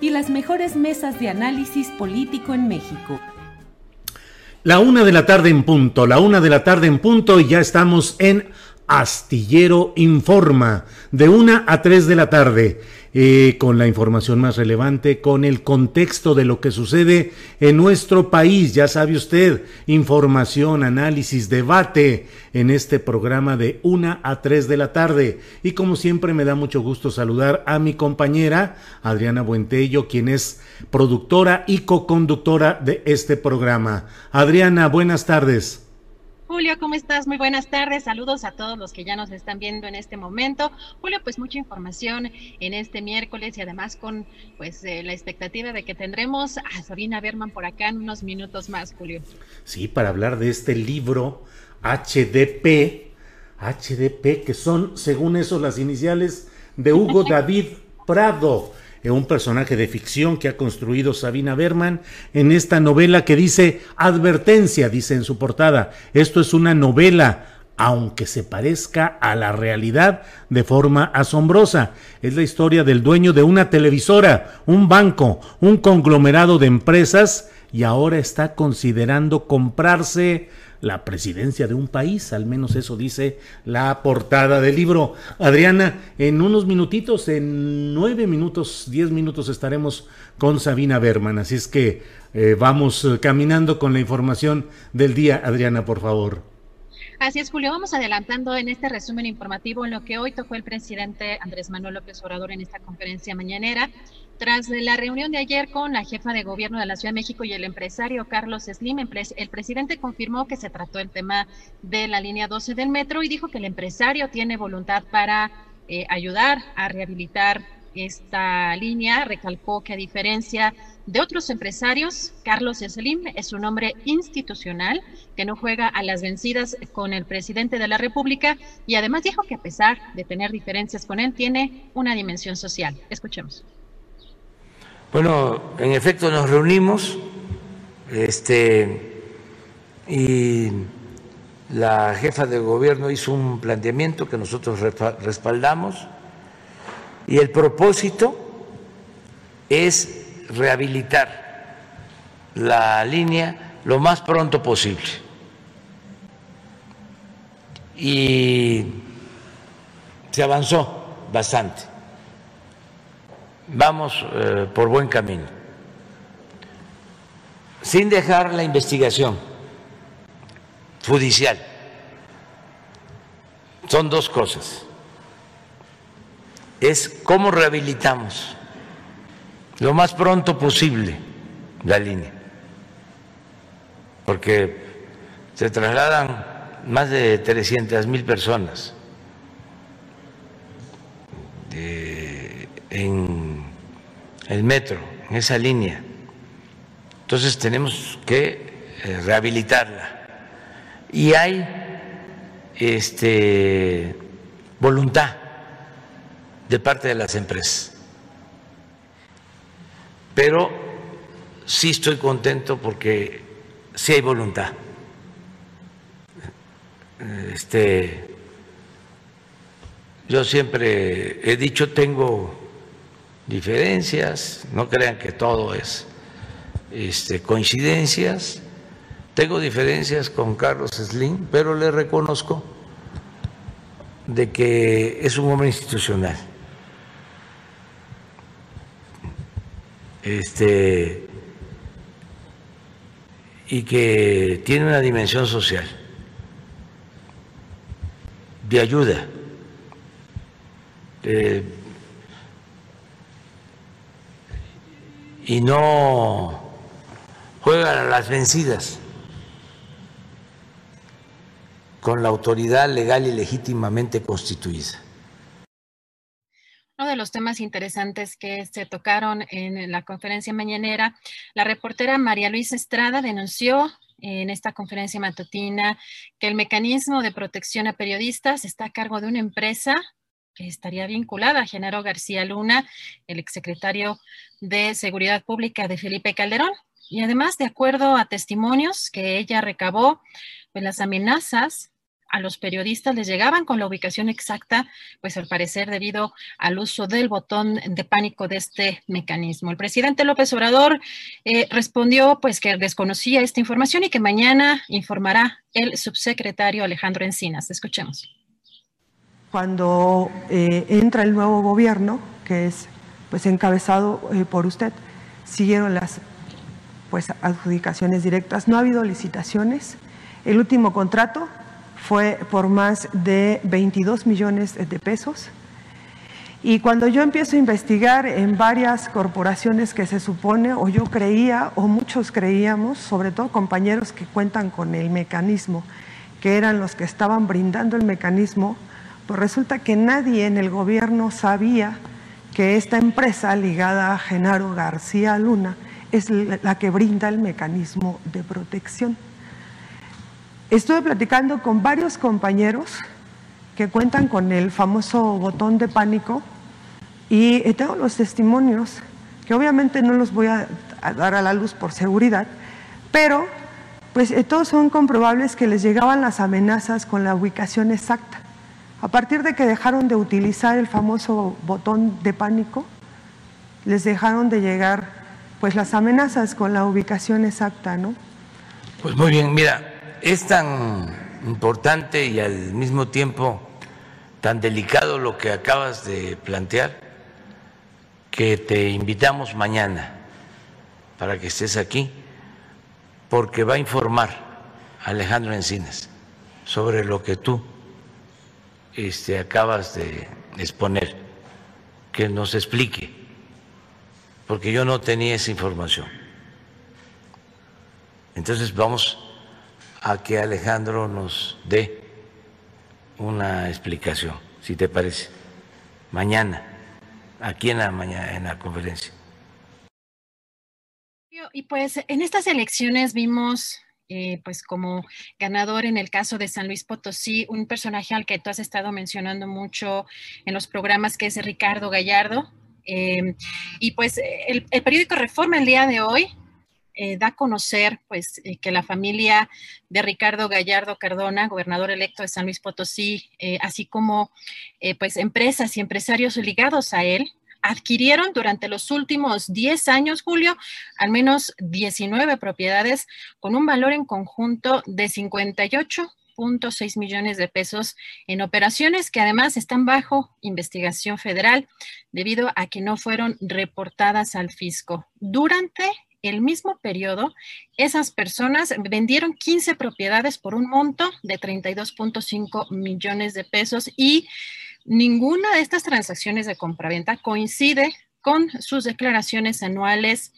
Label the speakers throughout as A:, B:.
A: y las mejores mesas de análisis político en México.
B: La una de la tarde en punto, la una de la tarde en punto y ya estamos en Astillero Informa, de una a tres de la tarde. Eh, con la información más relevante, con el contexto de lo que sucede en nuestro país. Ya sabe usted, información, análisis, debate en este programa de una a tres de la tarde. Y como siempre me da mucho gusto saludar a mi compañera Adriana Buentello, quien es productora y co-conductora de este programa. Adriana, buenas tardes.
C: Julio, ¿cómo estás? Muy buenas tardes. Saludos a todos los que ya nos están viendo en este momento. Julio, pues mucha información en este miércoles y además con pues eh, la expectativa de que tendremos a Sabina Berman por acá en unos minutos más, Julio.
B: Sí, para hablar de este libro HDP, HDP, que son, según eso, las iniciales de Hugo David Prado un personaje de ficción que ha construido Sabina Berman en esta novela que dice advertencia, dice en su portada, esto es una novela aunque se parezca a la realidad de forma asombrosa. Es la historia del dueño de una televisora, un banco, un conglomerado de empresas y ahora está considerando comprarse la presidencia de un país, al menos eso dice la portada del libro. Adriana, en unos minutitos, en nueve minutos, diez minutos estaremos con Sabina Berman, así es que eh, vamos eh, caminando con la información del día. Adriana, por favor.
C: Así es, Julio. Vamos adelantando en este resumen informativo en lo que hoy tocó el presidente Andrés Manuel López Obrador en esta conferencia mañanera. Tras la reunión de ayer con la jefa de gobierno de la Ciudad de México y el empresario Carlos Slim, el presidente confirmó que se trató el tema de la línea 12 del metro y dijo que el empresario tiene voluntad para eh, ayudar a rehabilitar esta línea. Recalcó que a diferencia de otros empresarios, Carlos Slim es un hombre institucional que no juega a las vencidas con el presidente de la República y además dijo que a pesar de tener diferencias con él, tiene una dimensión social. Escuchemos.
D: Bueno, en efecto nos reunimos este, y la jefa de gobierno hizo un planteamiento que nosotros respaldamos y el propósito es rehabilitar la línea lo más pronto posible. Y se avanzó bastante vamos eh, por buen camino, sin dejar la investigación judicial. Son dos cosas. Es cómo rehabilitamos lo más pronto posible la línea, porque se trasladan más de 300 mil personas en el metro, en esa línea. Entonces tenemos que eh, rehabilitarla. Y hay este, voluntad de parte de las empresas. Pero sí estoy contento porque sí hay voluntad. Este, yo siempre he dicho, tengo diferencias, no crean que todo es este, coincidencias. Tengo diferencias con Carlos Slim, pero le reconozco de que es un hombre institucional. Este, y que tiene una dimensión social de ayuda. Y no juega a las vencidas con la autoridad legal y legítimamente constituida.
C: Uno de los temas interesantes que se tocaron en la conferencia mañanera, la reportera María Luisa Estrada denunció en esta conferencia matutina que el mecanismo de protección a periodistas está a cargo de una empresa que estaría vinculada a Genaro García Luna, el exsecretario de Seguridad Pública de Felipe Calderón. Y además, de acuerdo a testimonios que ella recabó, pues las amenazas a los periodistas les llegaban con la ubicación exacta, pues al parecer debido al uso del botón de pánico de este mecanismo. El presidente López Obrador eh, respondió pues que desconocía esta información y que mañana informará el subsecretario Alejandro Encinas. Escuchemos.
E: Cuando eh, entra el nuevo gobierno, que es pues encabezado eh, por usted, siguieron las pues adjudicaciones directas, no ha habido licitaciones. El último contrato fue por más de 22 millones de pesos. Y cuando yo empiezo a investigar en varias corporaciones que se supone, o yo creía, o muchos creíamos, sobre todo compañeros que cuentan con el mecanismo, que eran los que estaban brindando el mecanismo, pues resulta que nadie en el gobierno sabía que esta empresa ligada a Genaro García Luna es la que brinda el mecanismo de protección. Estuve platicando con varios compañeros que cuentan con el famoso botón de pánico y tengo los testimonios que obviamente no los voy a, dar a la luz por seguridad, pero pues eh, todos son comprobables que les llegaban las amenazas con la ubicación exacta. A partir de que dejaron de utilizar el famoso botón de pánico, les dejaron de llegar pues las amenazas con la ubicación exacta, ¿no?
D: Pues muy bien, mira, es tan importante y al mismo tiempo tan delicado lo que acabas de plantear que te invitamos mañana para que estés aquí porque va a informar Alejandro Encinas sobre lo que tú este, acabas de exponer, que nos explique, porque yo no tenía esa información. Entonces vamos a que Alejandro nos dé una explicación, si te parece, mañana, aquí en la, mañana, en la conferencia.
C: Y pues en estas elecciones vimos eh, pues como ganador en el caso de San Luis Potosí, un personaje al que tú has estado mencionando mucho en los programas que es Ricardo Gallardo. Eh, y pues el, periódico Reforma el día de hoy eh, da a conocer pues, eh, que la familia de Ricardo Gallardo Cardona, gobernador electo de San Luis Potosí, así como pues, empresas y empresarios ligados a él, adquirieron durante los últimos 10 años, Julio, al menos 19 propiedades con un valor en conjunto de 58.6 millones de pesos en operaciones que además están bajo investigación federal debido a que no fueron reportadas al fisco. Durante el mismo periodo, esas personas vendieron 15 propiedades por un monto de 32.5 millones de pesos y ninguna de estas transacciones de compraventa coincide con sus declaraciones anuales,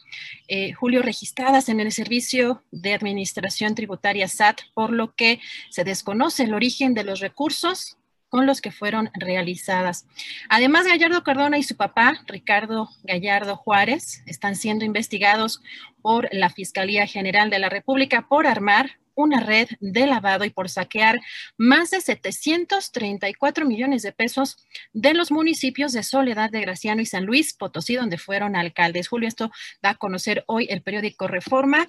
C: eh, Julio, registradas en el Servicio de Administración Tributaria SAT, por lo que se desconoce el origen de los recursos con los que fueron realizadas. Además, Gallardo Cardona y su papá, Ricardo Gallardo Juárez, están siendo investigados por la Fiscalía General de la República por armar una red de lavado y por saquear más de 734 millones de pesos de los municipios de Soledad de Graciano y San Luis Potosí, donde fueron alcaldes. Julio, esto da a conocer hoy el periódico Reforma.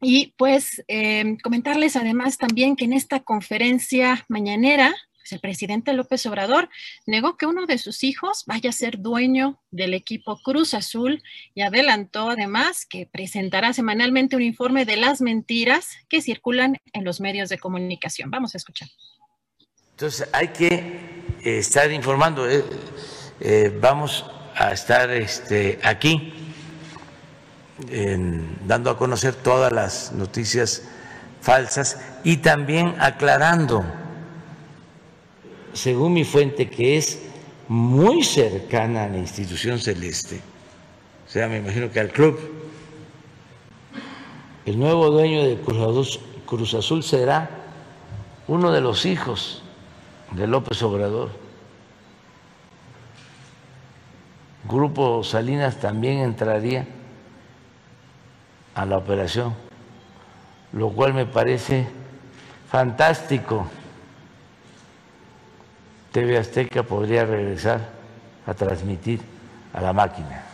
C: Y pues eh, comentarles además también que en esta conferencia mañanera pues el presidente López Obrador negó que uno de sus hijos vaya a ser dueño del equipo Cruz Azul y adelantó además que presentará semanalmente un informe de las mentiras que circulan en los medios de comunicación. Vamos a escuchar.
D: Entonces hay que eh, estar informando. Eh, eh, vamos a estar este, aquí dando a conocer todas las noticias falsas y también aclarando según mi fuente, que es muy cercana a la institución celeste, o sea, me imagino que al club, el nuevo dueño de Cruz Azul será uno de los hijos de López Obrador. Grupo Salinas también entraría a la operación, lo cual me parece fantástico. TV Azteca podría regresar a transmitir a la máquina.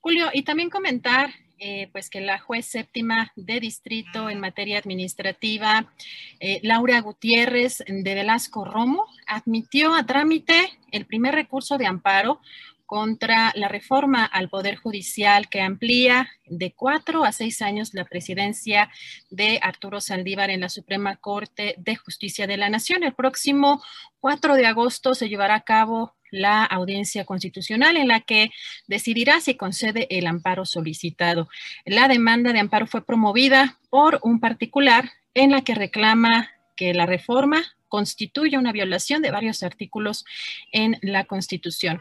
C: Julio, y también comentar eh, pues que la juez séptima de distrito en materia administrativa, eh, Laura Gutiérrez de Velasco Romo, admitió a trámite el primer recurso de amparo contra la reforma al Poder Judicial que amplía de cuatro a seis años la presidencia de Arturo Saldívar en la Suprema Corte de Justicia de la Nación. El próximo 4 de agosto se llevará a cabo la audiencia constitucional en la que decidirá si concede el amparo solicitado. La demanda de amparo fue promovida por un particular en la que reclama que la reforma constituye una violación de varios artículos en la Constitución.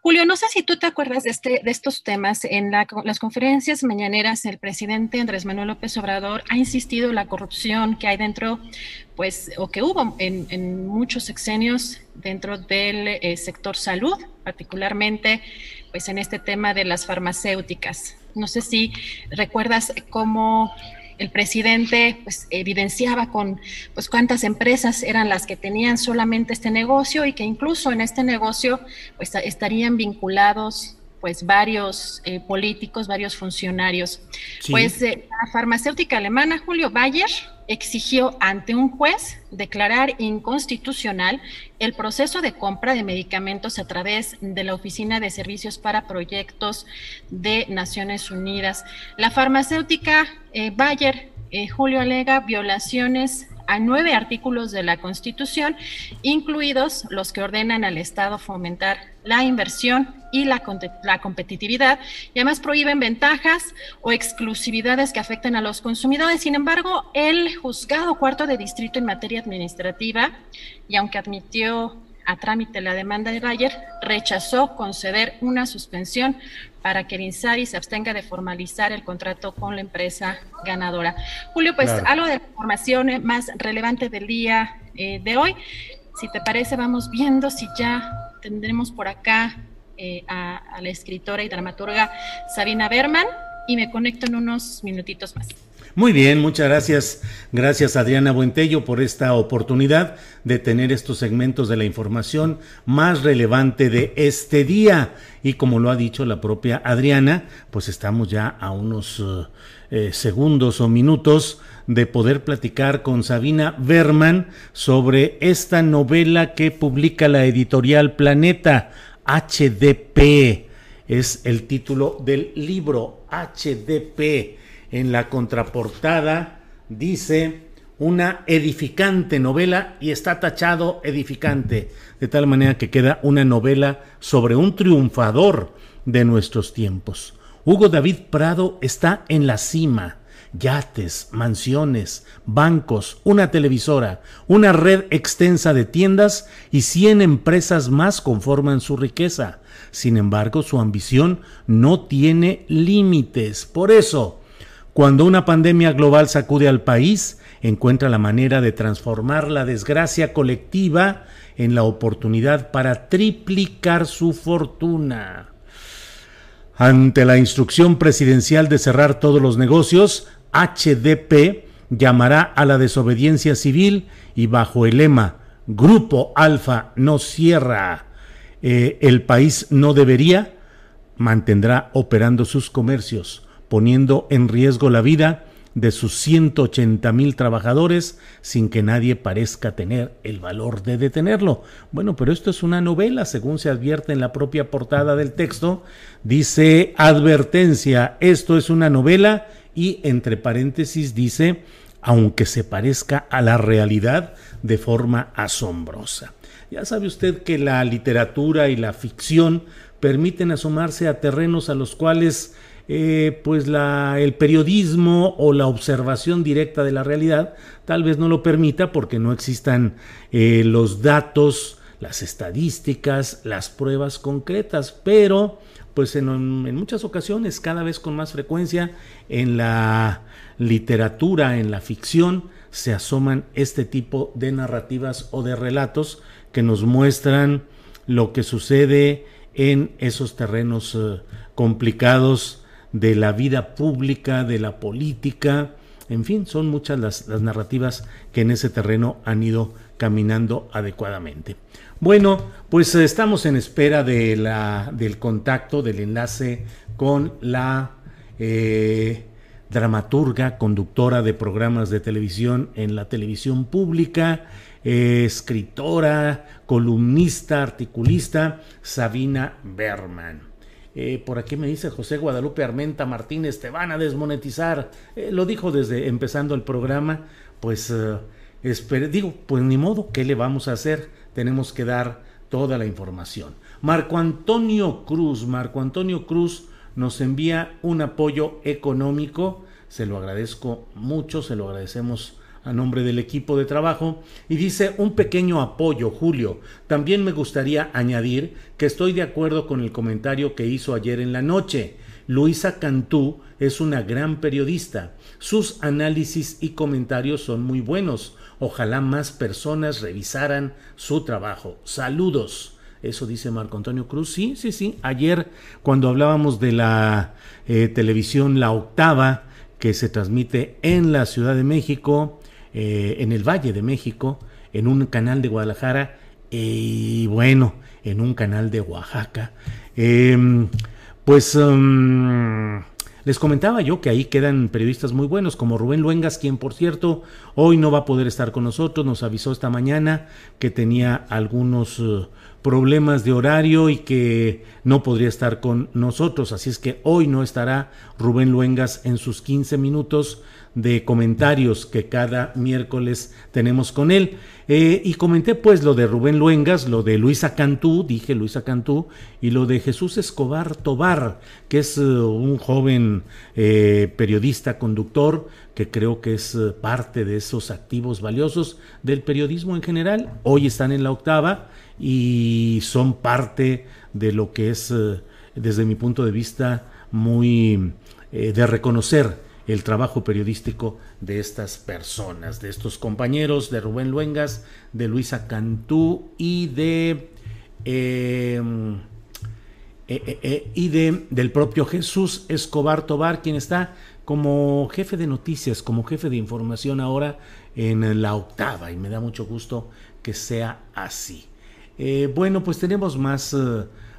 C: Julio, no sé si tú te acuerdas de, este, de estos temas. En las conferencias mañaneras, el presidente Andrés Manuel López Obrador ha insistido en la corrupción que hay dentro, pues, o que hubo en, muchos sexenios dentro del eh, sector salud, particularmente, pues, en este tema de las farmacéuticas. No sé si recuerdas cómo el presidente pues, evidenciaba con pues, cuántas empresas eran las que tenían solamente este negocio y que incluso en este negocio pues, estarían vinculados pues varios eh, políticos, varios funcionarios. Pues eh, la farmacéutica alemana Julio Bayer exigió ante un juez declarar inconstitucional el proceso de compra de medicamentos a través de la Oficina de Servicios para Proyectos de Naciones Unidas. La farmacéutica eh, Bayer, Julio alega violaciones a nueve artículos de la Constitución, incluidos los que ordenan al Estado fomentar la inversión y la, competitividad, y además prohíben ventajas o exclusividades que afecten a los consumidores. Sin embargo, el juzgado cuarto de distrito en materia administrativa, y aunque admitió a trámite la demanda de Bayer, rechazó conceder una suspensión para que el INSARI se abstenga de formalizar el contrato con la empresa ganadora. Julio, pues algo de información más relevante del día eh, de hoy. Si te parece, vamos viendo si ya tendremos por acá eh, a, a la escritora y dramaturga Sabina Berman y me conecto en unos minutitos más.
B: Muy bien, muchas gracias. Gracias Adriana Buentello por esta oportunidad de tener estos segmentos de la información más relevante de este día. Y como lo ha dicho la propia Adriana, pues estamos ya a unos eh, eh, segundos o minutos de poder platicar con Sabina Berman sobre esta novela que publica la editorial Planeta, HDP. Es el título del libro HDP en la contraportada dice una edificante novela y está tachado edificante, de tal manera que queda una novela sobre un triunfador de nuestros tiempos. Hugo David Prado está en la cima. Yates, mansiones, bancos, una televisora, una red extensa de tiendas y 100 empresas más conforman su riqueza. Sin embargo, su ambición no tiene límites. Por eso, cuando una pandemia global sacude al país, encuentra la manera de transformar la desgracia colectiva en la oportunidad para triplicar su fortuna. Ante la instrucción presidencial de cerrar todos los negocios, HDP llamará a la desobediencia civil y bajo el lema Grupo Alfa no cierra, eh, el país no debería, mantendrá operando sus comercios poniendo en riesgo la vida de sus 180 mil trabajadores sin que nadie parezca tener el valor de detenerlo. Bueno, pero esto es una novela, según se advierte en la propia portada del texto. Dice advertencia, esto es una novela y entre paréntesis dice, aunque se parezca a la realidad de forma asombrosa. Ya sabe usted que la literatura y la ficción permiten asomarse a terrenos a los cuales eh, pues la, el periodismo o la observación directa de la realidad tal vez no lo permita porque no existan eh, los datos, las estadísticas, las pruebas concretas, pero pues en, muchas ocasiones, cada vez con más frecuencia, en la literatura, en la ficción, se asoman este tipo de narrativas o de relatos que nos muestran lo que sucede en esos terrenos eh, complicados de la vida pública, de la política, en fin, son muchas las, narrativas que en ese terreno han ido caminando adecuadamente. Bueno, pues eh, estamos en espera de la, del contacto, del enlace con la eh, dramaturga, conductora de programas de televisión en la televisión pública, escritora, columnista, articulista, Sabina Berman. Eh, por aquí me dice José Guadalupe Armenta Martínez, te van a desmonetizar. Eh, lo dijo desde empezando el programa, pues eh, digo, pues ni modo, ¿qué le vamos a hacer? Tenemos que dar toda la información. Marco Antonio Cruz, Marco Antonio Cruz nos envía un apoyo económico, se lo agradezco mucho, se lo agradecemos a nombre del equipo de trabajo y dice un pequeño apoyo, Julio. También me gustaría añadir que estoy de acuerdo con el comentario que hizo ayer en la noche. Luisa Cantú es una gran periodista. Sus análisis y comentarios son muy buenos. Ojalá más personas revisaran su trabajo. Saludos. Eso dice Marco Antonio Cruz. Sí, sí, sí. Ayer cuando hablábamos de la eh, televisión La Octava, que se transmite en la Ciudad de México, eh, en el Valle de México, en un canal de Guadalajara y bueno, en un canal de Oaxaca. Em, pues um, les comentaba yo que ahí quedan periodistas muy buenos, como Rubén Luengas, quien por cierto hoy no va a poder estar con nosotros, nos avisó esta mañana que tenía algunos uh, problemas de horario y que no podría estar con nosotros, así es que hoy no estará Rubén Luengas en sus 15 minutos de comentarios que cada miércoles tenemos con él. Eh, y comenté pues lo de Rubén Luengas, lo de Luisa Cantú, dije Luisa Cantú, y lo de Jesús Escobar Tobar, que es eh, un joven eh, periodista, conductor, que creo que es parte de esos activos valiosos del periodismo en general. Hoy están en la octava y son parte de lo que es, desde mi punto de vista, muy de reconocer el trabajo periodístico de estas personas, de estos compañeros, de Rubén Luengas, de Luisa Cantú y de... Em, eh, eh, eh, y de, del propio Jesús Escobar Tobar, quien está como jefe de noticias, como jefe de información ahora en la octava, y me da mucho gusto que sea así. bueno, pues tenemos más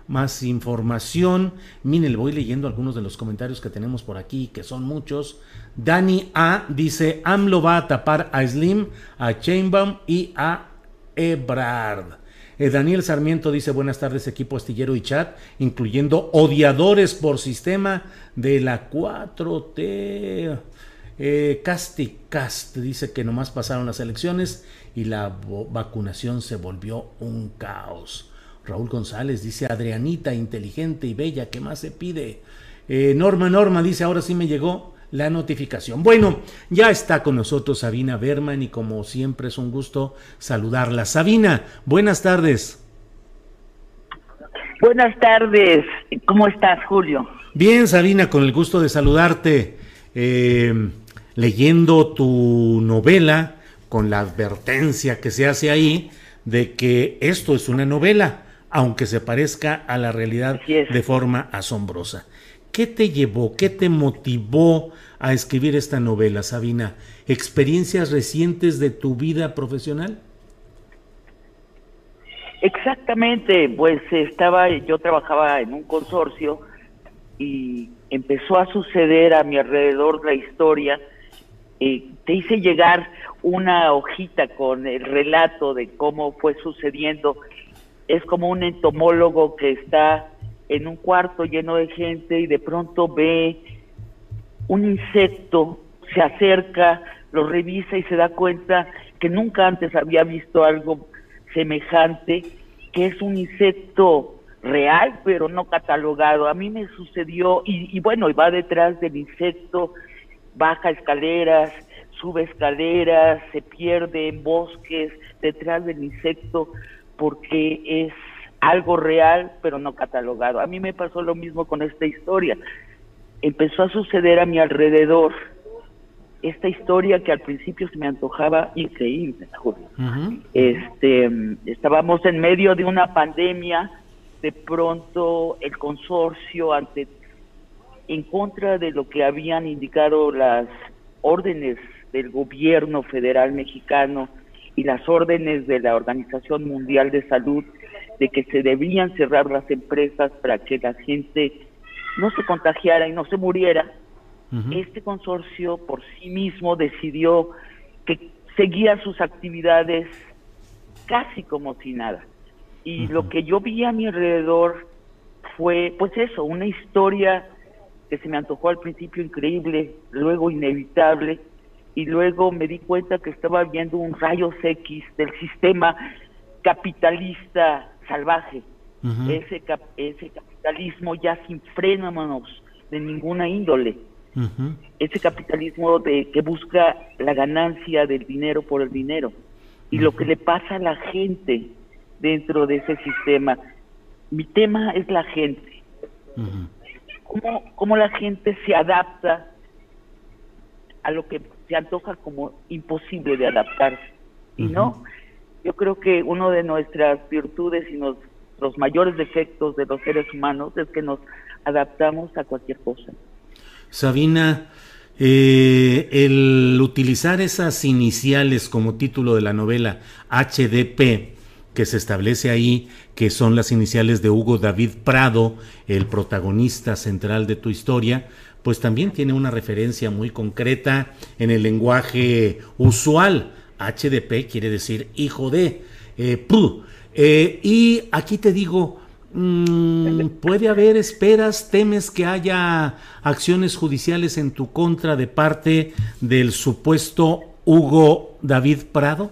B: más información. Miren, le voy leyendo algunos de los comentarios que tenemos por aquí, que son muchos. Dani A dice, AMLO va a tapar a Slim, a Chainbaum y a Ebrard. Eh, Daniel Sarmiento dice buenas tardes equipo astillero y chat, incluyendo odiadores por sistema de la 4T. Eh, Casti Cast dice que nomás pasaron las elecciones y la vacunación se volvió un caos. Raúl González dice, Adrianita, inteligente y bella, ¿qué más se pide? Eh, Norma Norma dice, ahora sí me llegó la notificación. Bueno, ya está con nosotros Sabina Berman y como siempre es un gusto saludarla. Sabina, buenas tardes.
F: Buenas tardes, ¿cómo estás Julio?
B: Bien, Sabina, con el gusto de saludarte. Eh, leyendo tu novela, con la advertencia que se hace ahí de que esto es una novela aunque se parezca a la realidad de forma asombrosa. ¿Qué te llevó, qué te motivó a escribir esta novela, Sabina? ¿Experiencias recientes de tu vida profesional?
F: Exactamente, pues estaba, yo trabajaba en un consorcio y empezó a suceder a mi alrededor la historia eh, te hice llegar una hojita con el relato de cómo fue sucediendo. Es como un entomólogo que está en un cuarto lleno de gente y de pronto ve un insecto, se acerca, lo revisa y se da cuenta que nunca antes había visto algo semejante, que es un insecto real, pero no catalogado. A mí me sucedió, y, y bueno, y va detrás del insecto, baja escaleras, sube escaleras, se pierde en bosques, detrás del insecto, porque es algo real, pero no catalogado. A mí me pasó lo mismo con esta historia. Empezó a suceder a mi alrededor esta historia que al principio se me antojaba increíble, Este, estábamos en medio de una pandemia, de pronto el consorcio ante en contra de lo que habían indicado las órdenes del gobierno federal mexicano y las órdenes de la Organización Mundial de Salud de que se debían cerrar las empresas para que la gente no se contagiara y no se muriera, este consorcio por sí mismo decidió que seguía sus actividades casi como si nada. Y lo que yo vi a mi alrededor fue, pues eso, una historia que se me antojó al principio increíble, luego inevitable, y luego me di cuenta que estaba viendo un rayos X del sistema capitalista salvaje, ese, ese capitalismo ya sin frenos de ninguna índole, ese capitalismo de que busca la ganancia del dinero por el dinero. Y lo que le pasa a la gente dentro de ese sistema. Mi tema es la gente. ¿Cómo, ¿Cómo la gente se adapta a lo que se antoja como imposible de adaptarse? Y no, yo creo que uno de nuestras virtudes y los mayores defectos de los seres humanos es que nos adaptamos a cualquier cosa.
B: Sabina, eh, el utilizar esas iniciales como título de la novela HDP, que se establece ahí, que son las iniciales de Hugo David Prado, el protagonista central de tu historia, pues también tiene una referencia muy concreta en el lenguaje usual HDP quiere decir hijo de. Eh, eh, y aquí te digo, mm, ¿puede haber esperas, temes que haya acciones judiciales en tu contra de parte del supuesto Hugo David Prado?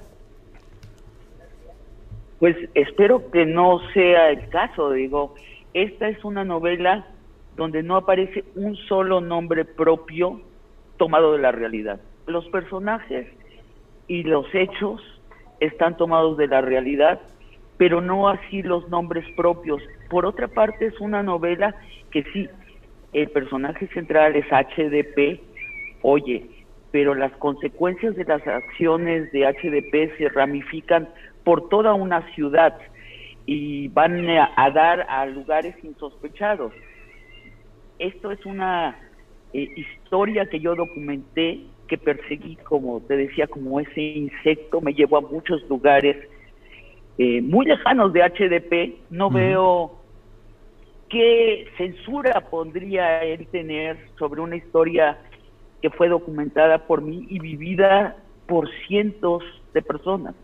F: Pues espero que no sea el caso, digo, esta es una novela donde no aparece un solo nombre propio tomado de la realidad. Los personajes y los hechos están tomados de la realidad, pero no así los nombres propios. Por otra parte, es una novela que sí, el personaje central es HDP, oye, pero las consecuencias de las acciones de HDP se ramifican por toda una ciudad y van a, dar a lugares insospechados. Esto es una eh, historia que yo documenté que perseguí, como te decía, como ese insecto, me llevó a muchos lugares eh, muy lejanos de HDP. No veo qué censura podría él tener sobre una historia que fue documentada por mí y vivida por cientos de personas.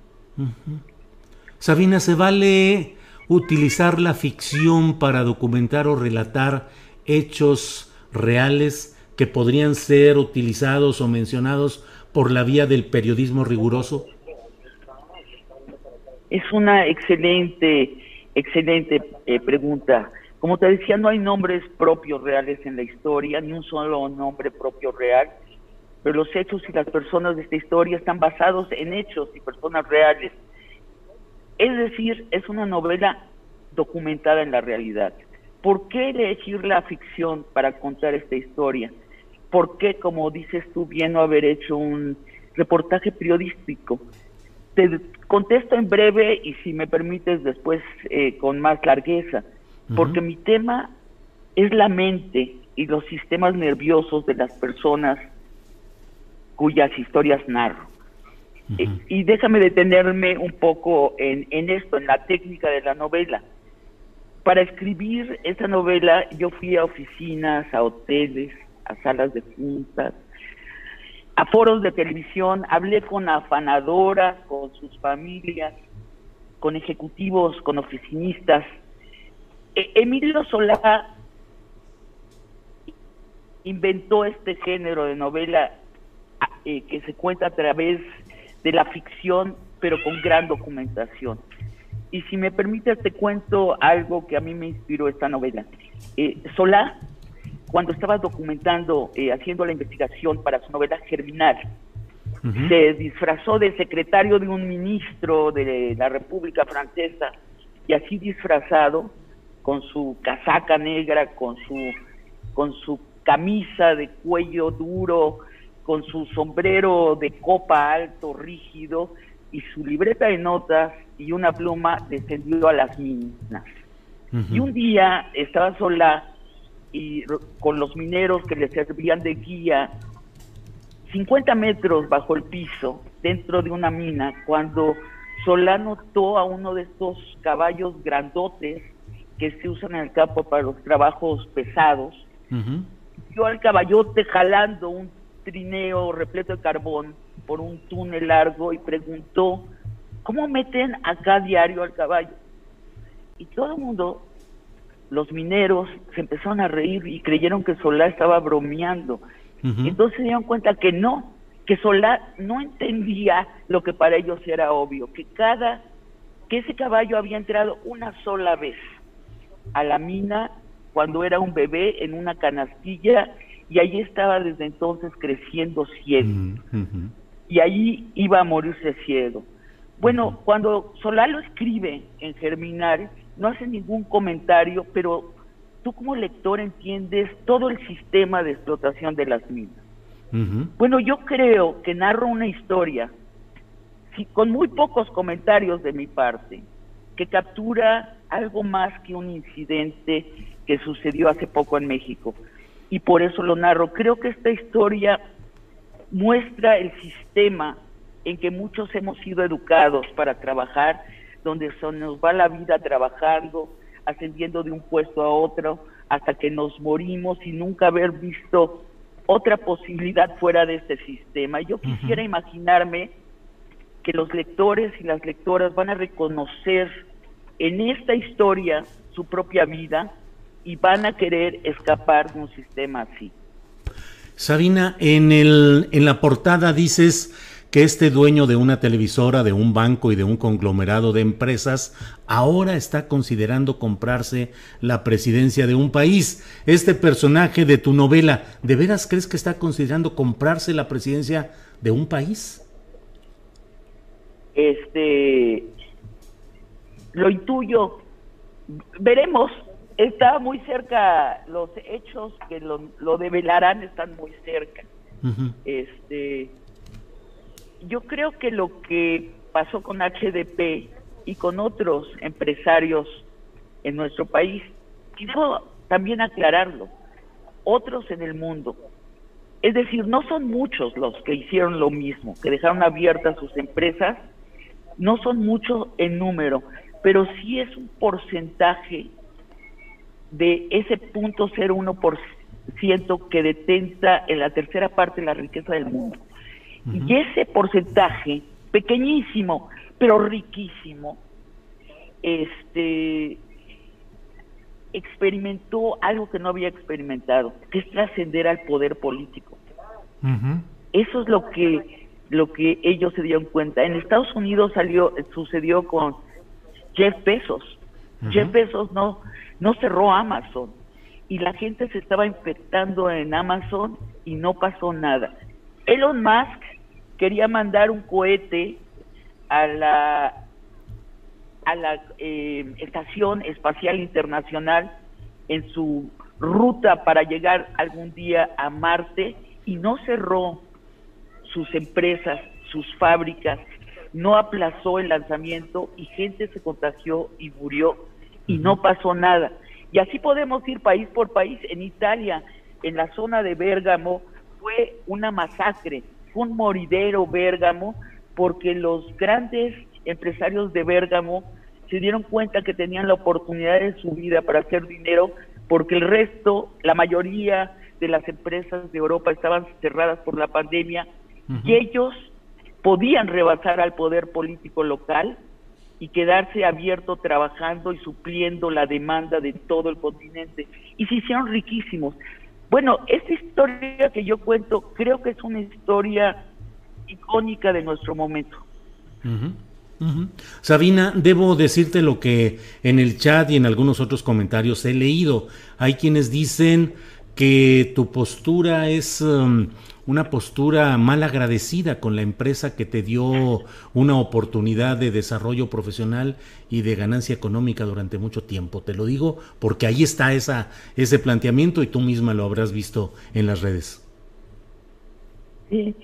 B: Sabina, ¿se vale utilizar la ficción para documentar o relatar hechos reales? que podrían ser utilizados o mencionados por la vía del periodismo riguroso?
F: Es una excelente, excelente eh, pregunta. Como te decía, no hay nombres propios reales en la historia, ni un solo nombre propio real, pero los hechos y las personas de esta historia están basados en hechos y personas reales. Es decir, es una novela documentada en la realidad. ¿Por qué elegir la ficción para contar esta historia? ¿por qué, como dices tú, bien no haber hecho un reportaje periodístico? Te contesto en breve y si me permites después eh, con más largueza, porque mi tema es la mente y los sistemas nerviosos de las personas cuyas historias narro. Y déjame detenerme un poco en, en esto, en la técnica de la novela. Para escribir esta novela yo fui a oficinas, a hoteles, a salas de juntas, a foros de televisión, hablé con afanadoras, con sus familias, con ejecutivos, con oficinistas. E- Emilio Solá inventó este género de novela eh, que se cuenta a través de la ficción, pero con gran documentación. Y si me permites, te cuento algo que a mí me inspiró esta novela. Eh, Solá, cuando estaba documentando, eh, haciendo la investigación para su novela Germinal, se disfrazó de secretario de un ministro de la República Francesa y así disfrazado, con su casaca negra, con su, con su camisa de cuello duro, con su sombrero de copa alto, rígido, y su libreta de notas y una pluma descendió a las minas. Y un día estaba sola y con los mineros que le servían de guía 50 metros bajo el piso, dentro de una mina, cuando Solá notó a uno de estos caballos grandotes que se usan en el campo para los trabajos pesados, vio al caballote jalando un trineo repleto de carbón por un túnel largo y preguntó, ¿cómo meten acá diario al caballo? Y todo el mundo, los mineros, se empezaron a reír y creyeron que Solá estaba bromeando. Entonces se dieron cuenta que no, que Solá no entendía lo que para ellos era obvio, que cada, que ese caballo había entrado una sola vez a la mina cuando era un bebé en una canastilla y ahí estaba desde entonces creciendo ciego y ahí iba a morirse ciego. Bueno, cuando Solá lo escribe en Germinar, no hace ningún comentario, pero tú como lector entiendes todo el sistema de explotación de las minas. Bueno, yo creo que narro una historia sí, con muy pocos comentarios de mi parte, que captura algo más que un incidente que sucedió hace poco en México. Y por eso lo narro. Creo que esta historia muestra el sistema en que muchos hemos sido educados para trabajar, donde se nos va la vida trabajando, ascendiendo de un puesto a otro, hasta que nos morimos y nunca haber visto otra posibilidad fuera de este sistema. Yo quisiera imaginarme que los lectores y las lectoras van a reconocer en esta historia su propia vida y van a querer escapar de un sistema así.
B: Sabina, en, el, en la portada dices que este dueño de una televisora, de un banco y de un conglomerado de empresas ahora está considerando comprarse la presidencia de un país. Este personaje de tu novela, ¿de veras crees que está considerando comprarse la presidencia de un país?
F: Este, lo intuyo, veremos, está muy cerca, los hechos que lo, lo develarán están muy cerca. Este, yo creo que lo que pasó con HDP y con otros empresarios en nuestro país, quiero también aclararlo, otros en el mundo. Es decir, no son muchos los que hicieron lo mismo, que dejaron abiertas sus empresas, no son muchos en número, pero sí es un porcentaje de ese punto 0,1% que detenta en la tercera parte de la riqueza del mundo. Y ese porcentaje, pequeñísimo, pero riquísimo, este experimentó algo que no había experimentado, que es trascender al poder político. Eso es lo que lo que ellos se dieron cuenta. En Estados Unidos salió sucedió con Jeff Bezos. Jeff Bezos no no cerró Amazon y la gente se estaba infectando en Amazon y no pasó nada. Elon Musk quería mandar un cohete a la a la eh, estación espacial internacional en su ruta para llegar algún día a Marte y no cerró sus empresas, sus fábricas, no aplazó el lanzamiento y gente se contagió y murió y no pasó nada. Y así podemos ir país por país. En Italia, en la zona de Bérgamo, fue una masacre, fue un moridero Bérgamo, porque los grandes empresarios de Bérgamo se dieron cuenta que tenían la oportunidad de su vida para hacer dinero, porque el resto, la mayoría de las empresas de Europa estaban cerradas por la pandemia y ellos podían rebasar al poder político local y quedarse abierto trabajando y supliendo la demanda de todo el continente. Y se hicieron riquísimos. Bueno, esta historia que yo cuento creo que es una historia icónica de nuestro momento.
B: Sabina, debo decirte lo que en el chat y en algunos otros comentarios he leído. Hay quienes dicen que tu postura es um, una postura mal agradecida con la empresa que te dio una oportunidad de desarrollo profesional y de ganancia económica durante mucho tiempo. Te lo digo porque ahí está esa, ese planteamiento y tú misma lo habrás visto en las redes.
F: Sí,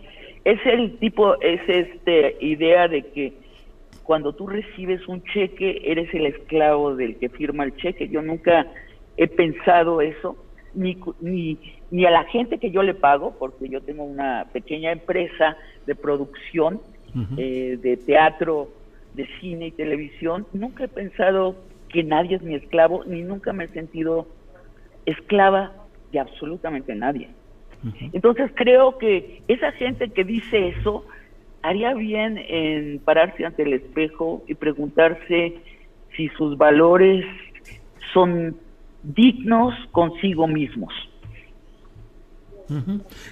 F: es el tipo, es este idea de que cuando tú recibes un cheque eres el esclavo del que firma el cheque. Yo nunca he pensado eso ni, ni, ni a la gente que yo le pago, porque yo tengo una pequeña empresa de producción eh, de teatro, de cine y televisión, nunca he pensado que nadie es mi esclavo, ni nunca me he sentido esclava de absolutamente nadie. Entonces creo que esa gente que dice eso haría bien en pararse ante el espejo y preguntarse si sus valores son dignos consigo mismos.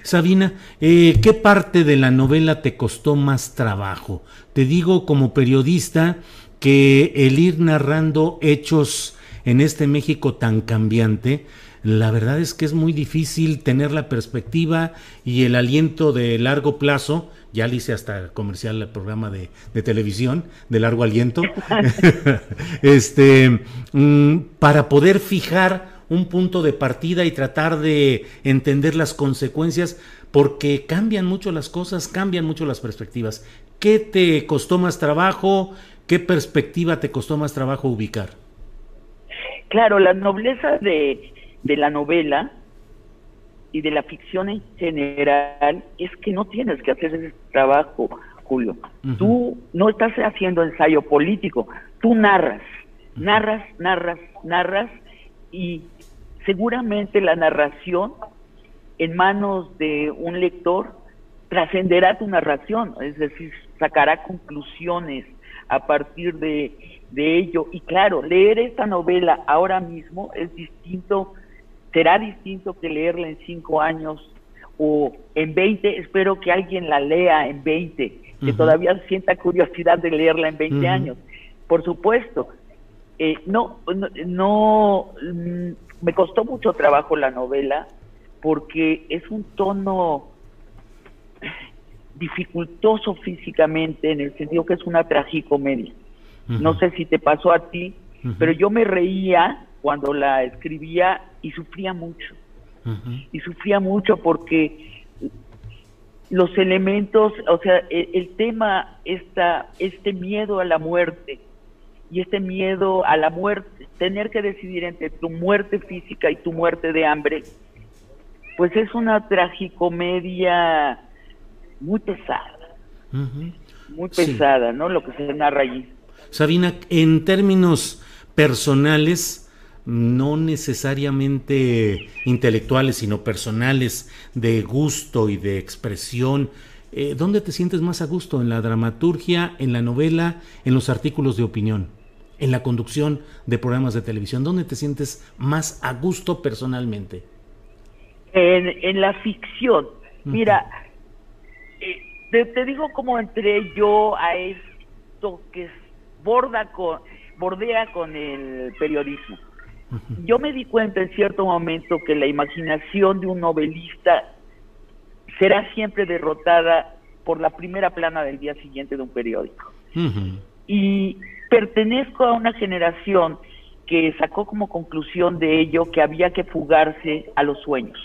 B: Sabina, eh, ¿qué parte de la novela te costó más trabajo? Te digo como periodista que el ir narrando hechos en este México tan cambiante, la verdad es que es muy difícil tener la perspectiva y el aliento de largo plazo ya le hice hasta comercial el programa de, televisión de largo aliento, este, mm, para poder fijar un punto de partida y tratar de entender las consecuencias, porque cambian mucho las cosas, cambian mucho las perspectivas. ¿Qué te costó más trabajo? ¿Qué perspectiva te costó más trabajo ubicar?
F: Claro, la nobleza de, de la novela y de la ficción en general es que no tienes que hacer ese trabajo, Julio. Tú no estás haciendo ensayo político, tú narras, narras, narras, narras y seguramente la narración en manos de un lector trascenderá tu narración, es decir, sacará conclusiones a partir de, de ello. Y claro, leer esta novela ahora mismo es distinto será distinto que leerla en cinco años o en 20, espero que alguien la lea en 20, que todavía sienta curiosidad de leerla en 20 años. Por supuesto, eh, no, no, mm, me costó mucho trabajo la novela porque es un tono dificultoso físicamente en el sentido que es una tragicomedia. No sé si te pasó a ti, pero yo me reía cuando la escribía y sufría mucho. Y sufría mucho porque los elementos, o sea, e, el, tema, esta, este miedo a la muerte y este miedo a la muerte, tener que decidir entre tu muerte física y tu muerte de hambre, pues es una tragicomedia muy pesada, muy pesada, ¿no? Lo que se narra allí.
B: Sabina, en términos personales, no necesariamente intelectuales, sino personales, de gusto y de expresión. Eh, ¿Dónde te sientes más a gusto? ¿En la dramaturgia, en la novela, en los artículos de opinión, en la conducción de programas de televisión? ¿Dónde te sientes más a gusto personalmente?
F: En, la ficción. Mira, eh, te, digo cómo entré yo a esto que borda con, bordea con el periodismo. Yo me di cuenta en cierto momento que la imaginación de un novelista será siempre derrotada por la primera plana del día siguiente de un periódico. Y pertenezco a una generación que sacó como conclusión de ello que había que fugarse a los sueños,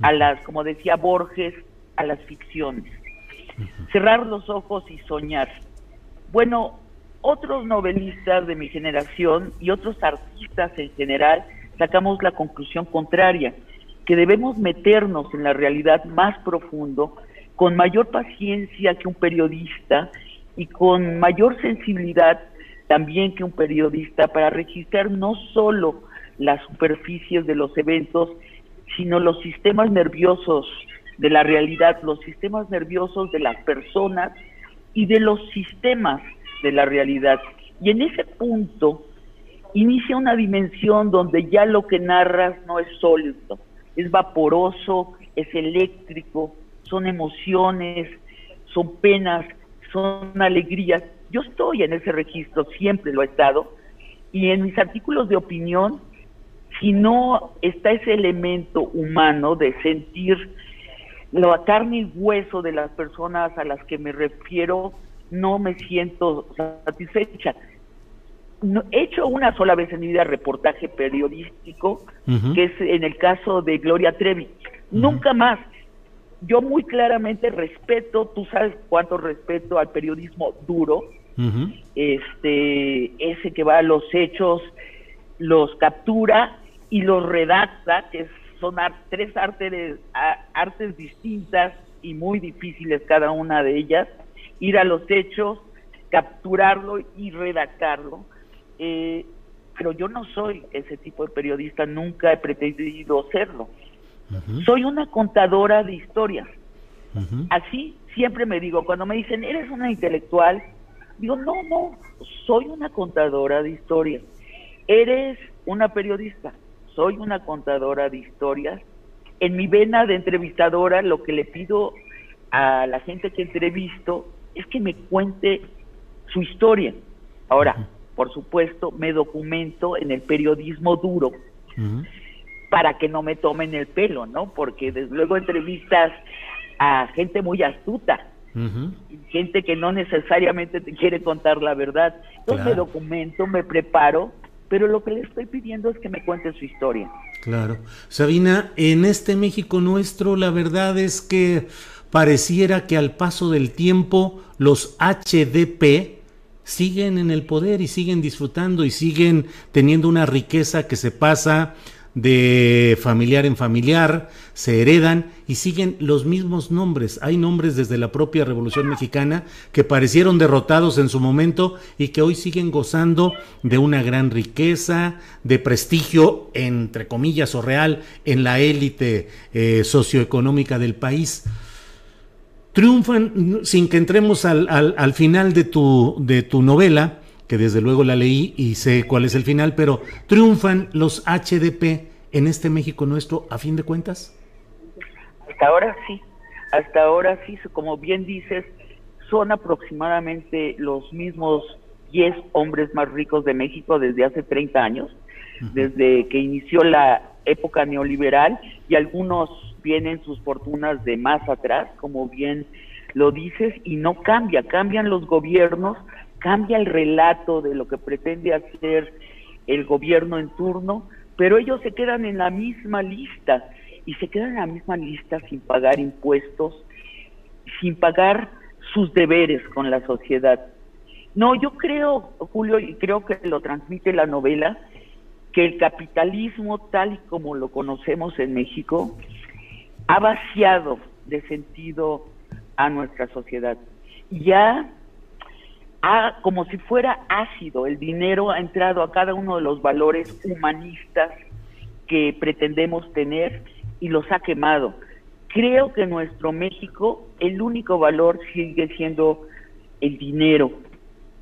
F: a las, como decía Borges, a las ficciones. Cerrar los ojos y soñar. Bueno, otros novelistas de mi generación y otros artistas en general sacamos la conclusión contraria, que debemos meternos en la realidad más profundo, con mayor paciencia que un periodista y con mayor sensibilidad también que un periodista para registrar no solo las superficies de los eventos, sino los sistemas nerviosos de la realidad, los sistemas nerviosos de las personas y de los sistemas de la realidad. Y en ese punto inicia una dimensión donde ya lo que narras no es sólido, es vaporoso, es eléctrico, son emociones, son penas, son alegrías. Yo estoy en ese registro, siempre lo he estado, y en mis artículos de opinión, si no está ese elemento humano de sentir la carne y hueso de las personas a las que me refiero, no me siento satisfecha. he hecho una sola vez en mi vida reportaje periodístico, que es en el caso de Gloria Trevi. Nunca más. Yo muy claramente respeto, tú sabes cuánto respeto al periodismo duro, este, ese que va a los hechos, los captura y los redacta, que son tres artes, artes distintas y muy difíciles cada una de ellas, ir a los hechos, capturarlo y redactarlo. Eh, pero yo no soy ese tipo de periodista, nunca he pretendido serlo. Soy una contadora de historias. Así siempre me digo, cuando me dicen, eres una intelectual, digo, no, no, soy una contadora de historias. Eres una periodista, soy una contadora de historias. En mi vena de entrevistadora, lo que le pido a la gente que entrevisto es que me cuente su historia. Ahora, por supuesto, me documento en el periodismo duro para que no me tomen el pelo, ¿no? Porque desde luego entrevistas a gente muy astuta, gente que no necesariamente te quiere contar la verdad. Entonces me documento, me preparo, pero lo que le estoy pidiendo es que me cuente su historia.
B: Claro. Sabina, en este México nuestro, la verdad es que pareciera que al paso del tiempo los HDP siguen en el poder y siguen disfrutando y siguen teniendo una riqueza que se pasa de familiar en familiar, se heredan y siguen los mismos nombres. Hay nombres desde la propia Revolución Mexicana que parecieron derrotados en su momento y que hoy siguen gozando de una gran riqueza, de prestigio, entre comillas o real, en la élite eh, socioeconómica del país triunfan, sin que entremos al, al, final de tu, de tu novela, que desde luego la leí y sé cuál es el final, pero triunfan los HDP en este México nuestro, a fin de cuentas.
F: Hasta ahora sí, hasta ahora sí, como bien dices, son aproximadamente los mismos 10 hombres más ricos de México desde hace 30 años, desde que inició la época neoliberal y algunos vienen sus fortunas de más atrás, como bien lo dices, y no cambia, cambian los gobiernos, cambia el relato de lo que pretende hacer el gobierno en turno, pero ellos se quedan en la misma lista y se quedan en la misma lista sin pagar impuestos, sin pagar sus deberes con la sociedad. No, yo creo, Julio, y creo que lo transmite la novela, que el capitalismo tal y como lo conocemos en México ha vaciado de sentido a nuestra sociedad. Ya ha, como si fuera ácido, el dinero ha entrado a cada uno de los valores humanistas que pretendemos tener y los ha quemado. Creo que nuestro México el único valor sigue siendo el dinero.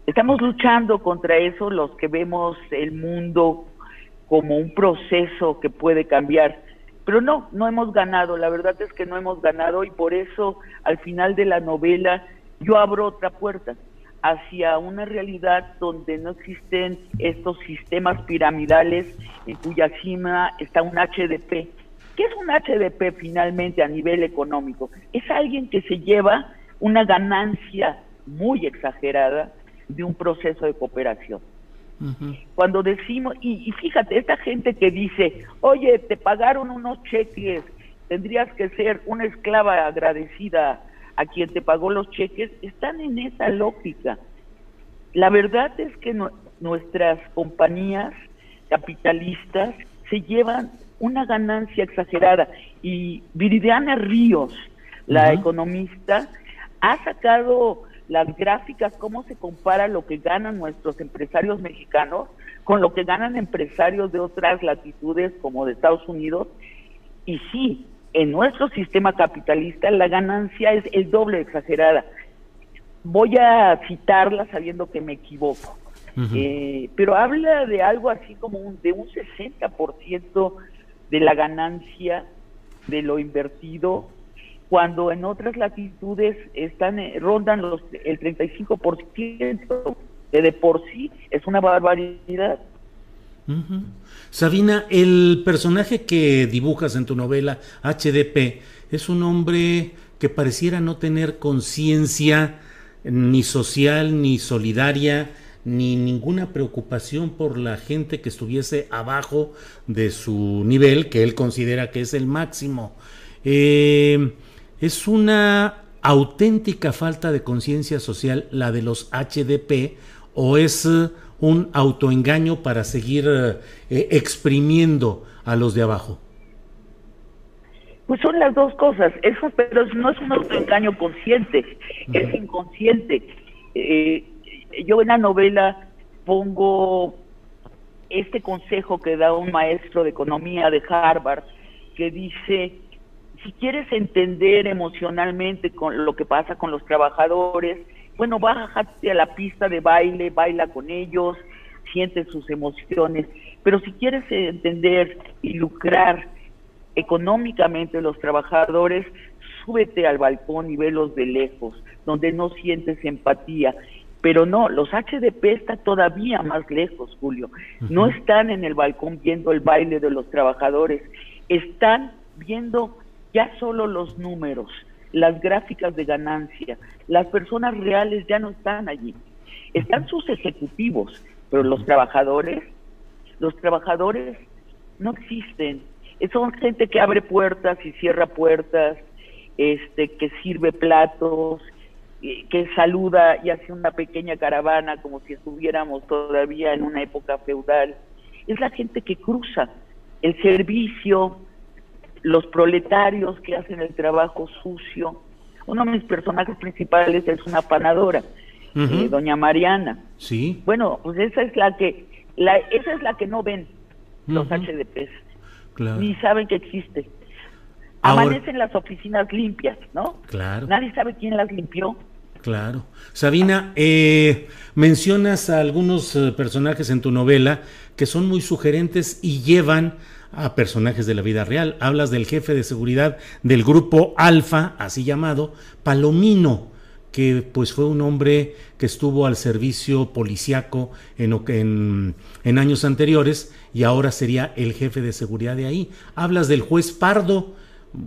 F: Estamos luchando contra eso los que vemos el mundo como un proceso que puede cambiar. Pero no, no hemos ganado, la verdad es que no hemos ganado y por eso al final de la novela yo abro otra puerta hacia una realidad donde no existen estos sistemas piramidales en cuya cima está un HDP. ¿Qué es un HDP finalmente a nivel económico? Es alguien que se lleva una ganancia muy exagerada de un proceso de cooperación. Cuando decimos, y, fíjate, esta gente que dice, oye, te pagaron unos cheques, tendrías que ser una esclava agradecida a quien te pagó los cheques, están en esa lógica. La verdad es que nuestras compañías capitalistas se llevan una ganancia exagerada y Viridiana Ríos, la economista, ha sacado las gráficas, cómo se compara lo que ganan nuestros empresarios mexicanos con lo que ganan empresarios de otras latitudes como de Estados Unidos. Y sí, En nuestro sistema capitalista la ganancia es el doble exagerada. Voy a citarla sabiendo que me equivoco, eh, pero habla de algo así como un, de un 60% de la ganancia de lo invertido cuando en otras latitudes están eh, rondan los el 35% que de por sí es una barbaridad.
B: Sabina, el personaje que dibujas en tu novela HDP es un hombre que pareciera no tener conciencia ni social ni solidaria ni ninguna preocupación por la gente que estuviese abajo de su nivel, que él considera que es el máximo. Eh, es una auténtica falta de conciencia social la de los HDP o es un autoengaño para seguir eh, exprimiendo a los de abajo?
F: Pues son las dos cosas, eso, pero no es un autoengaño consciente, es inconsciente. Eh, yo en la novela pongo este consejo que da un maestro de economía de Harvard, que dice, si quieres entender emocionalmente con lo que pasa con los trabajadores, bueno, bájate a la pista de baile, baila con ellos, siente sus emociones, pero si quieres entender y lucrar económicamente los trabajadores, súbete al balcón y velos de lejos, donde no sientes empatía. Pero no, los HDP están todavía más lejos, Julio. No están en el balcón viendo el baile de los trabajadores, están viendo ya solo los números, las gráficas de ganancia. Las personas reales ya no están allí. Están sus ejecutivos, pero los trabajadores, los trabajadores no existen. Son gente que abre puertas y cierra puertas, este, que sirve platos, que saluda y hace una pequeña caravana como si estuviéramos todavía en una época feudal. Es la gente que cruza el servicio, los proletarios que hacen el trabajo sucio. Uno de mis personajes principales es una panadora, eh, doña Mariana.
B: Sí.
F: Bueno, pues esa es la que, la, esa es la que no ven los HDPs, ni saben que existe. Amanecen las oficinas limpias, ¿no?
B: Claro.
F: Nadie sabe quién las limpió.
B: Claro. Sabina, eh, mencionas a algunos eh, personajes en tu novela que son muy sugerentes y llevan a personajes de la vida real. Hablas del jefe de seguridad del grupo Alfa, así llamado, Palomino, que pues fue un hombre que estuvo al servicio policiaco en, en, años anteriores y ahora sería el jefe de seguridad de ahí. Hablas del juez Pardo,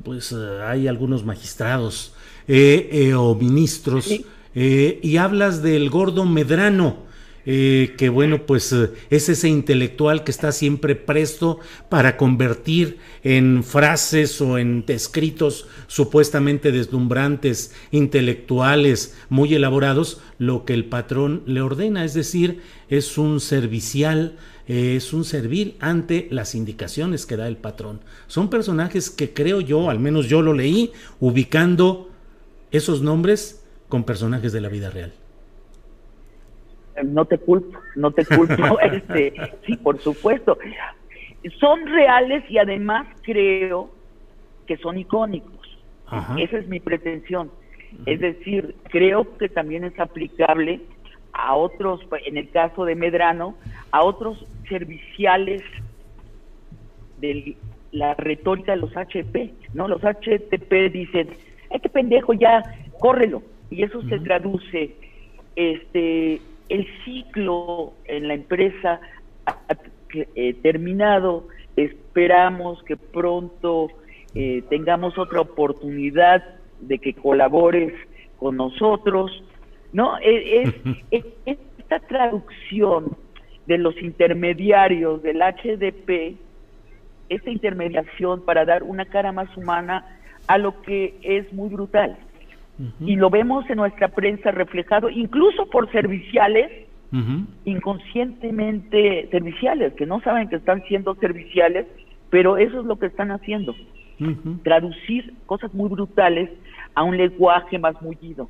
B: pues eh, hay algunos magistrados eh, eh, o ministros, y hablas del gordo Medrano, eh, que bueno, pues eh, es ese intelectual que está siempre presto para convertir en frases o en escritos supuestamente deslumbrantes, intelectuales, muy elaborados, lo que el patrón le ordena, es decir, es un servicial, eh, es un servir ante las indicaciones que da el patrón. Son personajes que creo yo, al menos yo lo leí, ubicando esos nombres con personajes de la vida real
F: no te culpo, no te culpo, este, sí, por supuesto. Son reales y además creo que son icónicos. Esa es mi pretensión. Es decir, creo que también es aplicable a otros, en el caso de Medrano, a otros serviciales de la retórica de los HP, ¿no? Los HTP dicen, ay, qué pendejo, ya, córrelo. Y eso se traduce este el ciclo en la empresa ha eh, terminado, esperamos que pronto eh, tengamos otra oportunidad de que colabores con nosotros, ¿no? E, es, esta traducción de los intermediarios del HDP, esta intermediación para dar una cara más humana a lo que es muy brutal y lo vemos en nuestra prensa reflejado, incluso por serviciales, inconscientemente serviciales, que no saben que están siendo serviciales, pero eso es lo que están haciendo, traducir cosas muy brutales a un lenguaje más mullido.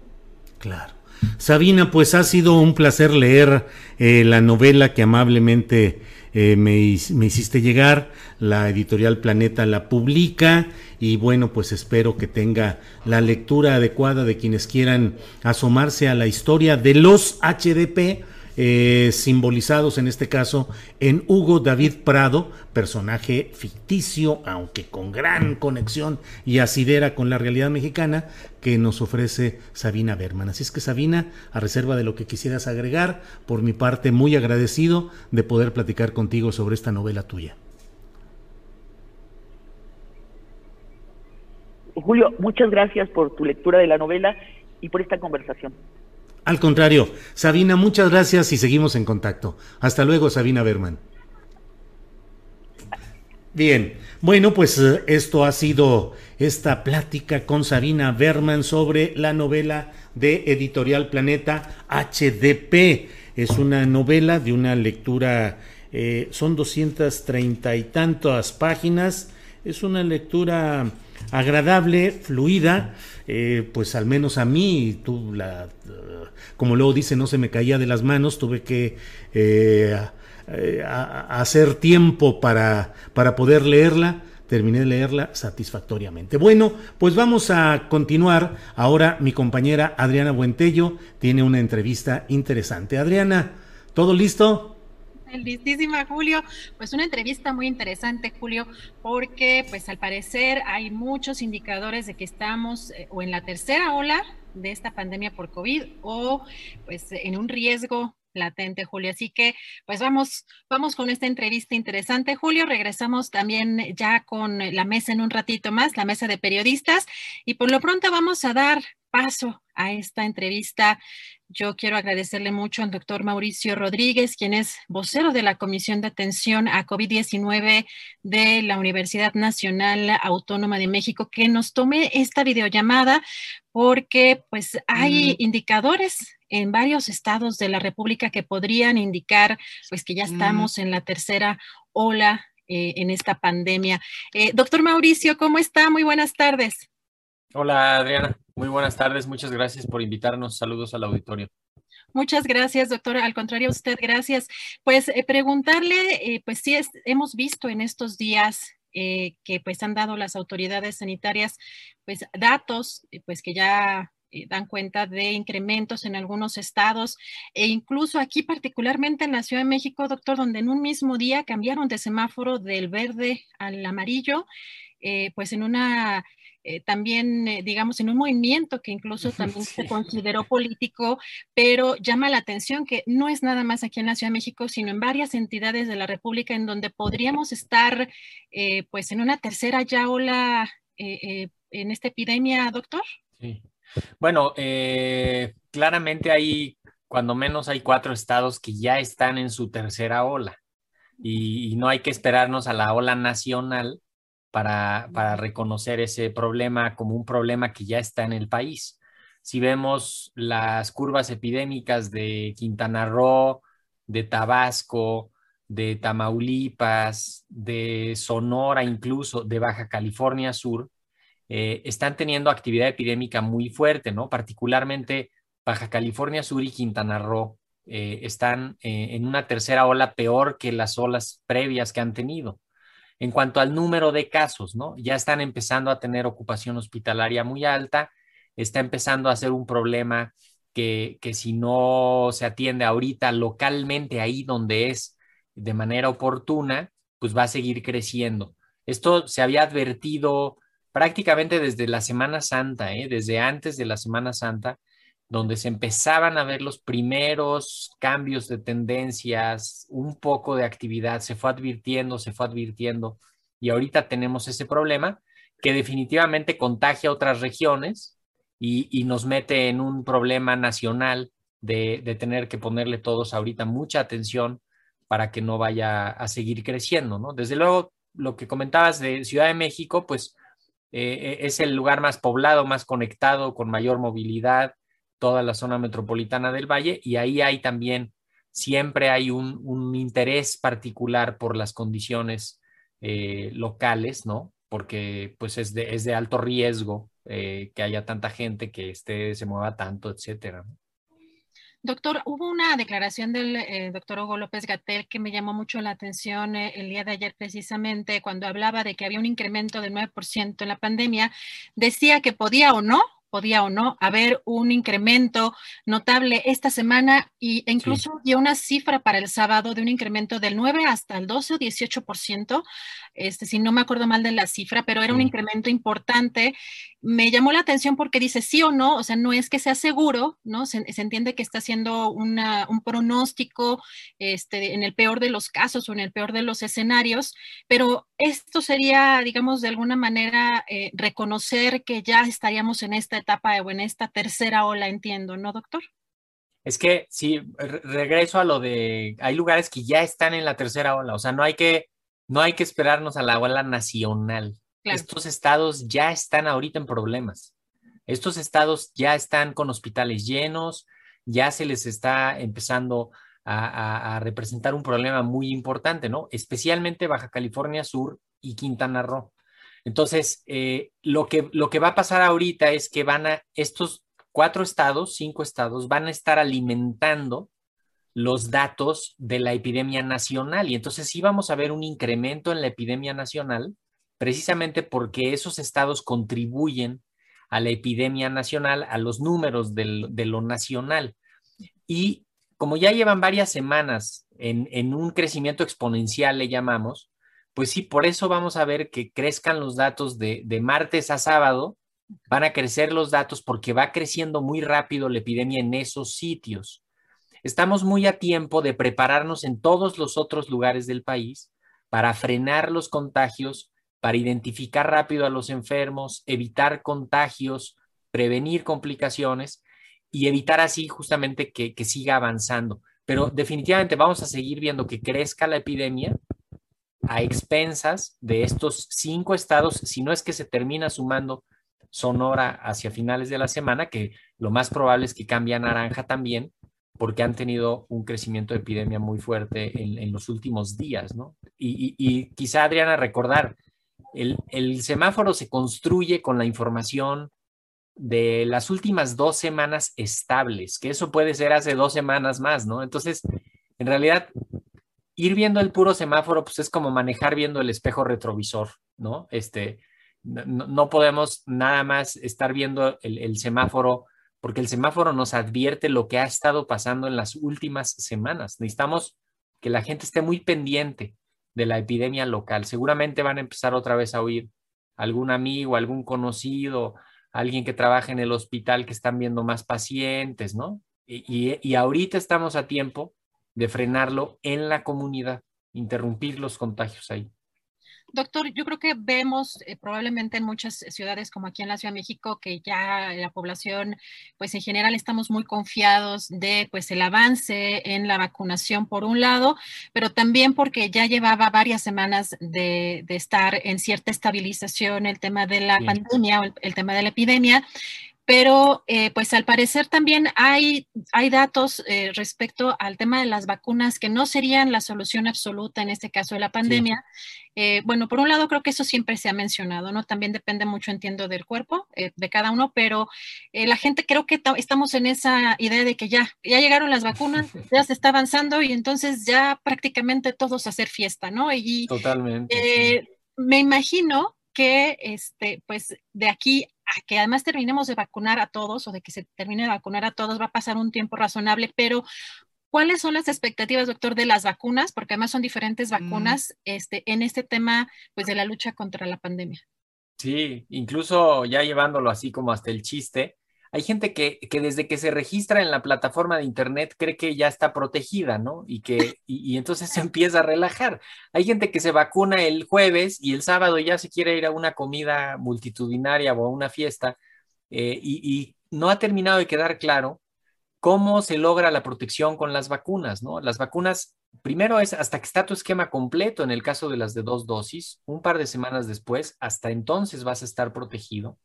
B: Claro. Sabina, pues ha sido un placer leer eh, la novela que amablemente me, me, hiciste llegar, la editorial Planeta la publica y bueno, pues espero que tenga la lectura adecuada de quienes quieran asomarse a la historia de los HDP eh, simbolizados en este caso en Hugo David Prado, personaje ficticio, aunque con gran conexión y asidera con la realidad mexicana, que nos ofrece Sabina Berman. Así es que Sabina, a reserva de lo que quisieras agregar, por mi parte muy agradecido de poder platicar contigo sobre esta novela tuya.
F: Julio, muchas gracias por tu lectura de la novela y por esta conversación.
B: Al contrario, Sabina, muchas gracias y seguimos en contacto. Hasta luego, Sabina Berman. Bien, bueno, pues eh, esto ha sido esta plática con Sabina Berman sobre la novela de Editorial Planeta HDP. Es una novela de una lectura, eh, son 230 y tantas páginas. Es una lectura agradable, fluida, eh, pues al menos a mí, tú la, como luego dice, no se me caía de las manos, tuve que eh, hacer tiempo para, para poder leerla. Terminé de leerla satisfactoriamente. Bueno, pues vamos a continuar. Ahora mi compañera Adriana Buentello tiene una entrevista interesante. Adriana, ¿todo listo?
C: Listísima, Julio. Pues una entrevista muy interesante, Julio, porque pues al parecer hay muchos indicadores de que estamos eh, o en la tercera ola de esta pandemia por COVID o pues en un riesgo latente, Julio. Así que, pues vamos, vamos con esta entrevista interesante, Julio. Regresamos también ya con la mesa en un ratito más, la mesa de periodistas, y por lo pronto vamos a dar paso a esta entrevista yo quiero agradecerle mucho al doctor Mauricio Rodríguez, quien es vocero de la Comisión de Atención a COVID-19 de la Universidad Nacional Autónoma de México, que nos tome esta videollamada porque pues hay indicadores en varios estados de la República que podrían indicar pues que ya estamos en la tercera ola eh, en esta pandemia. Eh, doctor Mauricio, ¿cómo está? Muy buenas tardes.
G: Hola Adriana, muy buenas tardes, muchas gracias por invitarnos, saludos al auditorio.
C: Muchas gracias, doctora. Al contrario, usted, gracias. Pues eh, preguntarle, eh, pues sí, hemos visto en estos días eh, que pues han dado las autoridades sanitarias, pues datos, pues que ya dan cuenta de incrementos en algunos estados e incluso aquí particularmente en la Ciudad de México, doctor, donde en un mismo día cambiaron de semáforo del verde al amarillo, pues en una eh, también, eh, digamos, en un movimiento que incluso también se consideró político, pero llama la atención que no es nada más aquí en la Ciudad de México, sino en varias entidades de la República en donde podríamos estar, eh, pues, en una tercera ya ola en esta epidemia, doctor.
G: Sí. Bueno, claramente hay, cuando menos hay cuatro estados que ya están en su tercera ola y no hay que esperarnos a la ola nacional para, para reconocer ese problema como un problema que ya está en el país. Si vemos las curvas epidémicas de Quintana Roo, de Tabasco, de Tamaulipas, de Sonora, incluso de Baja California Sur, eh, están teniendo actividad epidémica muy fuerte, ¿no? Particularmente Baja California Sur y Quintana Roo eh, están eh, en una tercera ola peor que las olas previas que han tenido. En cuanto al número de casos, ¿no? Ya están empezando a tener ocupación hospitalaria muy alta, está empezando a ser un problema que, que si no se atiende ahorita localmente ahí donde es de manera oportuna, pues va a seguir creciendo. Esto se había advertido prácticamente desde la Semana Santa, ¿eh? desde antes de la Semana Santa, donde se empezaban a ver los primeros cambios de tendencias, un poco de actividad, se fue advirtiendo, se fue advirtiendo, y ahorita tenemos ese problema que definitivamente contagia a otras regiones y, nos mete en un problema nacional de, tener que ponerle todos ahorita mucha atención para que no vaya a seguir creciendo, ¿no? Desde luego, lo que comentabas de Ciudad de México, pues eh, es el lugar más poblado, más conectado, con mayor movilidad, toda la zona metropolitana del Valle y ahí hay también, siempre hay un, interés particular por las condiciones eh, locales, ¿no? Porque pues es de, es de alto riesgo eh, que haya tanta gente, que esté, se mueva tanto, etcétera.
C: Doctor, hubo una declaración del eh, doctor Hugo López Gatel que me llamó mucho la atención el día de ayer precisamente cuando hablaba de que había un incremento del 9% en la pandemia. Decía que podía o no podía o no haber un incremento notable esta semana y, e incluso dio una cifra para el sábado de un incremento del 9 hasta el 12 o 18%, este, si no me acuerdo mal de la cifra, pero era un incremento importante. Me llamó la atención porque dice sí o no, o sea, no es que sea seguro, ¿no? Se, entiende que está haciendo un pronóstico este, en el peor de los casos o en el peor de los escenarios, pero esto sería, digamos, de alguna manera eh, reconocer que ya estaríamos en esta etapa o en esta tercera ola, entiendo, ¿no, doctor?
G: Es que sí, regreso a lo de, hay lugares que ya están en la tercera ola, o sea, no hay que, no hay que esperarnos a la ola nacional. Estos estados ya están ahorita en problemas. Estos estados ya están con hospitales llenos, ya se les está empezando a, representar un problema muy importante, ¿no? Especialmente Baja California Sur y Quintana Roo. Entonces, eh, lo, que, lo que va a pasar ahorita es que van a, estos cuatro estados, cinco estados, van a estar alimentando los datos de la epidemia nacional. Y entonces sí vamos a ver un incremento en la epidemia nacional, precisamente porque esos estados contribuyen a la epidemia nacional, a los números de lo nacional. Y como ya llevan varias semanas en, un crecimiento exponencial, le llamamos, pues sí, por eso vamos a ver que crezcan los datos de, martes a sábado, van a crecer los datos porque va creciendo muy rápido la epidemia en esos sitios. Estamos muy a tiempo de prepararnos en todos los otros lugares del país para frenar los contagios, para identificar rápido a los enfermos, evitar contagios, prevenir complicaciones y evitar así justamente que, que siga avanzando. Pero definitivamente vamos a seguir viendo que crezca la epidemia a expensas de estos cinco estados, si no es que se termina sumando Sonora hacia finales de la semana, que lo más probable es que cambie a naranja también, porque han tenido un crecimiento de epidemia muy fuerte en, los últimos días, ¿no? Y, quizá, Adriana, recordar, el, el semáforo se construye con la información de las últimas dos semanas estables, que eso puede ser hace dos semanas más, ¿no? Entonces, en realidad, ir viendo el puro semáforo, pues es como manejar viendo el espejo retrovisor, ¿no? Este, no, podemos nada más estar viendo el, semáforo, porque el semáforo nos advierte lo que ha estado pasando en las últimas semanas. Necesitamos que la gente esté muy pendiente de la epidemia local. Seguramente van a empezar otra vez a oír algún amigo, algún conocido, alguien que trabaja en el hospital que están viendo más pacientes, ¿no? y ahorita estamos a tiempo de frenarlo en la comunidad, interrumpir los contagios ahí.
C: Doctor, yo creo que vemos eh, probablemente en muchas ciudades como aquí en la Ciudad de México que ya la población, pues en general estamos muy confiados de pues el avance en la vacunación por un lado, pero también porque ya llevaba varias semanas de, estar en cierta estabilización el tema de la pandemia o el tema de la epidemia pero eh, pues al parecer también hay, hay datos eh, respecto al tema de las vacunas que no serían la solución absoluta en este caso de la pandemia. Eh, bueno, por un lado creo que eso siempre se ha mencionado, ¿no? También depende mucho, entiendo, del cuerpo de cada uno, pero la gente creo que estamos en esa idea de que ya, ya llegaron las vacunas, ya se está avanzando y entonces ya prácticamente todos hacer fiesta, ¿no? Y,
G: Totalmente.
C: Me imagino que este, pues de aquí que además terminemos de vacunar a todos o de que se termine de vacunar a todos, va a pasar un tiempo razonable, pero ¿cuáles son las expectativas, doctor, de las vacunas? Porque además son diferentes mm. vacunas este, en este tema pues, de la lucha contra la pandemia.
G: Sí, incluso ya llevándolo así como hasta el chiste, hay gente que, desde que se registra en la plataforma de internet cree que ya está protegida, ¿no? Y que y, entonces se empieza a relajar. Hay gente que se vacuna el jueves y el sábado ya se quiere ir a una comida multitudinaria o a una fiesta eh, y, no ha terminado de quedar claro cómo se logra la protección con las vacunas, ¿no? Las vacunas, primero es hasta que está tu esquema completo en el caso de las de dos dosis, un par de semanas después, hasta entonces vas a estar protegido.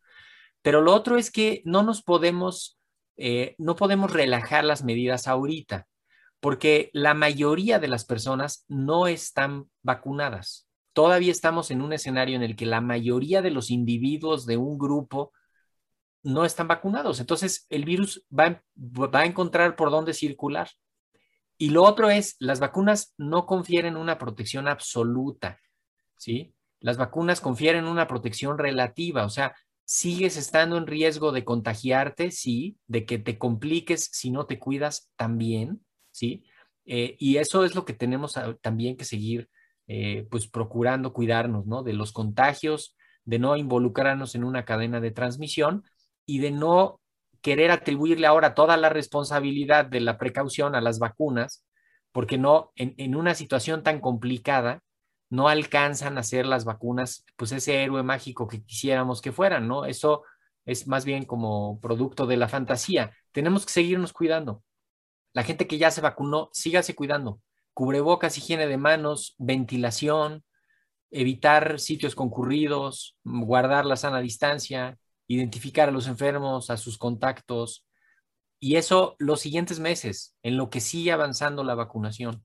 G: Pero lo otro es que no nos podemos, eh, no podemos relajar las medidas ahorita, porque la mayoría de las personas no están vacunadas. Todavía estamos en un escenario en el que la mayoría de los individuos de un grupo no están vacunados. Entonces, el virus va, va a encontrar por dónde circular. Y lo otro es, las vacunas no confieren una protección absoluta, ¿sí? Las vacunas confieren una protección relativa, o sea, sigues estando en riesgo de contagiarte, sí, de que te compliques si no te cuidas también, ¿sí? Eh, y eso es lo que tenemos también que seguir, eh, pues, procurando cuidarnos, ¿no? De los contagios, de no involucrarnos en una cadena de transmisión y de no querer atribuirle ahora toda la responsabilidad de la precaución a las vacunas, porque no, en, en una situación tan complicada, no alcanzan a ser las vacunas, pues ese héroe mágico que quisiéramos que fueran, ¿no? Eso es más bien como producto de la fantasía. Tenemos que seguirnos cuidando. La gente que ya se vacunó, sígase cuidando. Cubrebocas, higiene de manos, ventilación, evitar sitios concurridos, guardar la sana distancia, identificar a los enfermos, a sus contactos. Y eso los siguientes meses, en lo que sigue avanzando la vacunación.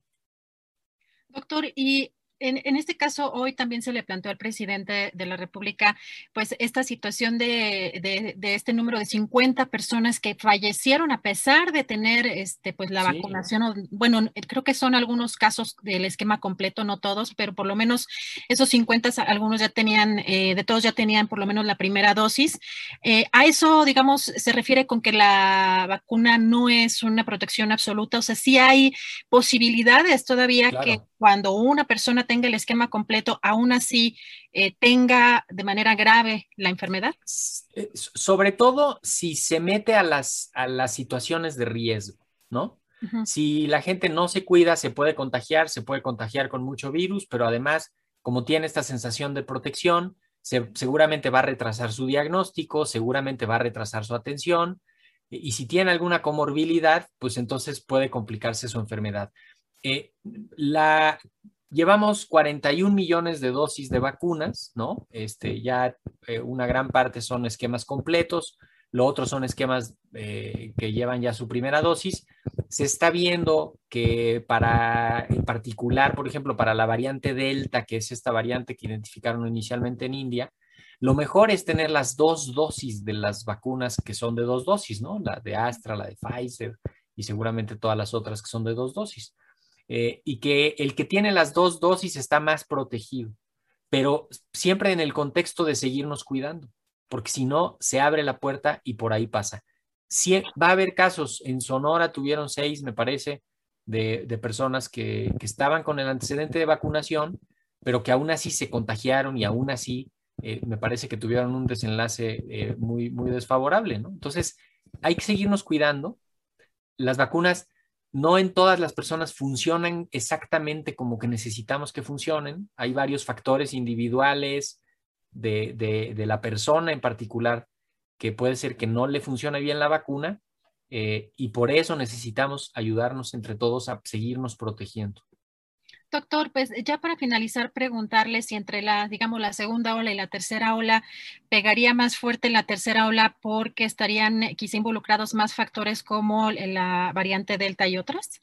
C: Doctor, y en, este caso, hoy también se le planteó al presidente de la República, pues, esta situación de, este número de 50 personas que fallecieron a pesar de tener, este, pues, la vacunación. Bueno, creo que son algunos casos del esquema completo, no todos, pero por lo menos esos 50, algunos ya tenían, eh, de todos ya tenían por lo menos la primera dosis. Eh, a eso, digamos, se refiere con que la vacuna no es una protección absoluta, o sea, sí hay posibilidades todavía que cuando una persona tenga el esquema completo, aún así eh, tenga de manera grave la enfermedad?
G: Eh, sobre todo si se mete a las, a las situaciones de riesgo, ¿no? Si la gente no se cuida, se puede contagiar, se puede contagiar con mucho virus, pero además, como tiene esta sensación de protección, seguramente va a retrasar su diagnóstico, seguramente va a retrasar su atención, y si tiene alguna comorbilidad, pues entonces puede complicarse su enfermedad. Eh, la, llevamos 41 millones de dosis de vacunas, ¿no? Este, ya eh, una gran parte son esquemas completos, lo otro son esquemas eh, que llevan ya su primera dosis. Se está viendo que para, en particular, por ejemplo, para la variante Delta, que es esta variante que identificaron inicialmente en India, lo mejor es tener las dos dosis de las vacunas que son de dos dosis, ¿no? La de Astra, la de Pfizer y seguramente todas las otras que son de dos dosis. Eh, y que el que tiene las dos dosis está más protegido, pero siempre en el contexto de seguirnos cuidando, porque si no, se abre la puerta y por ahí pasa. va a haber casos, en Sonora tuvieron seis, me parece, de, personas que, estaban con el antecedente de vacunación, pero que aún así se contagiaron y aún así eh, me parece que tuvieron un desenlace eh, muy, muy desfavorable, ¿no? Entonces, hay que seguirnos cuidando. Las vacunas no en todas las personas funcionan exactamente como que necesitamos que funcionen. Hay varios factores individuales de, la persona en particular que puede ser que no le funcione bien la vacuna eh, y por eso necesitamos ayudarnos entre todos a seguirnos protegiendo.
C: Doctor, pues ya para finalizar, preguntarle si entre la, digamos, la segunda ola y la tercera ola pegaría más fuerte la tercera ola porque estarían eh, quizá involucrados más factores como la variante Delta y otras.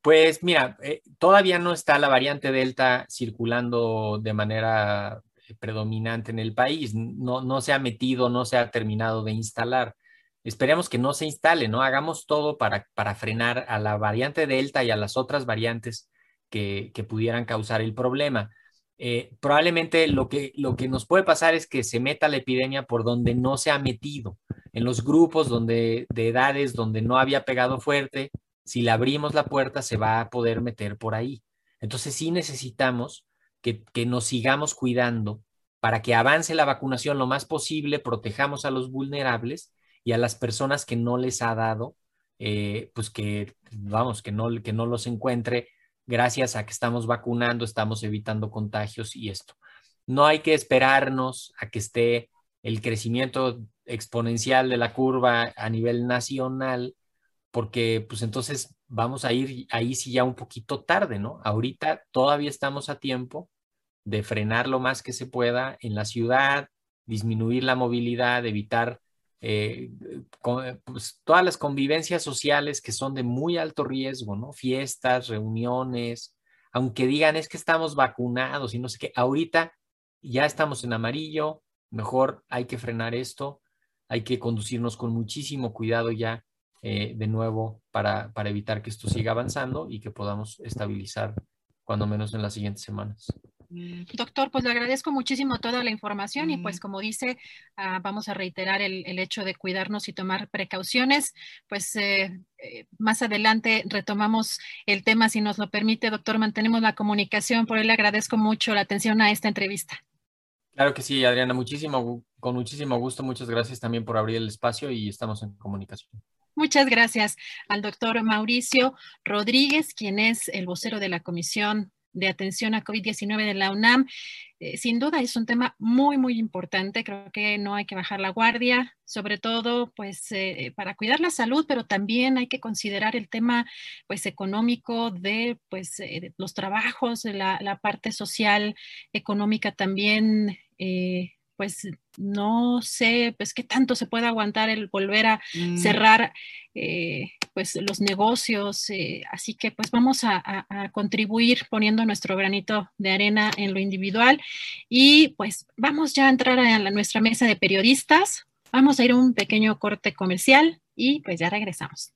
G: Pues mira, eh, todavía no está la variante Delta circulando de manera eh, predominante en el país. No, no se ha metido, no se ha terminado de instalar. Esperemos que no se instale, ¿no? Hagamos todo para, para frenar a la variante Delta y a las otras variantes que, pudieran causar el problema. Eh, probablemente lo que, lo que nos puede pasar es que se meta la epidemia por donde no se ha metido, en los grupos donde, de edades donde no había pegado fuerte, si le abrimos la puerta se va a poder meter por ahí. Entonces sí necesitamos que, nos sigamos cuidando para que avance la vacunación lo más posible, protejamos a los vulnerables y a las personas que no les ha dado, eh, pues que, vamos, que no, que no los encuentre gracias a que estamos vacunando, estamos evitando contagios y esto. No hay que esperarnos a que esté el crecimiento exponencial de la curva a nivel nacional, porque pues entonces vamos a ir ahí sí ya un poquito tarde, ¿no? Ahorita todavía estamos a tiempo de frenar lo más que se pueda en la ciudad, disminuir la movilidad, evitar eh, pues, todas las convivencias sociales que son de muy alto riesgo, ¿no? Fiestas, reuniones, aunque digan es que estamos vacunados y no sé qué, ahorita ya estamos en amarillo, mejor hay que frenar esto. hay que conducirnos con muchísimo cuidado ya eh, de nuevo para, para evitar que esto siga avanzando y que podamos estabilizar cuando menos en las siguientes semanas.
C: Mm, doctor, pues le agradezco muchísimo toda la información y pues como dice, ah, vamos a reiterar el, hecho de cuidarnos y tomar precauciones. Pues eh, eh, más adelante retomamos el tema, si nos lo permite, doctor, mantenemos la comunicación. Por él le agradezco mucho la atención a esta entrevista.
G: Claro que sí, Adriana, muchísimo, con muchísimo gusto. Muchas gracias también por abrir el espacio y estamos en comunicación.
C: Muchas gracias al doctor Mauricio Rodríguez, quien es el vocero de la Comisión de Atención a COVID-19 de la UNAM. Eh, sin duda es un tema muy, muy importante. Creo que no hay que bajar la guardia, sobre todo pues eh, para cuidar la salud, pero también hay que considerar el tema pues económico de pues eh, los trabajos, la, la, parte social, económica también pues no sé, pues qué tanto se puede aguantar el volver a mm. cerrar eh, pues los negocios, eh, así que pues vamos a, contribuir poniendo nuestro granito de arena en lo individual y pues vamos ya a entrar a nuestra mesa de periodistas, vamos a ir a un pequeño corte comercial y pues ya regresamos.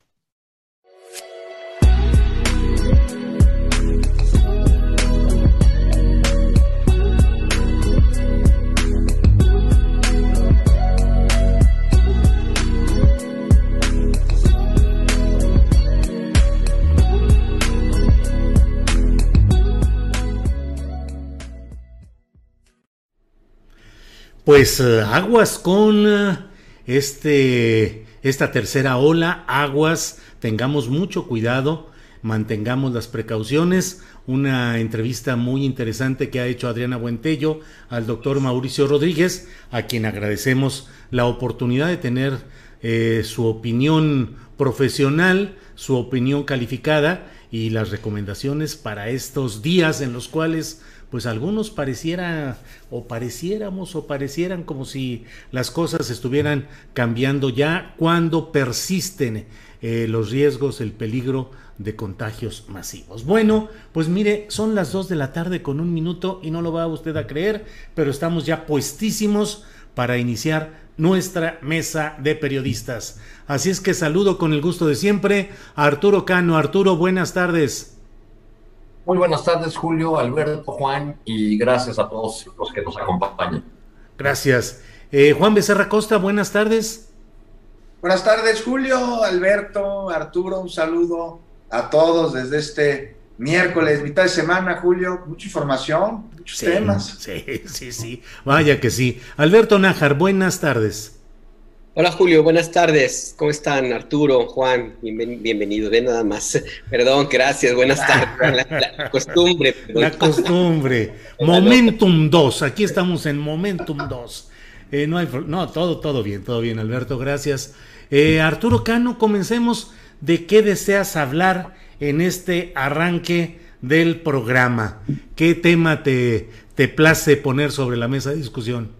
B: Pues eh, aguas con eh, este, esta tercera ola, aguas, tengamos mucho cuidado, mantengamos las precauciones. Una entrevista muy interesante que ha hecho Adriana Buentello al doctor Mauricio Rodríguez, a quien agradecemos la oportunidad de tener eh, su opinión profesional, su opinión calificada y las recomendaciones para estos días en los cuales pues algunos pareciera o pareciéramos o parecieran como si las cosas estuvieran cambiando ya cuando persisten eh, los riesgos, el peligro de contagios masivos. Bueno, pues mire, son las 2 de la tarde con un minuto y no lo va usted a creer, pero estamos ya puestísimos para iniciar nuestra mesa de periodistas. Así es que saludo con el gusto de siempre a Arturo Cano. Arturo, buenas tardes.
H: Muy buenas tardes, Julio, Alberto, Juan, y gracias a todos los que nos acompañan.
B: Gracias. Eh, Juan Becerra Costa, buenas tardes.
I: Buenas tardes, Julio, Alberto, Arturo, un saludo a todos desde este miércoles, mitad de semana, Julio. Mucha información, muchos temas.
B: Sí, sí, sí. Vaya que sí. Alberto Nájar, buenas tardes.
J: Hola Julio, buenas tardes. ¿Cómo están Arturo, Juan? bienvenido. Ven nada más. Perdón, gracias. Buenas tardes. La, costumbre.
B: La costumbre. Momentum 2. Aquí estamos en Momentum 2. Eh, no, hay, no, todo, todo bien, todo bien, Alberto. Gracias. Eh, Arturo Cano, comencemos. ¿De qué deseas hablar en este arranque del programa? ¿Qué tema te, te place poner sobre la mesa de discusión?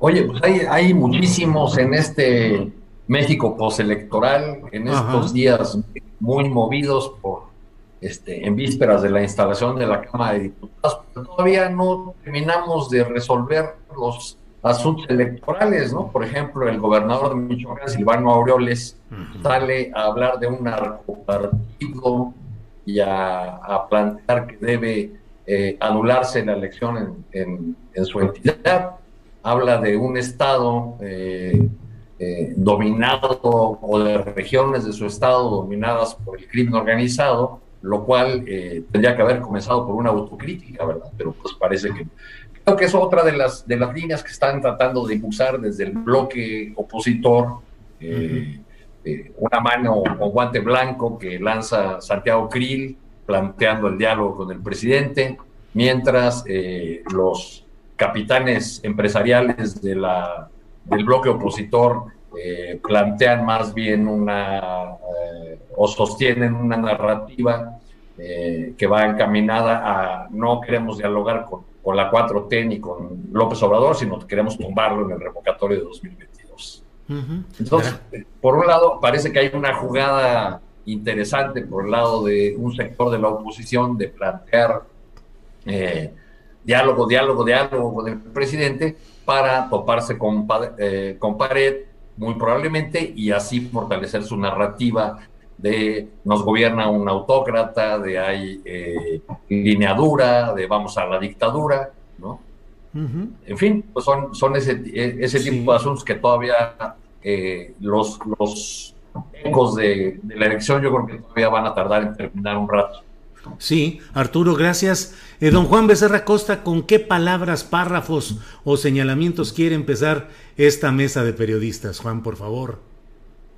H: Oye, pues hay, hay muchísimos en este México postelectoral, en estos días muy movidos por Este, en vísperas de la instalación de la Cámara de Diputados, todavía no terminamos de resolver los asuntos electorales, ¿no? Por ejemplo, el gobernador de Michoacán, Silvano Aureoles, sale a hablar de un narcopartido y a, plantear que debe eh, anularse la elección en, en, su entidad. Habla de un Estado eh, eh, dominado o de regiones de su Estado dominadas por el crimen organizado, lo cual tendría que haber comenzado por una autocrítica, ¿verdad? Pero pues parece que creo que es otra de las, de las líneas que están tratando de impulsar desde el bloque opositor. una mano o guante blanco que lanza Santiago Krill, planteando el diálogo con el presidente, mientras eh, los capitanes empresariales de la, del bloque opositor eh, plantean más bien una eh, o sostienen una narrativa que va encaminada a no queremos dialogar con, con, la 4T ni con López Obrador, sino que queremos tumbarlo en el revocatorio de 2022. Entonces, por un lado, parece que hay una jugada interesante por el lado de un sector de la oposición de plantear eh, diálogo, diálogo, diálogo con el presidente para toparse con, eh, con pared, muy probablemente, y así fortalecer su narrativa de nos gobierna un autócrata, de hay eh, lineadura, de vamos a la dictadura, ¿no? En fin, pues son, son ese, ese tipo de asuntos que todavía los, los ecos de, la elección yo creo que todavía van a tardar en terminar un rato.
B: Sí, Arturo, gracias. Eh, don Juan Becerra Costa, ¿con qué palabras, párrafos o señalamientos quiere empezar esta mesa de periodistas? Juan, por favor.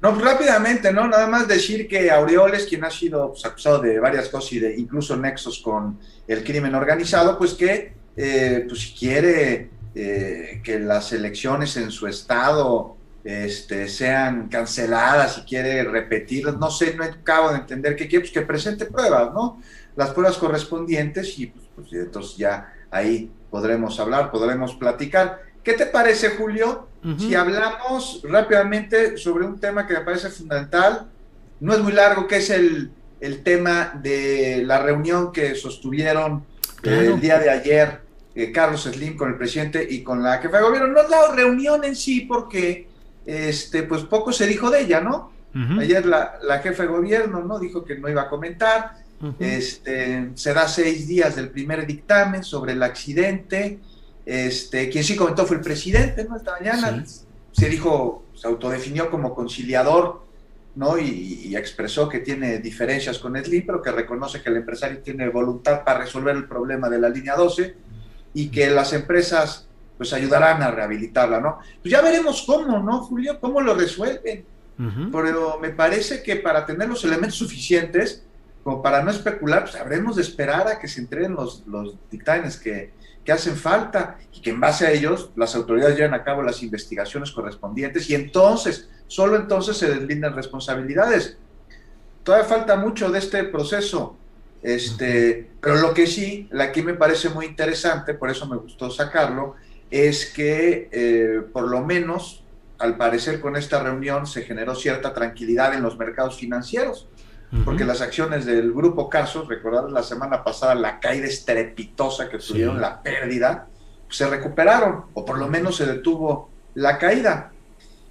I: No, pues rápidamente, ¿no? Nada más decir que Aureoles, quien ha sido pues, acusado de varias cosas y de incluso nexos con el crimen organizado, pues que eh, pues si quiere eh, que las elecciones en su estado este, sean canceladas y quiere repetirlas, no sé, no acabo de entender qué quiere, pues que presente pruebas, ¿no? Las pruebas correspondientes y pues, pues, entonces ya ahí podremos hablar, podremos platicar. ¿Qué te parece, Julio? Si hablamos rápidamente sobre un tema que me parece fundamental, no es muy largo, que es el, el tema de la reunión que sostuvieron eh, el día de ayer eh, Carlos Slim con el presidente y con la jefa de gobierno. No es la reunión en sí, porque este, pues poco se dijo de ella, ¿no? Ayer la, la, jefa de gobierno, ¿no? Dijo que no iba a comentar. este, se da seis días del primer dictamen sobre el accidente. Este, quien sí comentó fue el presidente, ¿no? Esta mañana se dijo, se autodefinió como conciliador, ¿no? Y, y, expresó que tiene diferencias con Slim, pero que reconoce que el empresario tiene voluntad para resolver el problema de la línea 12 y que las empresas pues ayudarán a rehabilitarla, ¿no? Pues ya veremos cómo, ¿no, Julio? ¿Cómo lo resuelven? Pero me parece que para tener los elementos suficientes, como para no especular, pues habremos de esperar a que se entreguen los, los dictámenes que, que hacen falta y que en base a ellos las autoridades lleven a cabo las investigaciones correspondientes y entonces, solo entonces se deslindan responsabilidades. Todavía falta mucho de este proceso, este, pero lo que sí, aquí me parece muy interesante, por eso me gustó sacarlo, es que eh, por lo menos, al parecer con esta reunión se generó cierta tranquilidad en los mercados financieros, porque las acciones del grupo Carsos, recordad la semana pasada la caída estrepitosa que tuvieron, la pérdida, se recuperaron, o por lo menos se detuvo la caída.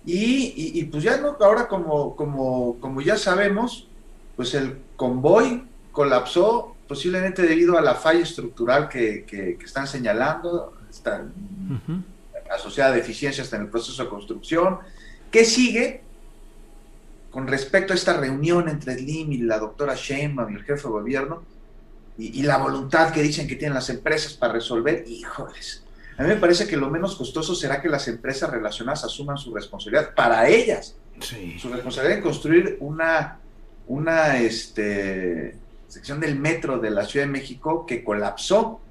I: Y, pues ya no, ahora como, como, como ya sabemos, pues el convoy colapsó posiblemente debido a la falla estructural que, que están señalando, está asociada a deficiencias en el proceso de construcción. ¿Qué sigue con respecto a esta reunión entre Slim y la doctora Sheinbaum y el jefe de gobierno y, la voluntad que dicen que tienen las empresas para resolver? Híjoles, a mí me parece que lo menos costoso será que las empresas relacionadas asuman su responsabilidad para ellas. Su responsabilidad en construir una, una este, sección del metro de la Ciudad de México que colapsó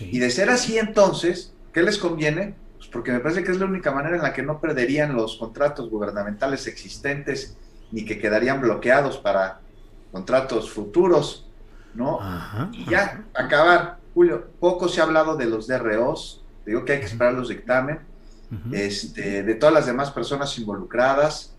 I: y de ser así entonces, ¿qué les conviene? Pues porque me parece que es la única manera en la que no perderían los contratos gubernamentales existentes ni que quedarían bloqueados para contratos futuros, ¿no? y ya, acabar. Julio, poco se ha hablado de los DROs, digo que hay que esperar los dictamen, este, de todas las demás personas involucradas,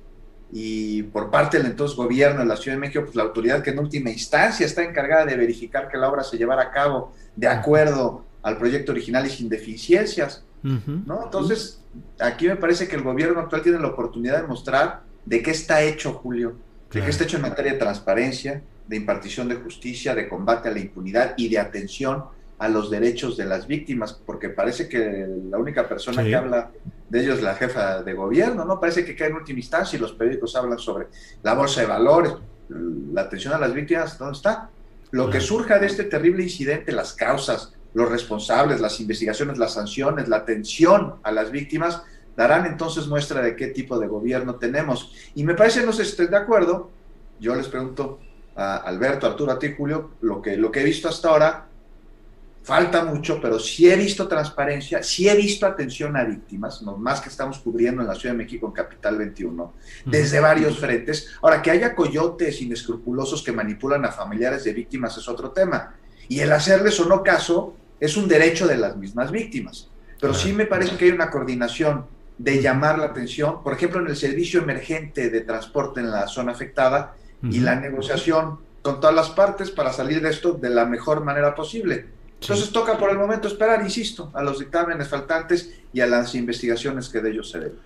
I: y por parte del entonces gobierno de la Ciudad de México, pues la autoridad que en última instancia está encargada de verificar que la obra se llevara a cabo de acuerdo al proyecto original y sin deficiencias. ¿no? Entonces, aquí me parece que el gobierno actual tiene la oportunidad de mostrar de qué está hecho, Julio, de qué está hecho en materia de transparencia, de impartición de justicia, de combate a la impunidad y de atención a los derechos de las víctimas, porque parece que la única persona que habla de ellos es la jefa de gobierno, ¿no? Parece que cae en última instancia y los periódicos hablan sobre la bolsa de valores, la atención a las víctimas, ¿dónde está? Lo que surja de este terrible incidente, las causas, los responsables, las investigaciones, las sanciones, la atención a las víctimas, darán entonces muestra de qué tipo de gobierno tenemos. Y me parece, no sé si estén de acuerdo, yo les pregunto a Alberto, Arturo, a ti, Julio, lo que, lo que he visto hasta ahora falta mucho, pero sí he visto transparencia, sí he visto atención a víctimas, no más que estamos cubriendo en la Ciudad de México, en Capital 21, desde varios frentes. Ahora, que haya coyotes inescrupulosos que manipulan a familiares de víctimas es otro tema. Y el hacerles o no caso es un derecho de las mismas víctimas. Pero sí me parece que hay una coordinación de llamar la atención, por ejemplo, en el servicio emergente de transporte en la zona afectada y la negociación con todas las partes para salir de esto de la mejor manera posible. Entonces toca por el momento esperar, insisto, a los dictámenes faltantes y a las investigaciones que de ellos se deben.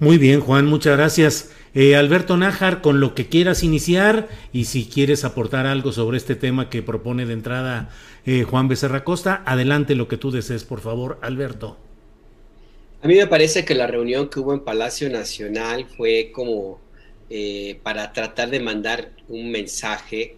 B: Muy bien, Juan, muchas gracias. Eh, Alberto Nájar, con lo que quieras iniciar y si quieres aportar algo sobre este tema que propone de entrada eh, Juan Becerra Costa, adelante lo que tú desees, por favor, Alberto.
J: A mí me parece que la reunión que hubo en Palacio Nacional fue como eh, para tratar de mandar un mensaje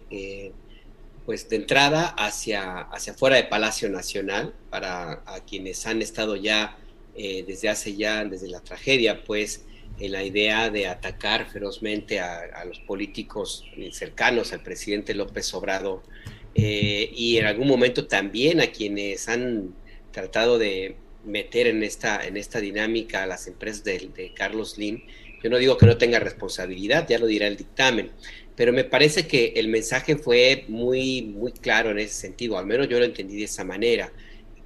J: pues de entrada hacia, hacia fuera de Palacio Nacional, para a quienes han estado ya eh, desde hace ya, desde la tragedia, pues en la idea de atacar ferozmente a, los políticos cercanos al presidente López Obrador eh, y en algún momento también a quienes han tratado de meter en esta, en esta dinámica a las empresas de, Carlos Slim. Yo no digo que no tenga responsabilidad, ya lo dirá el dictamen, pero me parece que el mensaje fue muy, muy claro en ese sentido, al menos yo lo entendí de esa manera,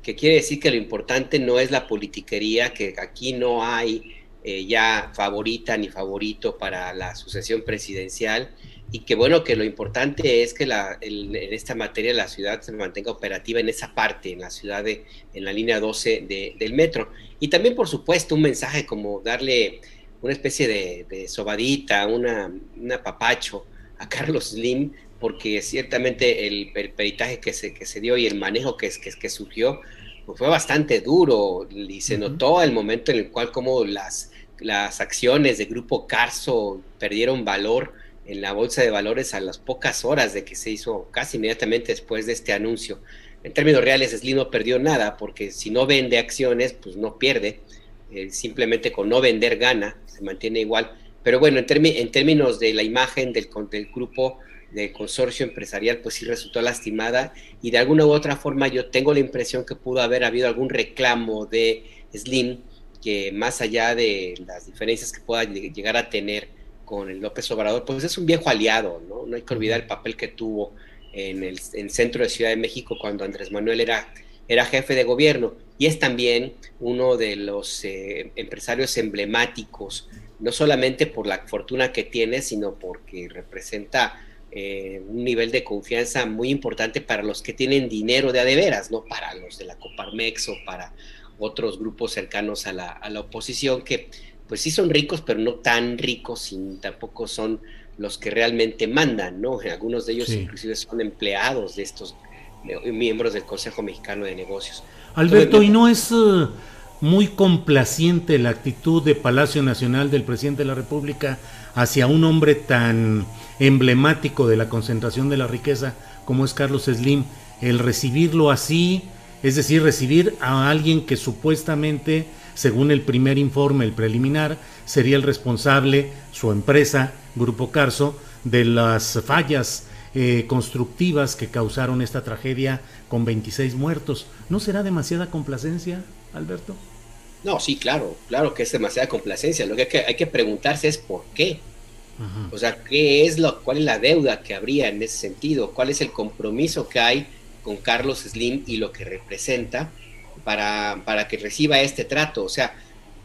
J: que quiere decir que lo importante no es la politiquería, que aquí no hay eh, ya favorita ni favorito para la sucesión presidencial, y que bueno, que lo importante es que en esta materia la ciudad se mantenga operativa en esa parte, en la ciudad, de, en la línea 12 del metro. Y también, por supuesto, un mensaje como darle una especie de, sobadita, una, una papacho a Carlos Slim, porque ciertamente el, peritaje que se, que se dio y el manejo que, que, que surgió pues fue bastante duro y se notó el momento en el cual como las, las acciones de Grupo Carso perdieron valor en la bolsa de valores a las pocas horas de que se hizo casi inmediatamente después de este anuncio. En términos reales, Slim no perdió nada porque si no vende acciones, pues no pierde. Eh, simplemente con no vender gana, se mantiene igual. Pero bueno, en, en términos de la imagen del, del grupo del consorcio empresarial, pues sí resultó lastimada y de alguna u otra forma yo tengo la impresión que pudo haber habido algún reclamo de Slim que más allá de las diferencias que pueda llegar a tener con el López Obrador, pues es un viejo aliado, ¿no? No hay que olvidar el papel que tuvo en el, centro de Ciudad de México cuando Andrés Manuel era, era jefe de gobierno y es también uno de los eh, empresarios emblemáticos no solamente por la fortuna que tiene, sino porque representa eh, un nivel de confianza muy importante para los que tienen dinero de a de veras, no para los de la Coparmex o para otros grupos cercanos a la, a la oposición, que pues sí son ricos, pero no tan ricos y tampoco son los que realmente mandan, ¿no? Algunos de ellos inclusive son empleados de estos miembros del Consejo Mexicano de Negocios.
B: Alberto, ¿y no es... Eh, muy complaciente la actitud de Palacio Nacional del presidente de la República hacia un hombre tan emblemático de la concentración de la riqueza como es Carlos Slim, el recibirlo así, es decir, recibir a alguien que supuestamente, según el primer informe, el preliminar, sería el responsable, su empresa, Grupo Carso, de las fallas eh, constructivas que causaron esta tragedia con 26 muertos. ¿No será demasiada complacencia, Alberto?
J: No, sí, claro, claro que es demasiada complacencia. Lo que hay que, hay que preguntarse es por qué. O sea, ¿qué es lo, ¿cuál es la deuda que habría en ese sentido? ¿Cuál es el compromiso que hay con Carlos Slim y lo que representa para, para que reciba este trato? O sea,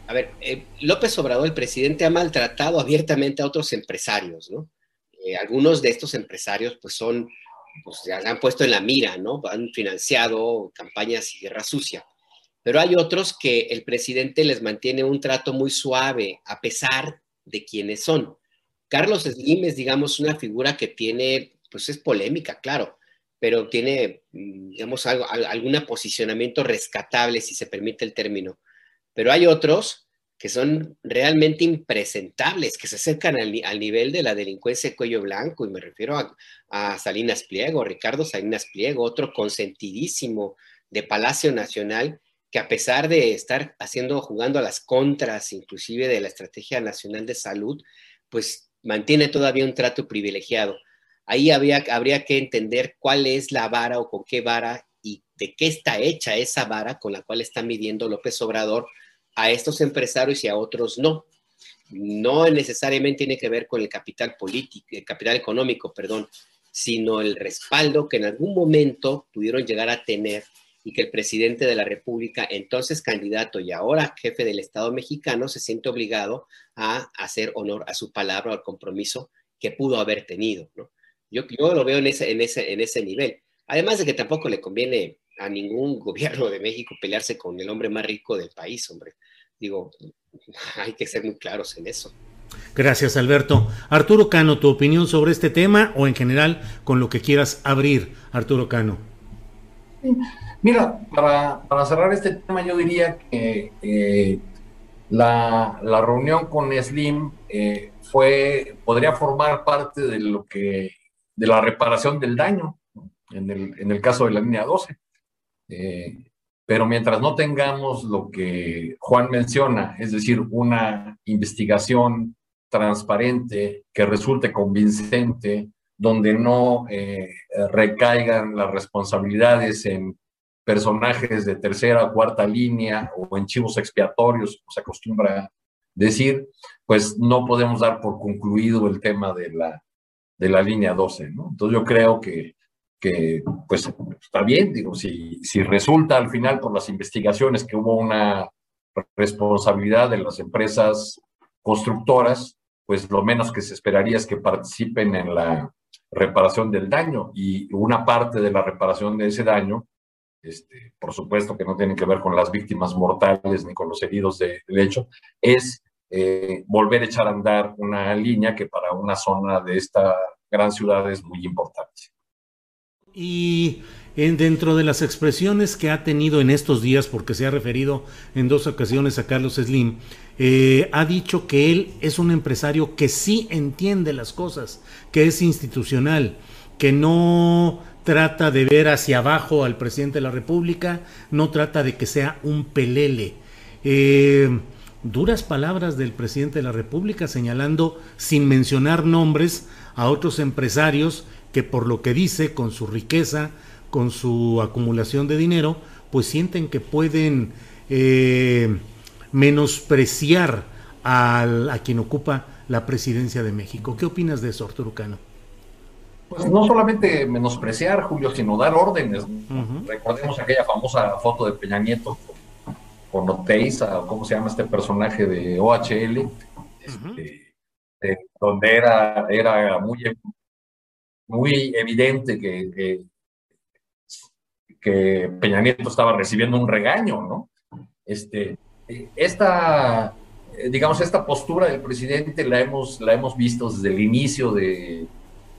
J: a ver, eh, López Obrador, el presidente, ha maltratado abiertamente a otros empresarios, ¿no? Eh, algunos de estos empresarios, pues son, pues se han puesto en la mira, ¿no? Han financiado campañas y guerra sucia pero hay otros que el presidente les mantiene un trato muy suave a pesar de quienes son. Carlos Slim es, digamos, una figura que tiene, pues es polémica, claro, pero tiene, mm, digamos, algo, algún posicionamiento rescatable, si se permite el término. Pero hay otros que son realmente impresentables, que se acercan al, nivel de la delincuencia de cuello blanco, y me refiero a, a, Salinas Pliego, Ricardo Salinas Pliego, otro consentidísimo de Palacio Nacional, que a pesar de estar haciendo, jugando a las contras, inclusive de la Estrategia Nacional de Salud, pues mantiene todavía un trato privilegiado. Ahí habría, habría que entender cuál es la vara o con qué vara y de qué está hecha esa vara con la cual está midiendo López Obrador a estos empresarios y a otros no. No necesariamente tiene que ver con el capital político, el capital económico, perdón, sino el respaldo que en algún momento pudieron llegar a tener y que el presidente de la República, entonces candidato y ahora jefe del Estado mexicano, se siente obligado a hacer honor a su palabra, al compromiso que pudo haber tenido. Yo, yo lo veo en ese, en, ese, en ese nivel. Además de que tampoco le conviene a ningún gobierno de México pelearse con el hombre más rico del país, hombre. Digo, hay que ser muy claros en eso.
B: Gracias, Alberto. Arturo Cano, tu opinión sobre este tema o en general con lo que quieras abrir, Arturo Cano.
H: Mira, para, para cerrar este tema, yo diría que eh, la, la, reunión con Slim eh, fue, podría formar parte de lo que, de la reparación del daño, en el, en el caso de la línea 12. Eh, pero mientras no tengamos lo que Juan menciona, es decir, una investigación transparente que resulte convincente, donde no recaigan las responsabilidades en personajes de tercera o cuarta línea o en chivos expiatorios, como se acostumbra decir, pues no podemos dar por concluido el tema de la, de la línea 12, ¿no? Entonces yo creo que, que pues está bien, digo, si, si resulta al final por las investigaciones que hubo una responsabilidad de las empresas constructoras, pues lo menos que se esperaría es que participen en la reparación del daño y una parte de la reparación de ese daño este, por supuesto que no tienen que ver con las víctimas mortales ni con los heridos del hecho, es eh, volver a echar a andar una línea que para una zona de esta gran ciudad es muy importante.
B: Y en, dentro de las expresiones que ha tenido en estos días, porque se ha referido en dos ocasiones a Carlos Slim, eh, ha dicho que él es un empresario que sí entiende las cosas, que es institucional, que no trata de ver hacia abajo al presidente de la República, no trata de que sea un pelele. Eh, duras palabras del presidente de la República señalando, sin mencionar nombres, a otros empresarios que por lo que dice, con su riqueza, con su acumulación de dinero, pues sienten que pueden eh, menospreciar a quien ocupa la presidencia de México. ¿Qué opinas de eso, Arturo Cano?
H: pues no solamente menospreciar, Julio, sino dar órdenes. Recordemos aquella famosa foto de Peña Nieto con, Oteiza, ¿cómo se llama este personaje de OHL? Este, donde era, era muy, muy evidente que, que, Peña Nieto estaba recibiendo un regaño, ¿no? Este, esta, digamos, esta postura del presidente la hemos, la hemos visto desde el inicio de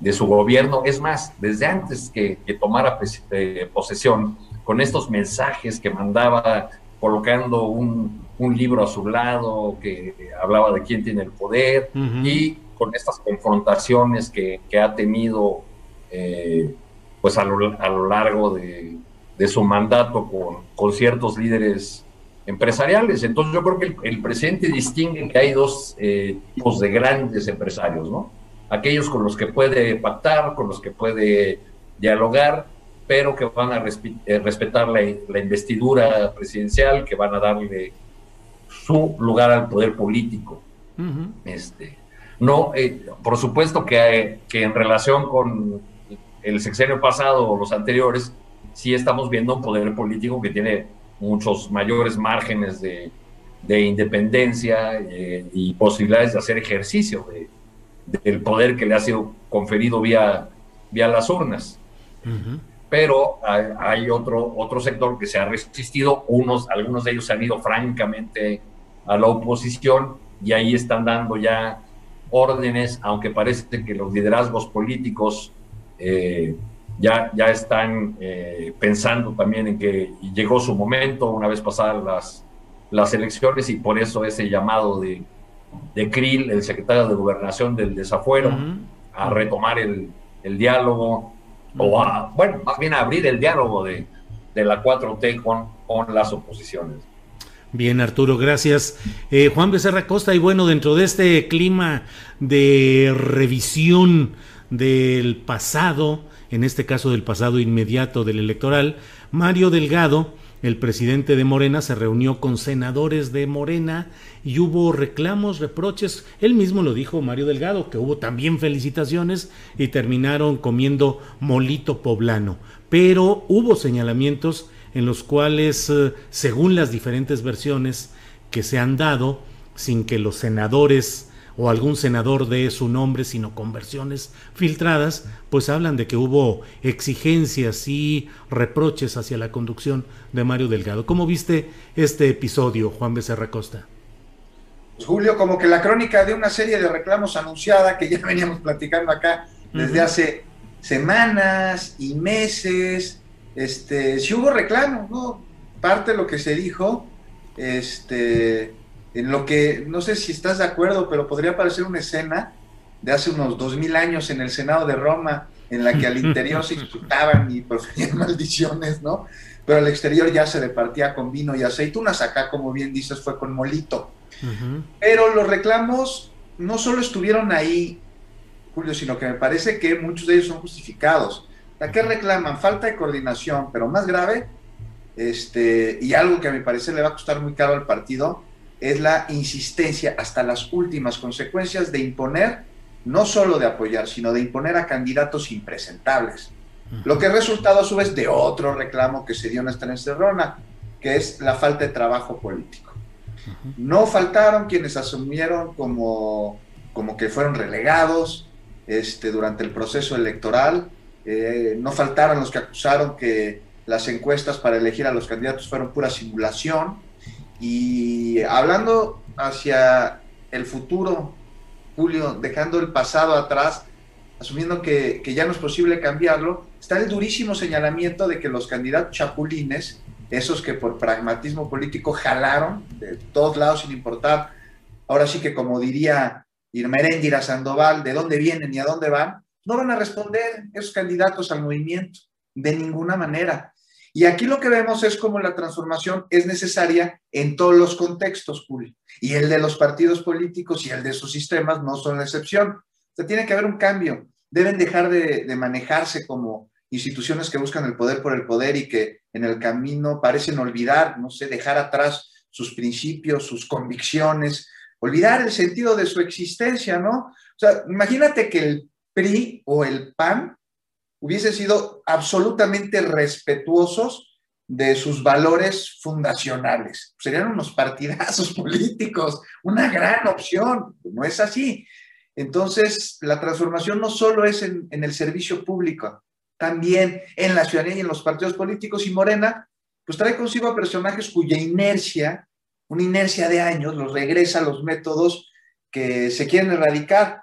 H: de su gobierno. Es más, desde antes que, tomara eh, posesión, con estos mensajes que mandaba colocando un, libro a su lado que hablaba de quién tiene el poder y con estas confrontaciones que, ha tenido eh, pues a lo, a lo largo de, su mandato con, con, ciertos líderes empresariales. Entonces yo creo que el, presidente distingue que hay dos eh, tipos de grandes empresarios, ¿no? aquellos con los que puede pactar, con los que puede dialogar, pero que van a eh, respetar la, investidura presidencial, que van a darle su lugar al poder político. este, no, eh, por supuesto que, que, en relación con el sexenio pasado o los anteriores, sí estamos viendo un poder político que tiene muchos mayores márgenes de, independencia eh, y posibilidades de hacer ejercicio de, del poder que le ha sido conferido vía, vía las urnas. Pero hay, otro, otro sector que se ha resistido, unos, algunos de ellos se han ido francamente a la oposición y ahí están dando ya órdenes, aunque parece que los liderazgos políticos eh, ya, ya están eh, pensando también en que llegó su momento una vez pasadas las, las elecciones y por eso ese llamado de, de Krill, el secretario de Gobernación del Desafuero, a retomar el, el diálogo, o a, bueno, más bien a abrir el diálogo de, de la 4T con, con las oposiciones.
B: Bien, Arturo, gracias. Eh, Juan Becerra Costa, y bueno, dentro de este clima de revisión del pasado, en este caso del pasado inmediato del electoral, Mario Delgado, el presidente de Morena, se reunió con senadores de Morena y hubo reclamos, reproches. Él mismo lo dijo Mario Delgado, que hubo también felicitaciones y terminaron comiendo molito poblano. Pero hubo señalamientos en los cuales, eh, según las diferentes versiones que se han dado, sin que los senadores o algún senador dé su nombre, sino con versiones filtradas, pues hablan de que hubo exigencias y reproches hacia la conducción de Mario Delgado. ¿Cómo viste este episodio, Juan Becerra Costa?
I: Pues, Julio, como que la crónica de una serie de reclamos anunciada que ya veníamos platicando acá desde hace semanas y meses, este, si hubo reclamos, ¿no? Parte de lo que se dijo, este, en lo que, no sé si estás de acuerdo, pero podría parecer una escena de hace unos dos mil años en el Senado de Roma, en la que al interior se insultaban y proferían maldiciones, ¿no? Pero al exterior ya se repartía con vino y aceitunas, acá, como bien dices, fue con molito. Pero los reclamos no solo estuvieron ahí, Julio, sino que me parece que muchos de ellos son justificados. ¿A qué reclaman? Falta de coordinación, pero más grave, este, y algo que a mi parecer le va a costar muy caro al partido, es la insistencia hasta las últimas consecuencias de imponer, no solo de apoyar, sino de imponer a candidatos impresentables. Lo que ha resultado a su vez de otro reclamo que se dio en esta encerrona, que es la falta de trabajo político. No faltaron quienes asumieron como, como que fueron relegados este, durante el proceso electoral, eh, no faltaron los que acusaron que las encuestas para elegir a los candidatos fueron pura simulación. Y hablando hacia el futuro, Julio, dejando el pasado atrás, asumiendo que, ya no es posible cambiarlo, está el durísimo señalamiento de que los candidatos chapulines, esos que por pragmatismo político jalaron de todos lados sin importar, ahora sí que como diría Irma Eréndira Sandoval, de dónde vienen y a dónde van, no van a responder esos candidatos al movimiento de ninguna manera. Y aquí lo que vemos es cómo la transformación es necesaria en todos los contextos, Julio. Y el de los partidos políticos y el de sus sistemas no son la excepción. O sea, tiene que haber un cambio. Deben dejar de, de manejarse como instituciones que buscan el poder por el poder y que en el camino parecen olvidar, no sé, dejar atrás sus principios, sus convicciones, olvidar el sentido de su existencia, ¿no? O sea, imagínate que el PRI o el PAN hubiesen sido absolutamente respetuosos de sus valores fundacionales. Serían unos partidazos políticos, una gran opción. No es así. Entonces, la transformación no solo es en, en, el servicio público, también en la ciudadanía y en los partidos políticos. Y Morena, pues trae consigo a personajes cuya inercia, una inercia de años, los regresa a los métodos que se quieren erradicar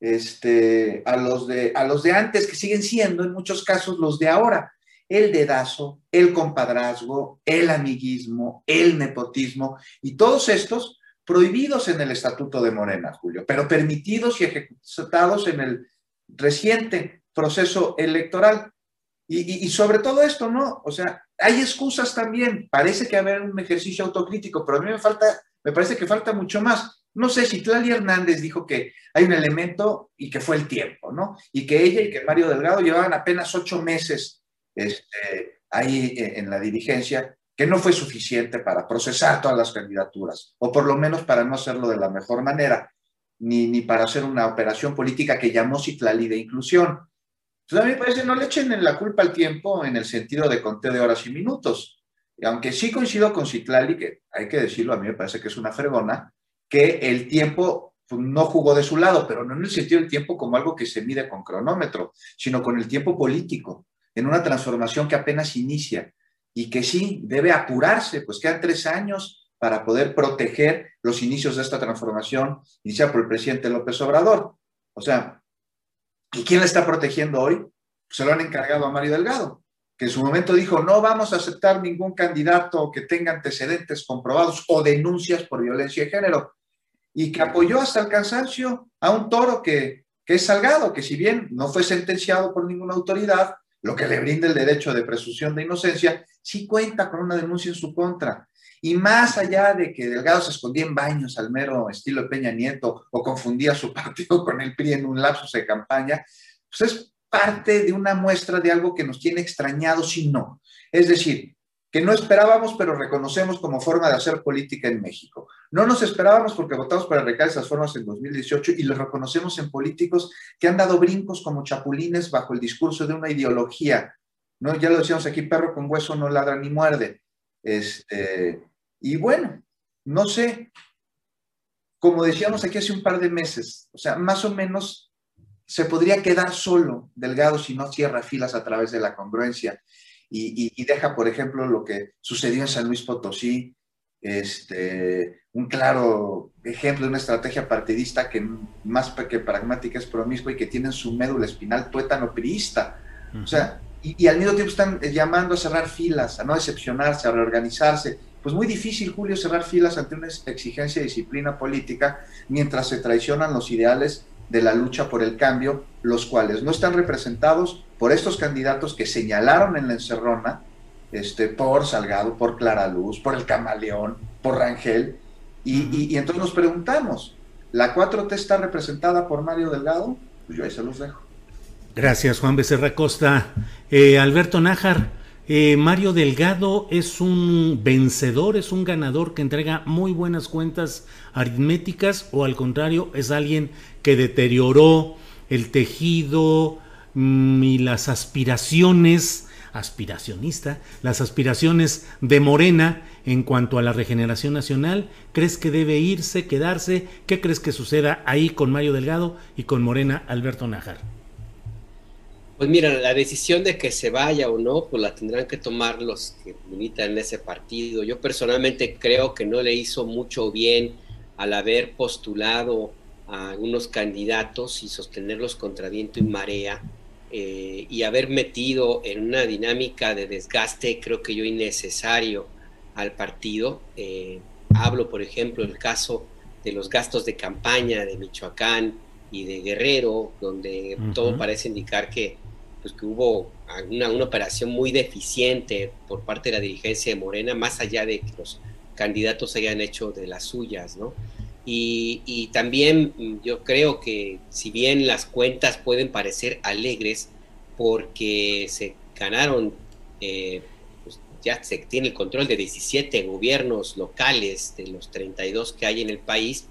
I: este, a, los de, a los de antes, que siguen siendo en muchos casos los de ahora. El dedazo, el compadrazgo, el amiguismo, el nepotismo y todos estos prohibidos en el Estatuto de Morena, Julio, pero permitidos y ejecutados en el reciente proceso electoral. Y, y, sobre todo esto, ¿no? O sea, hay excusas también. Parece que haber un ejercicio autocrítico, pero a mí me falta, me parece que falta mucho más. No sé si Tlali Hernández dijo que hay un elemento y que fue el tiempo, ¿no? Y que ella y que Mario Delgado llevaban apenas ocho meses este, ahí en la dirigencia, que no fue suficiente para procesar todas las candidaturas, o por lo menos para no hacerlo de la mejor manera, ni, ni para hacer una operación política que llamó Citlali de inclusión. Entonces a mí me parece, no le echen la culpa al tiempo en el sentido de conteo de horas y minutos. Y aunque sí coincido con Citlali, que hay que decirlo, a mí me parece que es una fregona, que el tiempo pues, no jugó de su lado, pero no en el sentido del tiempo como algo que se mide con cronómetro, sino con el tiempo político, en una transformación que apenas inicia y que sí debe apurarse, pues quedan tres años para poder proteger los inicios de esta transformación iniciada por el presidente López Obrador. O sea, ¿y quién la está protegiendo hoy? se lo han encargado a Mario Delgado, que en su momento dijo, no vamos a aceptar ningún candidato que tenga antecedentes comprobados o denuncias por violencia de género, y que apoyó hasta el cansancio a un toro que, es Salgado, que si bien no fue sentenciado por ninguna autoridad, lo que le brinda el derecho de presunción de inocencia, sí cuenta con una denuncia en su contra. Y más allá de que Delgado se escondía en baños al mero estilo de Peña Nieto o confundía su partido con el PRI en un lapso de campaña, pues es parte de una muestra de algo que nos tiene extrañados y no. Es decir, que no esperábamos, pero reconocemos como forma de hacer política en México. No nos esperábamos porque votamos para erradicar esas formas en 2018 y lo reconocemos en políticos que han dado brincos como chapulines bajo el discurso de una ideología. ¿no? Ya lo decíamos aquí, perro con hueso no ladra ni muerde. Este, y bueno, no sé, como decíamos aquí hace un par de meses, o sea, más o menos se podría quedar solo Delgado si no cierra filas a través de la congruencia y, deja, por ejemplo, lo que sucedió en San Luis Potosí, este, un claro ejemplo de una estrategia partidista que más que pragmática es promiscua y que tiene en su médula espinal tuétano priista. O sea, y, y, al mismo tiempo están llamando a cerrar filas, a no decepcionarse, a reorganizarse. Pues muy difícil, Julio, cerrar filas ante una exigencia de disciplina política mientras se traicionan los ideales de la lucha por el cambio, los cuales no están representados por estos candidatos que señalaron en la encerrona, este, por Salgado, por Clara Luz, por el Camaleón, por Rangel, y, entonces nos preguntamos, ¿la 4T está representada por Mario Delgado? Pues yo ahí se los dejo.
B: Gracias, Juan Becerra Costa. Eh, Alberto Nájar, eh, Mario Delgado es un vencedor, es un ganador que entrega muy buenas cuentas aritméticas o al contrario es alguien que deterioró el tejido mm, y las aspiraciones aspiracionista, las aspiraciones de Morena en cuanto a la regeneración nacional. ¿Crees que debe irse, quedarse? ¿Qué crees que suceda ahí con Mario Delgado y con Morena Alberto Nájar?
J: Pues mira, la decisión de que se vaya o no, pues la tendrán que tomar los que militan en ese partido. Yo personalmente creo que no le hizo mucho bien al haber postulado a algunos candidatos y sostenerlos contra viento y marea eh, y haber metido en una dinámica de desgaste, creo que yo innecesario al partido. Eh, hablo, por ejemplo, del caso de los gastos de campaña de Michoacán y de Guerrero, donde todo parece indicar que pues que hubo una, una, operación muy deficiente por parte de la dirigencia de Morena, más allá de que los candidatos hayan hecho de las suyas, ¿no? Y, y también mm, yo creo que si bien las cuentas pueden parecer alegres porque se ganaron, eh, pues ya se tiene el control de 17 gobiernos locales de los 32 que hay en el país,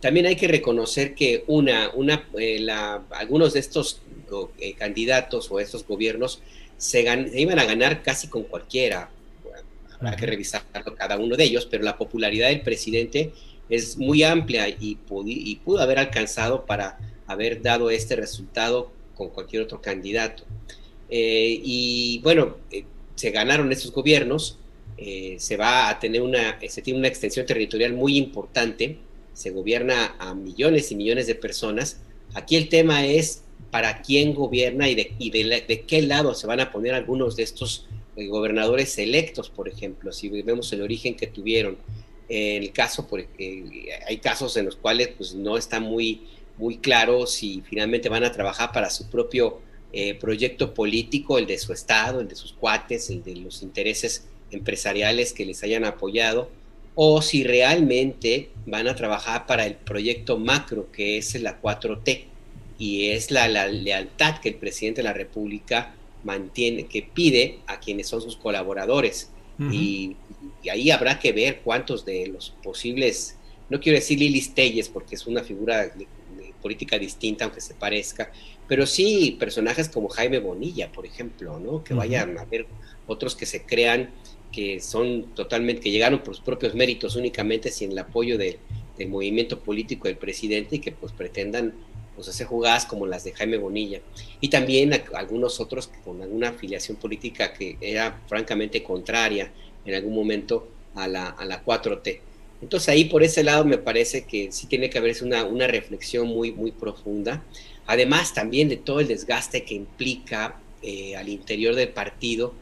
J: también hay que reconocer que una, una, eh, la, algunos de estos eh, candidatos o estos gobiernos se, iban a ganar casi con cualquiera. habrá que revisar cada uno de ellos, pero la popularidad del presidente es muy amplia y, y pudo haber alcanzado para haber dado este resultado con cualquier otro candidato. Eh, y bueno, se ganaron estos gobiernos, se va a tener una, se tiene una extensión territorial muy importante, se gobierna a millones y millones de personas. Aquí el tema es para quién gobierna y de, qué lado se van a poner algunos de estos eh, gobernadores electos, por ejemplo, si vemos el origen que tuvieron. En el caso, porque hay casos en los cuales pues, no está muy, muy claro si finalmente van a trabajar para su propio eh, proyecto político, el de su estado, el de sus cuates, el de los intereses empresariales que les hayan apoyado, o si realmente van a trabajar para el proyecto macro que es la 4T y es la, lealtad que el presidente de la República mantiene, que pide a quienes son sus colaboradores. y, ahí habrá que ver cuántos de los posibles, no quiero decir Lili Telles porque es una figura política distinta, aunque se parezca, pero sí personajes como Jaime Bonilla, por ejemplo, ¿no? Que vayan a ver otros que se crean que son totalmente, que llegaron por sus propios méritos únicamente sin el apoyo del movimiento político del presidente y que pues pretendan pues hacer jugadas como las de Jaime Bonilla y también algunos otros con alguna afiliación política que era francamente contraria en algún momento a la, a la 4T. Entonces ahí por ese lado me parece que sí tiene que haberse una, una reflexión muy, muy profunda, además también de todo el desgaste que implica eh, al interior del partido,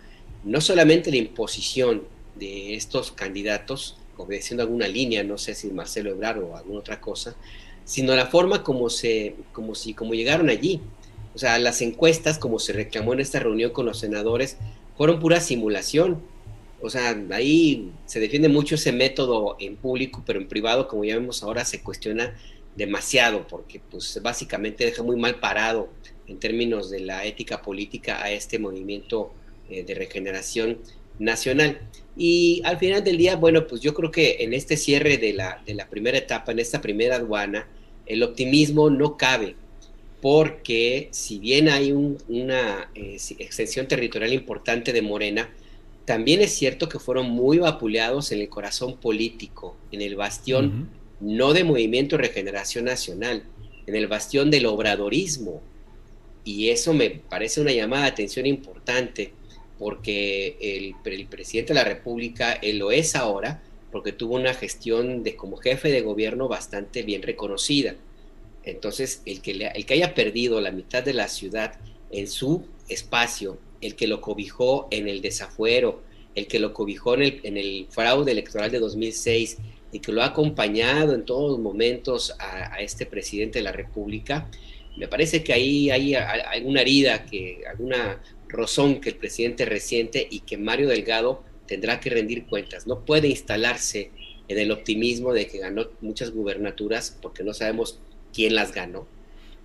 J: no solamente la imposición de estos candidatos, obedeciendo alguna línea, no sé si Marcelo Ebrard o alguna otra cosa, sino la forma como se, como si, como llegaron allí. O sea, las encuestas, como se reclamó en esta reunión con los senadores, fueron pura simulación. O sea, ahí se defiende mucho ese método en público, pero en privado, como ya vemos ahora, se cuestiona demasiado, porque pues básicamente deja muy mal parado en términos de la ética política a este movimiento eh, de regeneración nacional. Y al final del día, bueno, pues yo creo que en este cierre de la, de la primera etapa, en esta primera aduana, el optimismo no cabe, porque si bien hay una eh, extensión territorial importante de Morena, también es cierto que fueron muy vapuleados en el corazón político, en el bastión no de Movimiento de Regeneración Nacional, en el bastión del obradorismo. Y eso me parece una llamada de atención importante, porque el, el presidente de la República, él lo es ahora, porque tuvo una gestión de como jefe de gobierno bastante bien reconocida. Entonces, el que, el que haya perdido la mitad de la ciudad en su espacio, el que lo cobijó en el desafuero, el que lo cobijó en el, fraude electoral de 2006 y que lo ha acompañado en todos los momentos a, este presidente de la República, me parece que ahí hay, alguna herida, que, alguna rozón que el presidente resiente y que Mario Delgado tendrá que rendir cuentas. No puede instalarse en el optimismo de que ganó muchas gubernaturas porque no sabemos quién las ganó.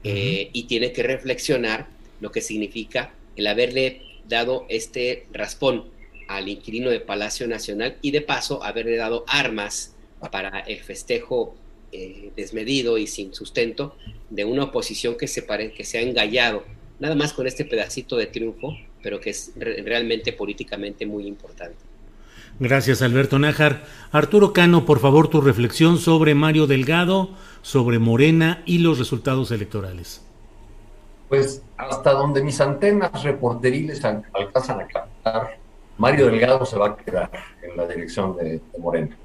J: Eh, y tiene que reflexionar lo que significa el haberle dado este raspón al inquilino de Palacio Nacional y de paso haberle dado armas para el festejo eh, desmedido y sin sustento de una oposición que se, que se ha engallado nada más con este pedacito de triunfo, pero que es realmente políticamente muy importante.
B: Gracias, Alberto Nájar. Arturo Cano, por favor, tu reflexión sobre Mario Delgado, sobre Morena y los resultados electorales.
H: Pues hasta donde mis antenas reporteriles alcanzan a captar, Mario Delgado se va a quedar en la dirección de, Morena.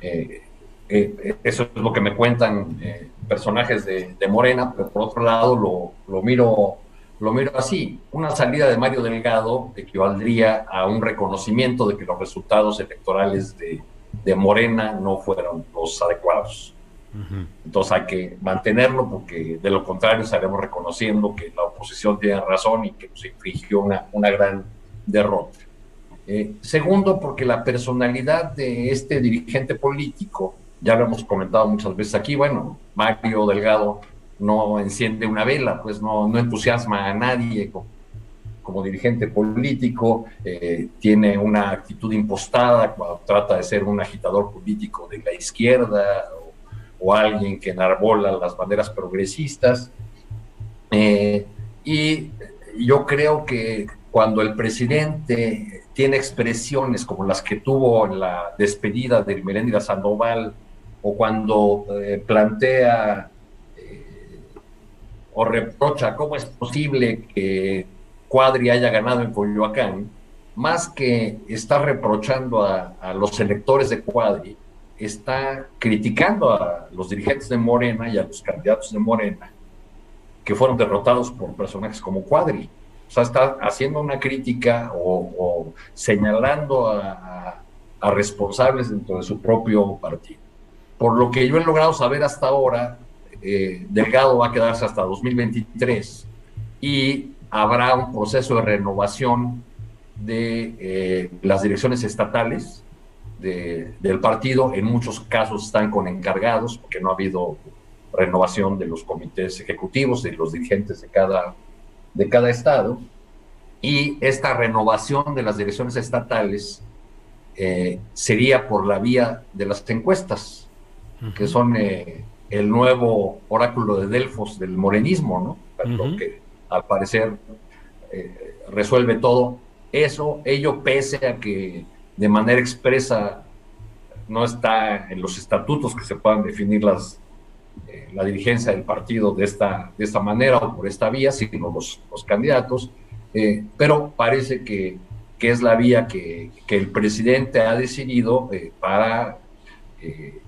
H: Eh, eh, eso es lo que me cuentan eh, personajes de, Morena, pero por otro lado lo, lo miro lo miro así, una salida de Mario Delgado equivaldría a un reconocimiento de que los resultados electorales de, Morena no fueron los adecuados. Entonces hay que mantenerlo porque de lo contrario estaremos reconociendo que la oposición tiene razón y que se infligió una, una gran derrota. Eh, segundo, porque la personalidad de este dirigente político, ya lo hemos comentado muchas veces aquí, bueno, Mario Delgado no enciende una vela, pues no, no entusiasma a nadie como, dirigente político, eh, tiene una actitud impostada cuando trata de ser un agitador político de la izquierda o, alguien que enarbola las banderas progresistas. Eh, y yo creo que cuando el presidente tiene expresiones como las que tuvo en la despedida de Meléndez Sandoval o cuando eh, plantea o reprocha cómo es posible que Cuadri haya ganado en Coyoacán, más que está reprochando a, los electores de Cuadri, está criticando a los dirigentes de Morena y a los candidatos de Morena que fueron derrotados por personajes como Cuadri. O sea, está haciendo una crítica o, señalando a, a, responsables dentro de su propio partido. Por lo que yo he logrado saber hasta ahora, eh, Delgado va a quedarse hasta 2023 y habrá un proceso de renovación de eh, las direcciones estatales del partido. En muchos casos están con encargados porque no ha habido renovación de los comités ejecutivos, de los dirigentes de cada, de cada estado. Y esta renovación de las direcciones estatales eh, sería por la vía de las encuestas, que son el nuevo oráculo de Delfos del morenismo, ¿no? que al parecer eh, resuelve todo. Eso, ello pese a que de manera expresa no está en los estatutos que se puedan definir las, eh, la dirigencia del partido de esta, de esta manera o por esta vía, sino los, los candidatos, eh, pero parece que, que, es la vía que, que el presidente ha decidido para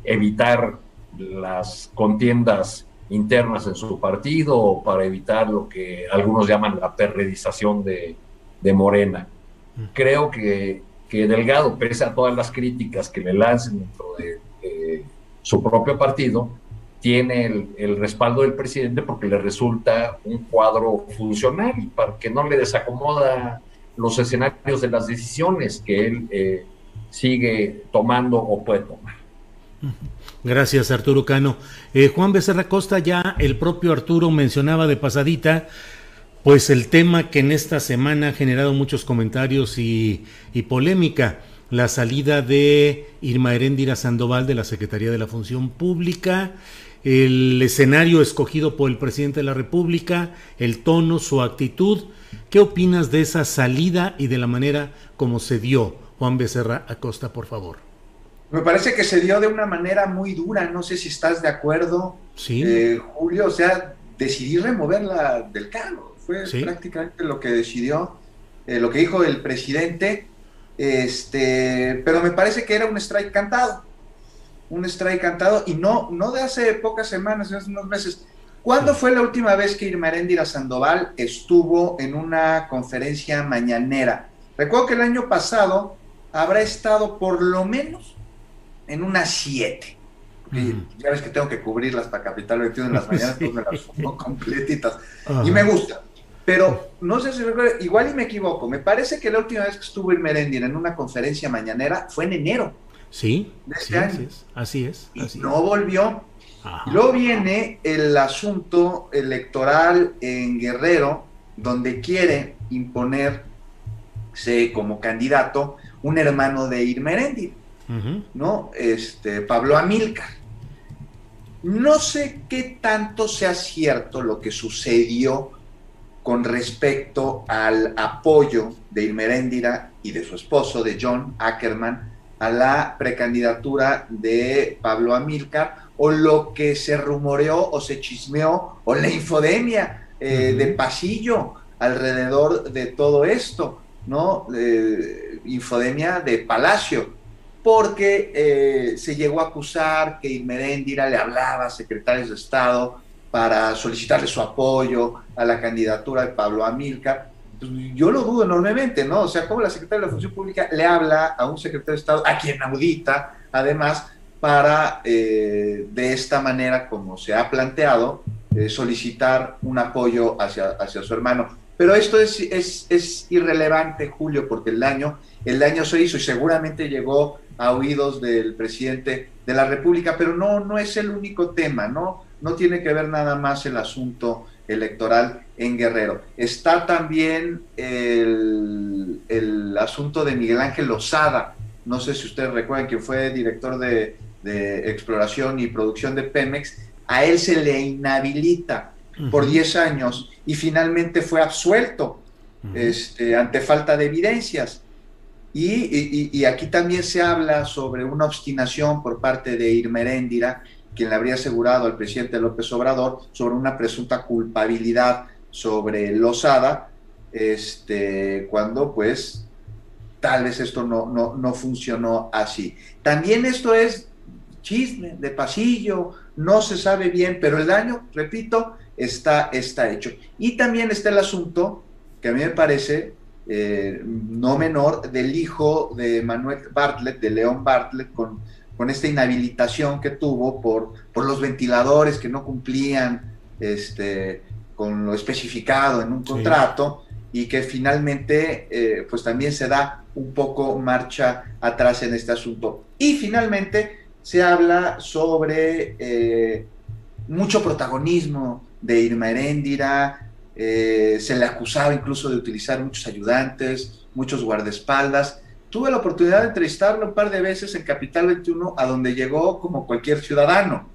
H: evitar las contiendas internas en su partido o para evitar lo que algunos llaman la perredización de, de Morena. Creo que, que, Delgado, pese a todas las críticas que le lancen dentro de, su propio partido, tiene el, el, respaldo del presidente porque le resulta un cuadro funcional, para que no le desacomoda los escenarios de las decisiones que él eh, sigue tomando o puede tomar.
B: Gracias, Arturo Cano. Eh, Juan Becerra Costa, ya el propio Arturo mencionaba de pasadita, pues el tema que en esta semana ha generado muchos comentarios y, polémica, la salida de Irma Heréndira Sandoval de la Secretaría de la Función Pública, el escenario escogido por el presidente de la República, el tono, su actitud. ¿Qué opinas de esa salida y de la manera como se dio? Juan Becerra Acosta, por favor.
I: Me parece que se dio de una manera muy dura, no sé si estás de acuerdo,
B: sí.
I: Eh, Julio, o sea, decidí removerla del cargo, fue prácticamente lo que decidió, eh, lo que dijo el presidente, este, pero me parece que era un strike cantado, un strike cantado, y no, no de hace pocas semanas, hace unos meses. ¿Cuándo fue la última vez que Irma Eréndira Sandoval estuvo en una conferencia mañanera? Recuerdo que el año pasado habrá estado por lo menos en unas 7. Ya ves que tengo que cubrirlas para Capital 21 en las mañanas, pues me las pongo completitas. Y me gusta. Pero no sé si recuerdo, igual y me equivoco. Me parece que la última vez que estuvo en Merendina en una conferencia mañanera fue en enero.
B: Sí, de este año. Así es. Así
I: y no volvió. Y luego viene el asunto electoral en Guerrero, donde quiere imponerse como candidato un hermano de ¿no? Este, Pablo Amilcar. No sé qué tanto sea cierto lo que sucedió con respecto al apoyo de Irmeréndira y de su esposo, de John Ackerman, a la precandidatura de Pablo Amilcar, o lo que se rumoreó o se chismeó, o la infodemia eh, de pasillo alrededor de todo esto, ¿no? infodemia de Palacio porque eh, se llegó a acusar que Irmeréndira le hablaba a secretarios de Estado para solicitarle su apoyo a la candidatura de Pablo Amilcar. Yo lo dudo enormemente, ¿no? O sea, como la secretaria de la Función Pública le habla a un secretario de Estado, a quien audita, además, para eh, de esta manera, como se ha planteado, eh, solicitar un apoyo hacia, hacia su hermano. Pero esto es, es, es irrelevante, Julio, porque el daño, el daño se hizo y seguramente llegó a oídos del presidente de la República, pero no, no es el único tema, ¿no? No tiene que ver nada más el asunto electoral en Guerrero. Está también el, el asunto de Miguel Ángel Lozada, no sé si ustedes recuerdan que fue director de, de exploración y producción de Pemex, a él se le inhabilita por 10 años y finalmente fue absuelto este, ante falta de evidencias. Y, aquí también se habla sobre una obstinación por parte de Irma Heréndira, quien le habría asegurado al presidente López Obrador sobre una presunta culpabilidad sobre Lozada, este, cuando pues tal vez esto no, no, no funcionó así. También esto es chisme de pasillo, no se sabe bien, pero el daño, repito, está, está hecho. Y también está el asunto que a mí me parece eh, no menor del hijo de Manuel Bartlett, de León Bartlett, con, con esta inhabilitación que tuvo por, por los ventiladores que no cumplían este, con lo especificado en un contrato y que finalmente eh, pues también se da un poco marcha atrás en este asunto. Y finalmente se habla sobre eh, mucho protagonismo de Irma Heréndira, eh, se le acusaba incluso de utilizar muchos ayudantes, muchos guardaespaldas. Tuve la oportunidad de entrevistarlo un par de veces en Capital 21, a donde llegó como cualquier ciudadano.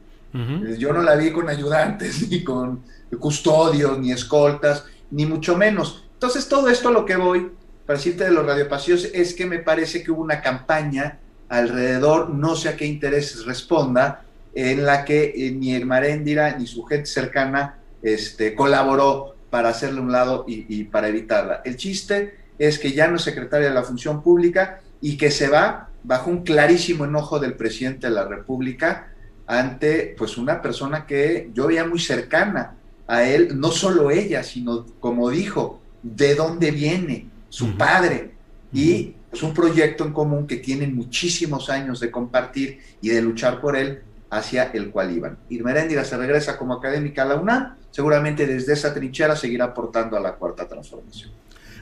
I: Yo no la vi con ayudantes, ni con custodios, ni escoltas, ni mucho menos. Entonces, todo esto lo que voy, para decirte de los radiopasillos, es que me parece que hubo una campaña alrededor, no sé a qué intereses responda, en la que eh, ni el Maréndira ni su gente cercana este, colaboró para hacerle un lado y, para evitarla. El chiste es que ya no es secretaria de la Función Pública y que se va bajo un clarísimo enojo del presidente de la República ante pues una persona que yo veía muy cercana a él, no solo ella, sino como dijo, de dónde viene su padre. Y es un proyecto en común que tienen muchísimos años de compartir y de luchar por él hacia el cual iban. Irmeréndira se regresa como académica a la UNAM, seguramente desde esa trinchera seguirá aportando a la cuarta transformación.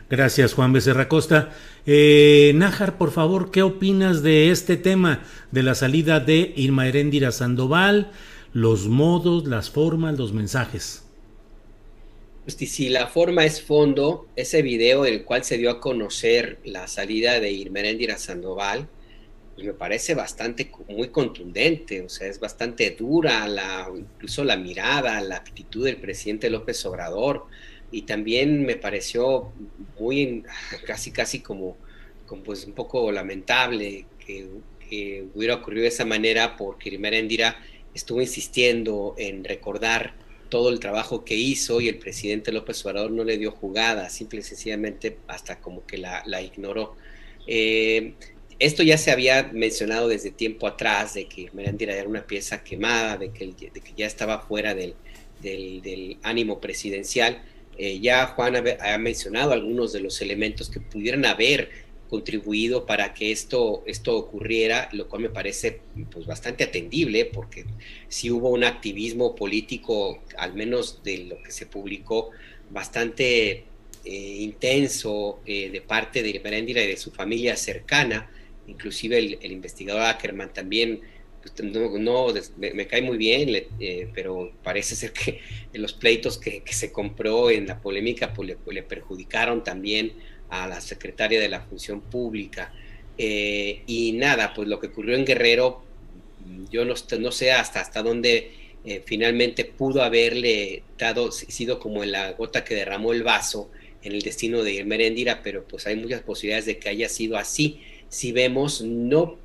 B: Gracias, Juan Becerra Costa. Eh, Nájar, por favor, ¿qué opinas de este tema de la salida de Irma Heréndira Sandoval, los modos, las formas, los mensajes?
J: Pues si la forma es fondo, ese video en el cual se dio a conocer la salida de Irma Heréndira Sandoval, pues me parece bastante, muy contundente, o sea, es bastante dura, la, incluso la mirada, la actitud del presidente López Obrador y también me pareció muy casi casi como, como pues un poco lamentable que, hubiera ocurrido de esa manera porque Endira estuvo insistiendo en recordar todo el trabajo que hizo y el presidente López Obrador no le dio jugada, simple y sencillamente hasta como que la, ignoró. Eh, esto ya se había mencionado desde tiempo atrás, de que Merendira era una pieza quemada, de que, de que ya estaba fuera del, del, ánimo presidencial. Eh, ya Juan ha, mencionado algunos de los elementos que pudieran haber contribuido para que esto, esto ocurriera, lo cual me parece pues, bastante atendible, porque si hubo un activismo político, al menos de lo que se publicó, bastante eh, intenso eh, de parte de Berendira y de su familia cercana, inclusive el investigador Ackerman también pues, no, me, cae muy bien, eh, pero parece ser que los pleitos que, se compró en la polémica pues, le, perjudicaron también a la secretaria de la Función Pública. Eh, y nada, pues lo que ocurrió en Guerrero, yo no, sé hasta, hasta dónde eh, finalmente pudo haberle dado, sido como la gota que derramó el vaso en el destino de Merendira, pero pues hay muchas posibilidades de que haya sido así. Si vemos, no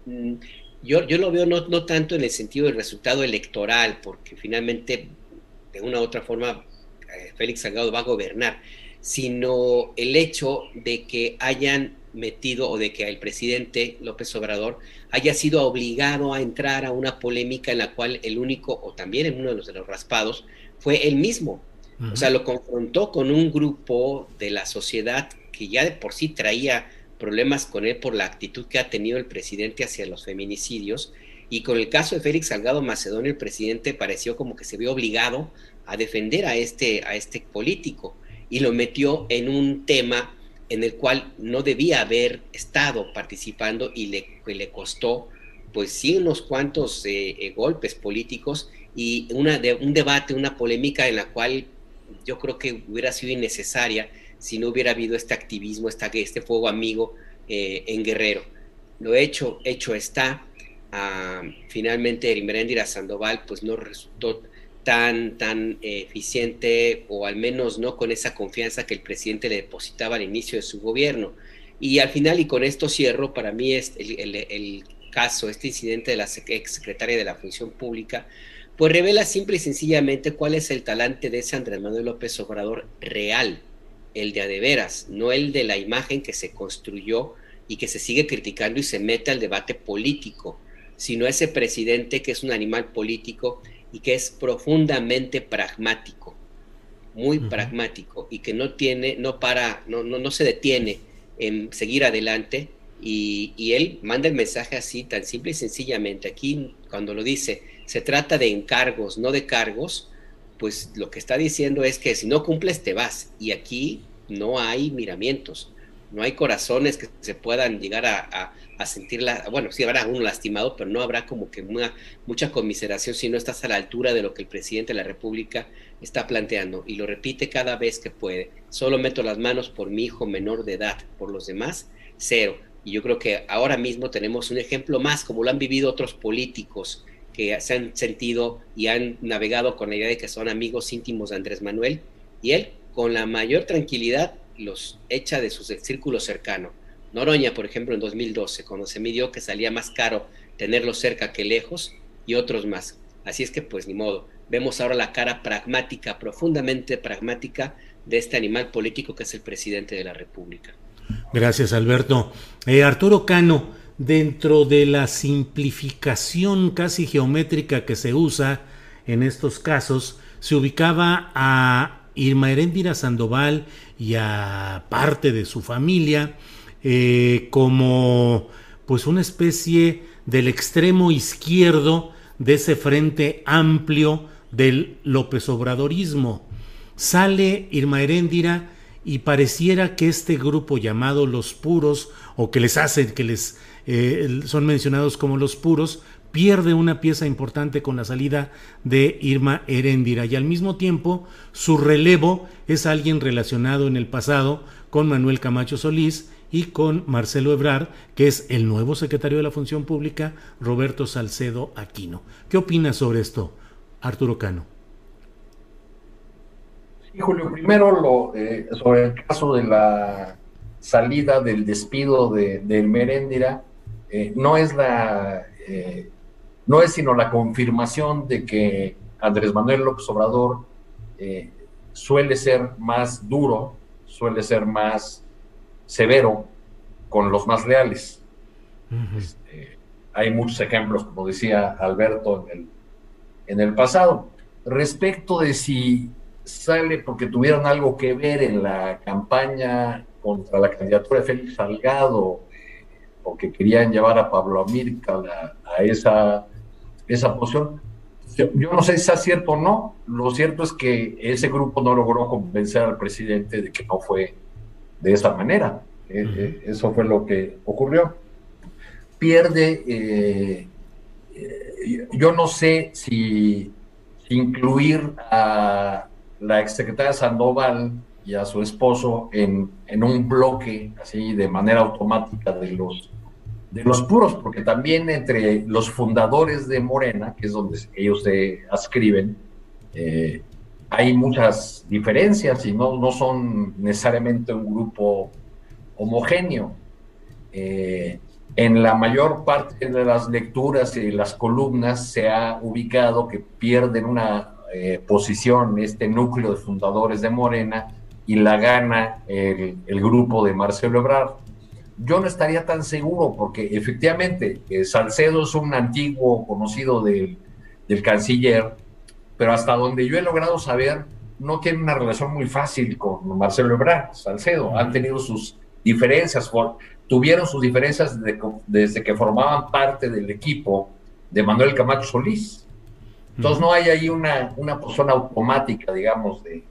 J: yo, lo veo no, no tanto en el sentido del resultado electoral, porque finalmente, de una u otra forma, eh, Félix Salgado va a gobernar, sino el hecho de que hayan metido o de que el presidente López Obrador haya sido obligado a entrar a una polémica en la cual el único, o también en uno de los, de los raspados, fue él mismo. O sea, lo confrontó con un grupo de la sociedad que ya de por sí traía problemas con él por la actitud que ha tenido el presidente hacia los feminicidios. Y con el caso de Félix Salgado Macedonio, el presidente pareció como que se vio obligado a defender a este, a este político y lo metió en un tema en el cual no debía haber estado participando y le, le costó, pues sí, unos cuantos eh, eh, golpes políticos y una un debate, una polémica en la cual yo creo que hubiera sido innecesaria si no hubiera habido este activismo, este fuego amigo eh, en Guerrero. Lo hecho, hecho está. Ah, finalmente, Erimerendira Sandoval pues no resultó tan, tan eficiente o al menos no con esa confianza que el presidente le depositaba al inicio de su gobierno. Y al final, y con esto cierro, para mí es el, caso, este incidente de la ex secretaria de la Función Pública, pues revela simple y sencillamente cuál es el talante de ese Andrés Manuel López Obrador real, el de a de veras, no el de la imagen que se construyó y que se sigue criticando y se mete al debate político, sino ese presidente que es un animal político y que es profundamente pragmático, muy pragmático y que no tiene, no para, no, no, no se detiene en seguir adelante y, y, él manda el mensaje así, tan simple y sencillamente. Aquí cuando lo dice, se trata de encargos, no de cargos, pues lo que está diciendo es que si no cumples te vas. Y aquí no hay miramientos, no hay corazones que se puedan llegar a, a, sentir, bueno, sí habrá uno lastimado, pero no habrá como que mucha conmiseración si no estás a la altura de lo que el presidente de la República está planteando. Y lo repite cada vez que puede. Solo meto las manos por mi hijo menor de edad, por los demás, cero. Y yo creo que ahora mismo tenemos un ejemplo más, como lo han vivido otros políticos que se han sentido y han navegado con la idea de que son amigos íntimos de Andrés Manuel, y él con la mayor tranquilidad los echa de su círculo cercano. Noroña, por ejemplo, en 2012, cuando se midió que salía más caro tenerlo cerca que lejos, y otros más. Así es que, pues, ni modo. Vemos ahora la cara pragmática, profundamente pragmática, de este animal político que es el presidente de la República.
B: Gracias, Alberto. Eh, Arturo Cano, dentro de la simplificación casi geométrica que se usa en estos casos, se ubicaba a Irma Heréndira Sandoval y a parte de su familia eh, como pues una especie del extremo izquierdo de ese frente amplio del López Obradorismo. Sale Irma Heréndira y pareciera que este grupo llamado los puros o que les hacen que les eh, son mencionados como los puros pierde una pieza importante con la salida de Irma Heréndira y al mismo tiempo su relevo es alguien relacionado en el pasado con Manuel Camacho Solís y con Marcelo Ebrard, que es el nuevo secretario de la Función Pública, Roberto Salcedo Aquino. ¿Qué opinas sobre esto, Arturo Cano?
H: Sí, Julio, primero lo, eh, sobre el caso de la salida del despido de, de Meréndira, eh, no es la eh, no es sino la confirmación de que Andrés Manuel López Obrador eh, suele ser más duro, suele ser más severo con los más leales. Este, hay muchos ejemplos, como decía Alberto en el, en el pasado. Respecto de si sale porque tuvieron algo que ver en la campaña contra la candidatura de Félix Salgado, o que querían llevar a Pablo Amílcar a esa esa posición. Yo, no sé si es cierto o no, lo cierto es que ese grupo no logró convencer al presidente de que no fue de esa manera. Eh, eh, eso fue lo que ocurrió. Pierde, eh, yo no sé si, incluir a la exsecretaria Sandoval y a su esposo en, en un bloque así de manera automática de los de los puros, porque también entre los fundadores de Morena, que es donde ellos se ascriben, eh, hay muchas diferencias y no, no son necesariamente un grupo homogéneo. Eh, en la mayor parte de las lecturas y las columnas se ha ubicado que pierden una eh, posición este núcleo de fundadores de Morena y la gana el, el grupo de Marcelo Ebrard yo no estaría tan seguro porque efectivamente eh, Salcedo es un antiguo conocido del, canciller, pero hasta donde yo he logrado saber, no tiene una relación muy fácil con Marcelo Ebrard, Salcedo. Han tenido sus diferencias, tuvieron sus diferencias desde, que formaban parte del equipo de Manuel Camacho Solís. Entonces no hay ahí una, una persona automática, digamos, de,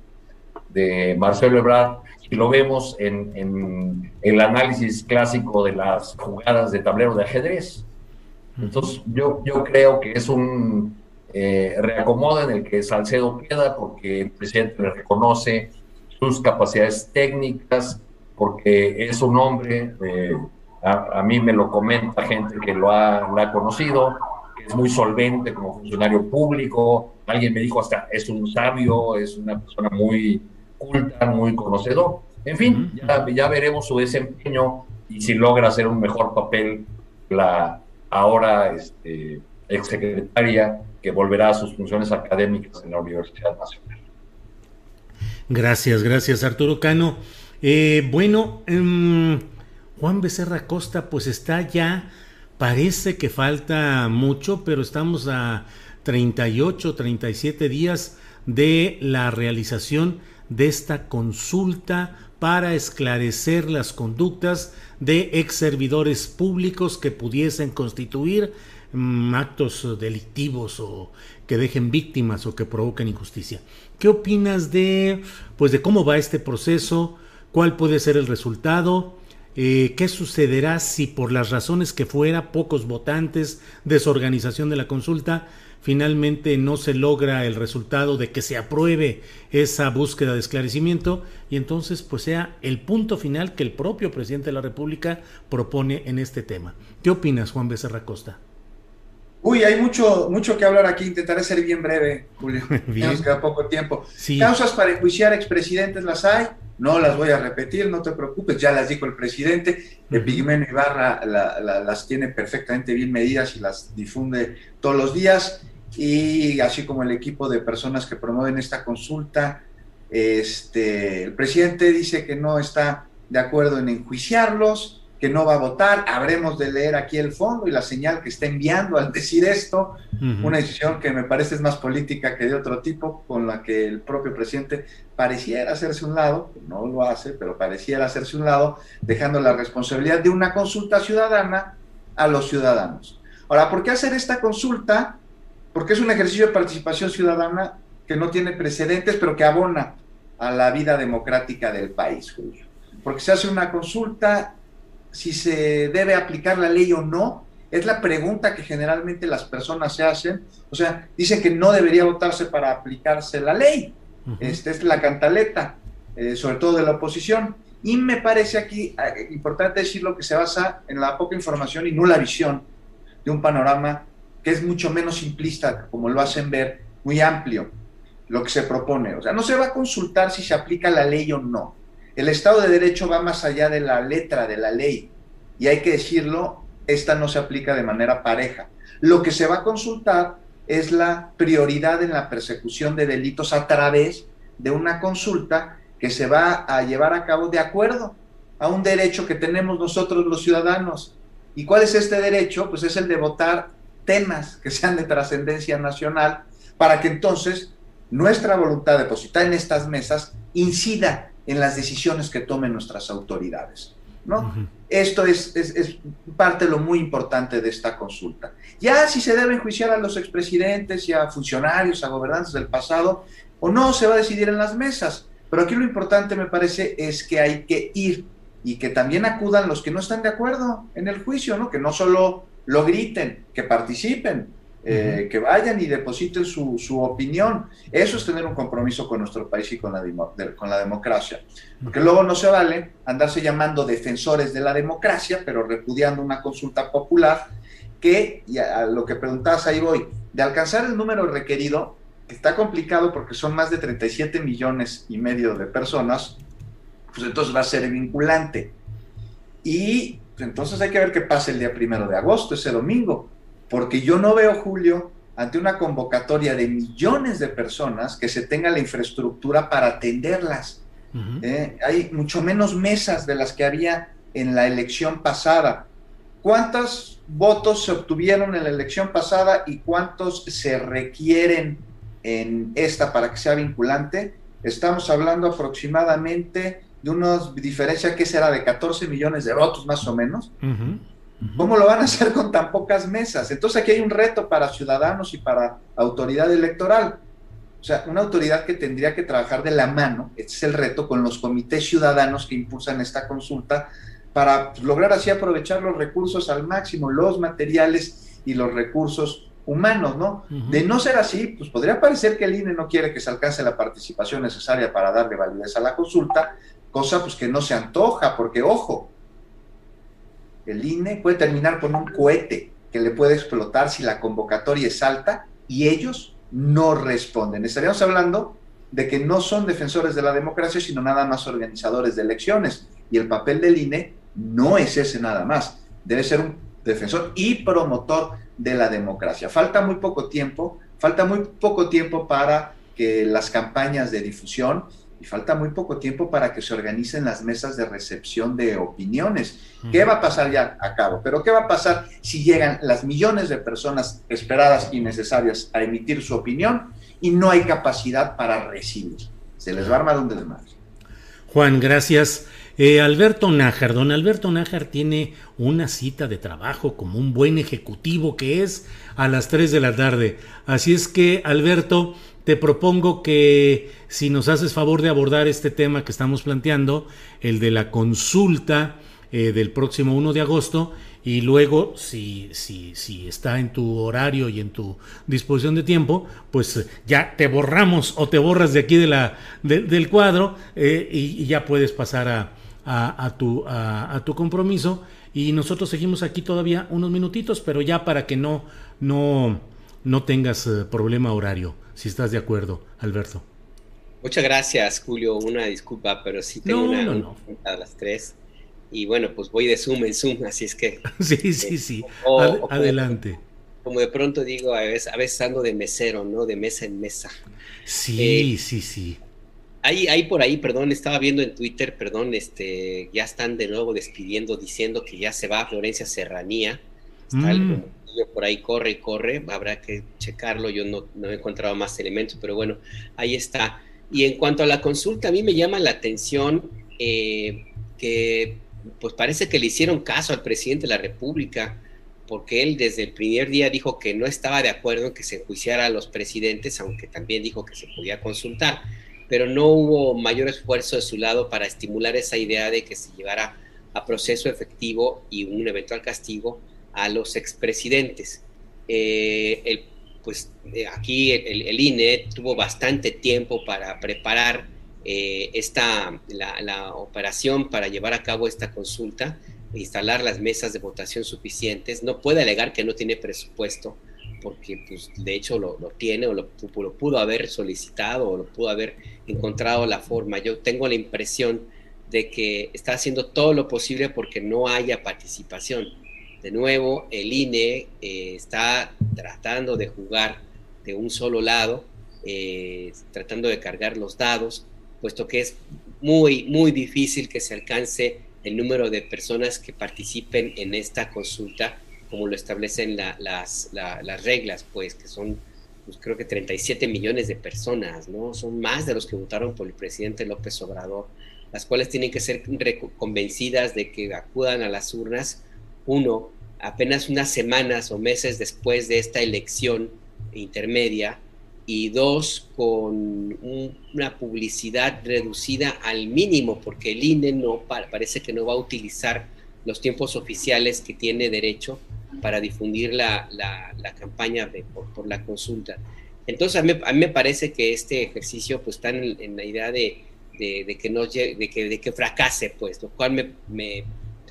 H: de Marcelo Ebrard y lo vemos en, el análisis clásico de las jugadas de tablero de ajedrez. Entonces, yo, yo creo que es un eh, reacomodo en el que Salcedo queda porque el presidente le reconoce sus capacidades técnicas, porque es un hombre, eh, a, mí me lo comenta gente que lo ha, lo ha conocido, que es muy solvente como funcionario público, alguien me dijo hasta es un sabio, es una persona muy culta, muy conocedor. En fin, ya, veremos su desempeño y si logra hacer un mejor papel la ahora este, exsecretaria que volverá a sus funciones académicas en la Universidad Nacional.
B: Gracias, gracias Arturo Cano. Eh, bueno, em, Juan Becerra Costa pues está ya, parece que falta mucho, pero estamos a 38, 37 días de la realización de esta consulta para esclarecer las conductas de ex servidores públicos que pudiesen constituir mm, actos delictivos o que dejen víctimas o que provoquen injusticia. ¿Qué opinas de pues de cómo va este proceso? ¿Cuál puede ser el resultado? Eh, ¿Qué sucederá si por las razones que fuera, pocos votantes, desorganización de la consulta, finalmente no se logra el resultado de que se apruebe esa búsqueda de esclarecimiento y entonces pues sea el punto final que el propio presidente de la República propone en este tema. ¿Qué opinas, Juan Becerra Costa?
I: Uy, hay mucho, mucho que hablar aquí. Intentaré ser bien breve, Julio. Nos queda poco tiempo. Causas para enjuiciar expresidentes las hay. No las voy a repetir, no te preocupes. Ya las dijo el presidente. El Pigmeno Ibarra las tiene perfectamente bien medidas y las difunde todos los días y así como el equipo de personas que promueven esta consulta. Este, el presidente dice que no está de acuerdo en enjuiciarlos, que no va a votar. Habremos de leer aquí el fondo y la señal que está enviando al decir esto. Una decisión que me parece es más política que de otro tipo, con la que el propio presidente pareciera hacerse un lado, no lo hace, pero pareciera hacerse un lado, dejando la responsabilidad de una consulta ciudadana a los ciudadanos. Ahora, ¿por qué hacer esta consulta? Porque es un ejercicio de participación ciudadana que no tiene precedentes, pero que abona a la vida democrática del país, Julio. Porque se hace una consulta si se debe aplicar la ley o no, es la pregunta que generalmente las personas se hacen. O sea, dicen que no debería votarse para aplicarse la ley. Esta es la cantaleta, eh, sobre todo de la oposición. Y me parece aquí eh, importante decirlo que se basa en la poca información y nula visión de un panorama que es mucho menos simplista, como lo hacen ver, muy amplio, lo que se propone. O sea, no se va a consultar si se aplica la ley o no. El Estado de Derecho va más allá de la letra de la ley y hay que decirlo, esta no se aplica de manera pareja. Lo que se va a consultar es la prioridad en la persecución de delitos a través de una consulta que se va a llevar a cabo de acuerdo a un derecho que tenemos nosotros los ciudadanos. ¿Y cuál es este derecho? Pues es el de votar temas que sean de trascendencia nacional para que entonces nuestra voluntad depositada en estas mesas incida en las decisiones que tomen nuestras autoridades. ¿no? Esto es, es, parte de lo muy importante de esta consulta. Ya si se debe enjuiciar a los expresidentes y a funcionarios, a gobernantes del pasado, o no, se va a decidir en las mesas. Pero aquí lo importante me parece es que hay que ir y que también acudan los que no están de acuerdo en el juicio, ¿no? Que no solo lo griten, que participen, eh, que vayan y depositen su, su, opinión. Eso es tener un compromiso con nuestro país y con la, con la democracia. Porque luego no se vale andarse llamando defensores de la democracia, pero repudiando una consulta popular que, y a, lo que preguntabas ahí voy, de alcanzar el número requerido, que está complicado porque son más de 37 millones y medio de personas, pues entonces va a ser vinculante. Y entonces hay que ver qué pasa el día primero de agosto, ese domingo porque yo no veo, Julio, ante una convocatoria de millones de personas que se tenga la infraestructura para atenderlas. ¿eh? hay mucho menos mesas de las que había en la elección pasada. ¿Cuántos votos se obtuvieron en la elección pasada y cuántos se requieren en esta para que sea vinculante? Estamos hablando aproximadamente de una diferencia que será de 14 millones de votos más o menos. ¿Cómo lo van a hacer con tan pocas mesas? Entonces aquí hay un reto para ciudadanos y para autoridad electoral. O sea, una autoridad que tendría que trabajar de la mano, este es el reto, con los comités ciudadanos que impulsan esta consulta para lograr así aprovechar los recursos al máximo, los materiales y los recursos humanos, ¿no? De no ser así, pues podría parecer que el INE no quiere que se alcance la participación necesaria para darle validez a la consulta, cosa pues que no se antoja, porque ojo, el INE puede terminar con un cohete que le puede explotar si la convocatoria es alta y ellos no responden. Estaríamos hablando de que no son defensores de la democracia, sino nada más organizadores de elecciones. Y el papel del INE no es ese nada más. Debe ser un defensor y promotor de la democracia. Falta muy poco tiempo, falta muy poco tiempo para que las campañas de difusión y falta muy poco tiempo para que se organicen las mesas de recepción de opiniones. ¿Qué va a pasar ya a cabo? Pero ¿qué va a pasar si llegan las millones de personas esperadas y necesarias a emitir su opinión y no hay capacidad para recibir? Se les va a armar un desmadre.
B: Juan, gracias. Eh, Alberto Nájar, don Alberto Nájar tiene una cita de trabajo como un buen ejecutivo que es a las 3 de la tarde. Así es que, Alberto, te propongo que si nos haces favor de abordar este tema que estamos planteando, el de la consulta eh, del próximo 1 de agosto, y luego, si, si, si está en tu horario y en tu disposición de tiempo, pues ya te borramos o te borras de aquí de la, del cuadro eh, y, ya puedes pasar a, a, tu, a, tu compromiso. Y nosotros seguimos aquí todavía unos minutitos, pero ya para que no, no, no tengas eh, problema horario si estás de acuerdo, Alberto.
J: Muchas gracias, Julio. Una disculpa, pero sí tengo una, no, a las tres. Y bueno, pues voy de Zoom en Zoom, así es que.
B: sí, sí, sí. adelante.
J: Como de pronto digo, a veces, a veces ando de mesero, ¿no? De mesa en mesa.
B: Sí, eh, sí, sí.
J: Ahí, ahí por ahí, perdón, estaba viendo en Twitter, perdón, este, ya están de nuevo despidiendo, diciendo que ya se va a Florencia Serranía. Está el Por ahí corre y corre, habrá que checarlo, yo no, no he encontrado más elementos, pero bueno, ahí está. Y en cuanto a la consulta, a mí me llama la atención eh, que pues parece que le hicieron caso al presidente de la República, porque él desde el primer día dijo que no estaba de acuerdo en que se enjuiciara a los presidentes, aunque también dijo que se podía consultar, pero no hubo mayor esfuerzo de su lado para estimular esa idea de que se llevara a proceso efectivo y un eventual castigo a los expresidentes. Eh, el, pues eh, aquí el, el, INE tuvo bastante tiempo para preparar eh, esta, la, operación para llevar a cabo esta consulta, instalar las mesas de votación suficientes. No puede alegar que no tiene presupuesto, porque pues, de hecho lo, lo tiene o lo, lo, pudo haber solicitado o lo pudo haber encontrado la forma. Yo tengo la impresión de que está haciendo todo lo posible porque no haya participación. De nuevo, el INE eh, está tratando de jugar de un solo lado, eh, tratando de cargar los dados, puesto que es muy, muy difícil que se alcance el número de personas que participen en esta consulta, como lo establecen la, las, la, las, reglas, pues que son, pues, creo que 37 millones de personas, ¿no? Son más de los que votaron por el presidente López Obrador, las cuales tienen que ser convencidas de que acudan a las urnas, uno, apenas unas semanas o meses después de esta elección intermedia, y dos, con un, una publicidad reducida al mínimo, porque el INE no parece que no va a utilizar los tiempos oficiales que tiene derecho para difundir la, la, campaña por, por, la consulta. Entonces, a mí, me parece que este ejercicio pues, está en, la idea de, de, que no, de, que, de que fracase, pues, lo cual me,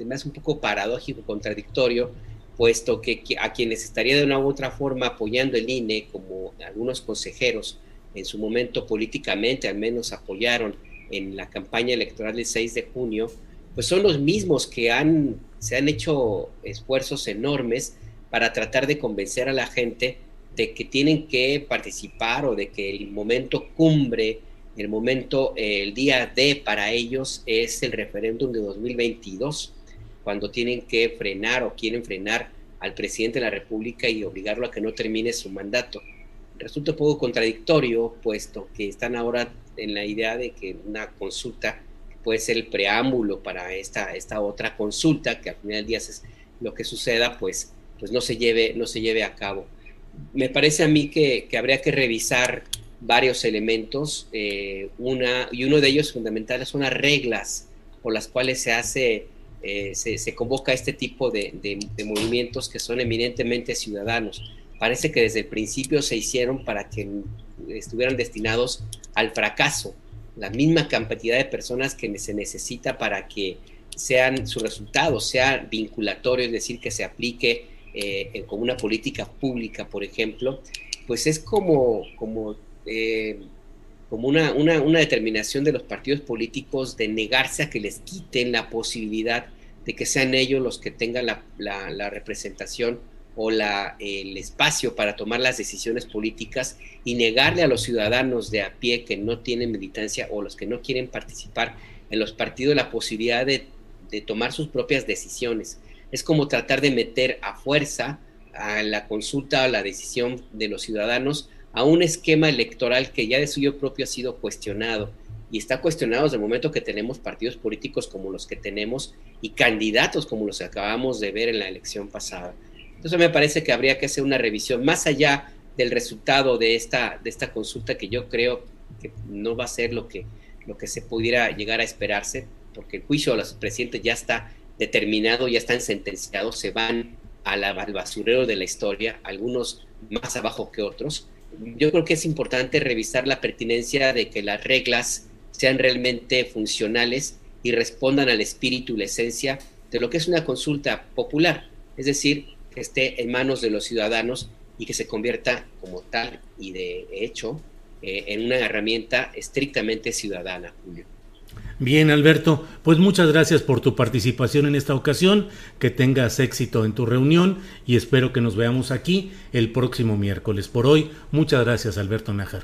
J: me hace un poco paradójico, contradictorio, puesto que a quienes estaría de una u otra forma apoyando el INE, como algunos consejeros en su momento políticamente al menos apoyaron en la campaña electoral del 6 de junio, pues son los mismos que han, se han hecho esfuerzos enormes para tratar de convencer a la gente de que tienen que participar o de que el momento cumbre, el momento, el día D para ellos es el referéndum de 2022 cuando tienen que frenar o quieren frenar al presidente de la República y obligarlo a que no termine su mandato. Resulta un poco contradictorio, puesto que están ahora en la idea de que una consulta puede ser el preámbulo para esta, esta otra consulta, que al final del día es lo que suceda, pues, pues no, se lleve, no se lleve a cabo. Me parece a mí que, que habría que revisar varios elementos, eh, una, y uno de ellos fundamental son las reglas por las cuales se hace eh, se, convoca este tipo de, movimientos que son eminentemente ciudadanos. Parece que desde el principio se hicieron para que estuvieran destinados al fracaso. La misma cantidad de personas que se necesita para que sean sus resultados, sea vinculatorio, es decir, que se aplique eh, como una política pública, por ejemplo, pues es como, como, eh, como una, una, una, determinación de los partidos políticos de negarse a que les quiten la posibilidad de que sean ellos los que tengan la, la, representación o la, el espacio para tomar las decisiones políticas y negarle a los ciudadanos de a pie que no tienen militancia o los que no quieren participar en los partidos la posibilidad de, de tomar sus propias decisiones. Es como tratar de meter a fuerza a la consulta o la decisión de los ciudadanos a un esquema electoral que ya de suyo propio ha sido cuestionado y está cuestionado desde el momento que tenemos partidos políticos como los que tenemos y candidatos como los que acabamos de ver en la elección pasada. Entonces me parece que habría que hacer una revisión más allá del resultado de esta, de esta consulta que yo creo que no va a ser lo que, lo que se pudiera llegar a esperarse, porque el juicio de los presidentes ya está determinado, ya están sentenciados, se van a al basurero de la historia, algunos más abajo que otros, yo creo que es importante revisar la pertinencia de que las reglas sean realmente funcionales y respondan al espíritu y la esencia de lo que es una consulta popular, es decir, que esté en manos de los ciudadanos y que se convierta como tal y de hecho eh, en una herramienta estrictamente ciudadana, Julio.
B: Bien, Alberto, pues muchas gracias por tu participación en esta ocasión, que tengas éxito en tu reunión y espero que nos veamos aquí el próximo miércoles. Por hoy, muchas gracias, Alberto Nájar.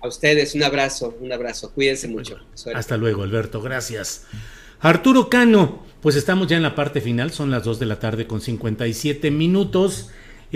J: A ustedes, un abrazo, un abrazo. Cuídense mucho.
B: Hasta luego, Alberto. Gracias. Arturo Cano, pues estamos ya en la parte final, son las 2 de la tarde con 57 minutos.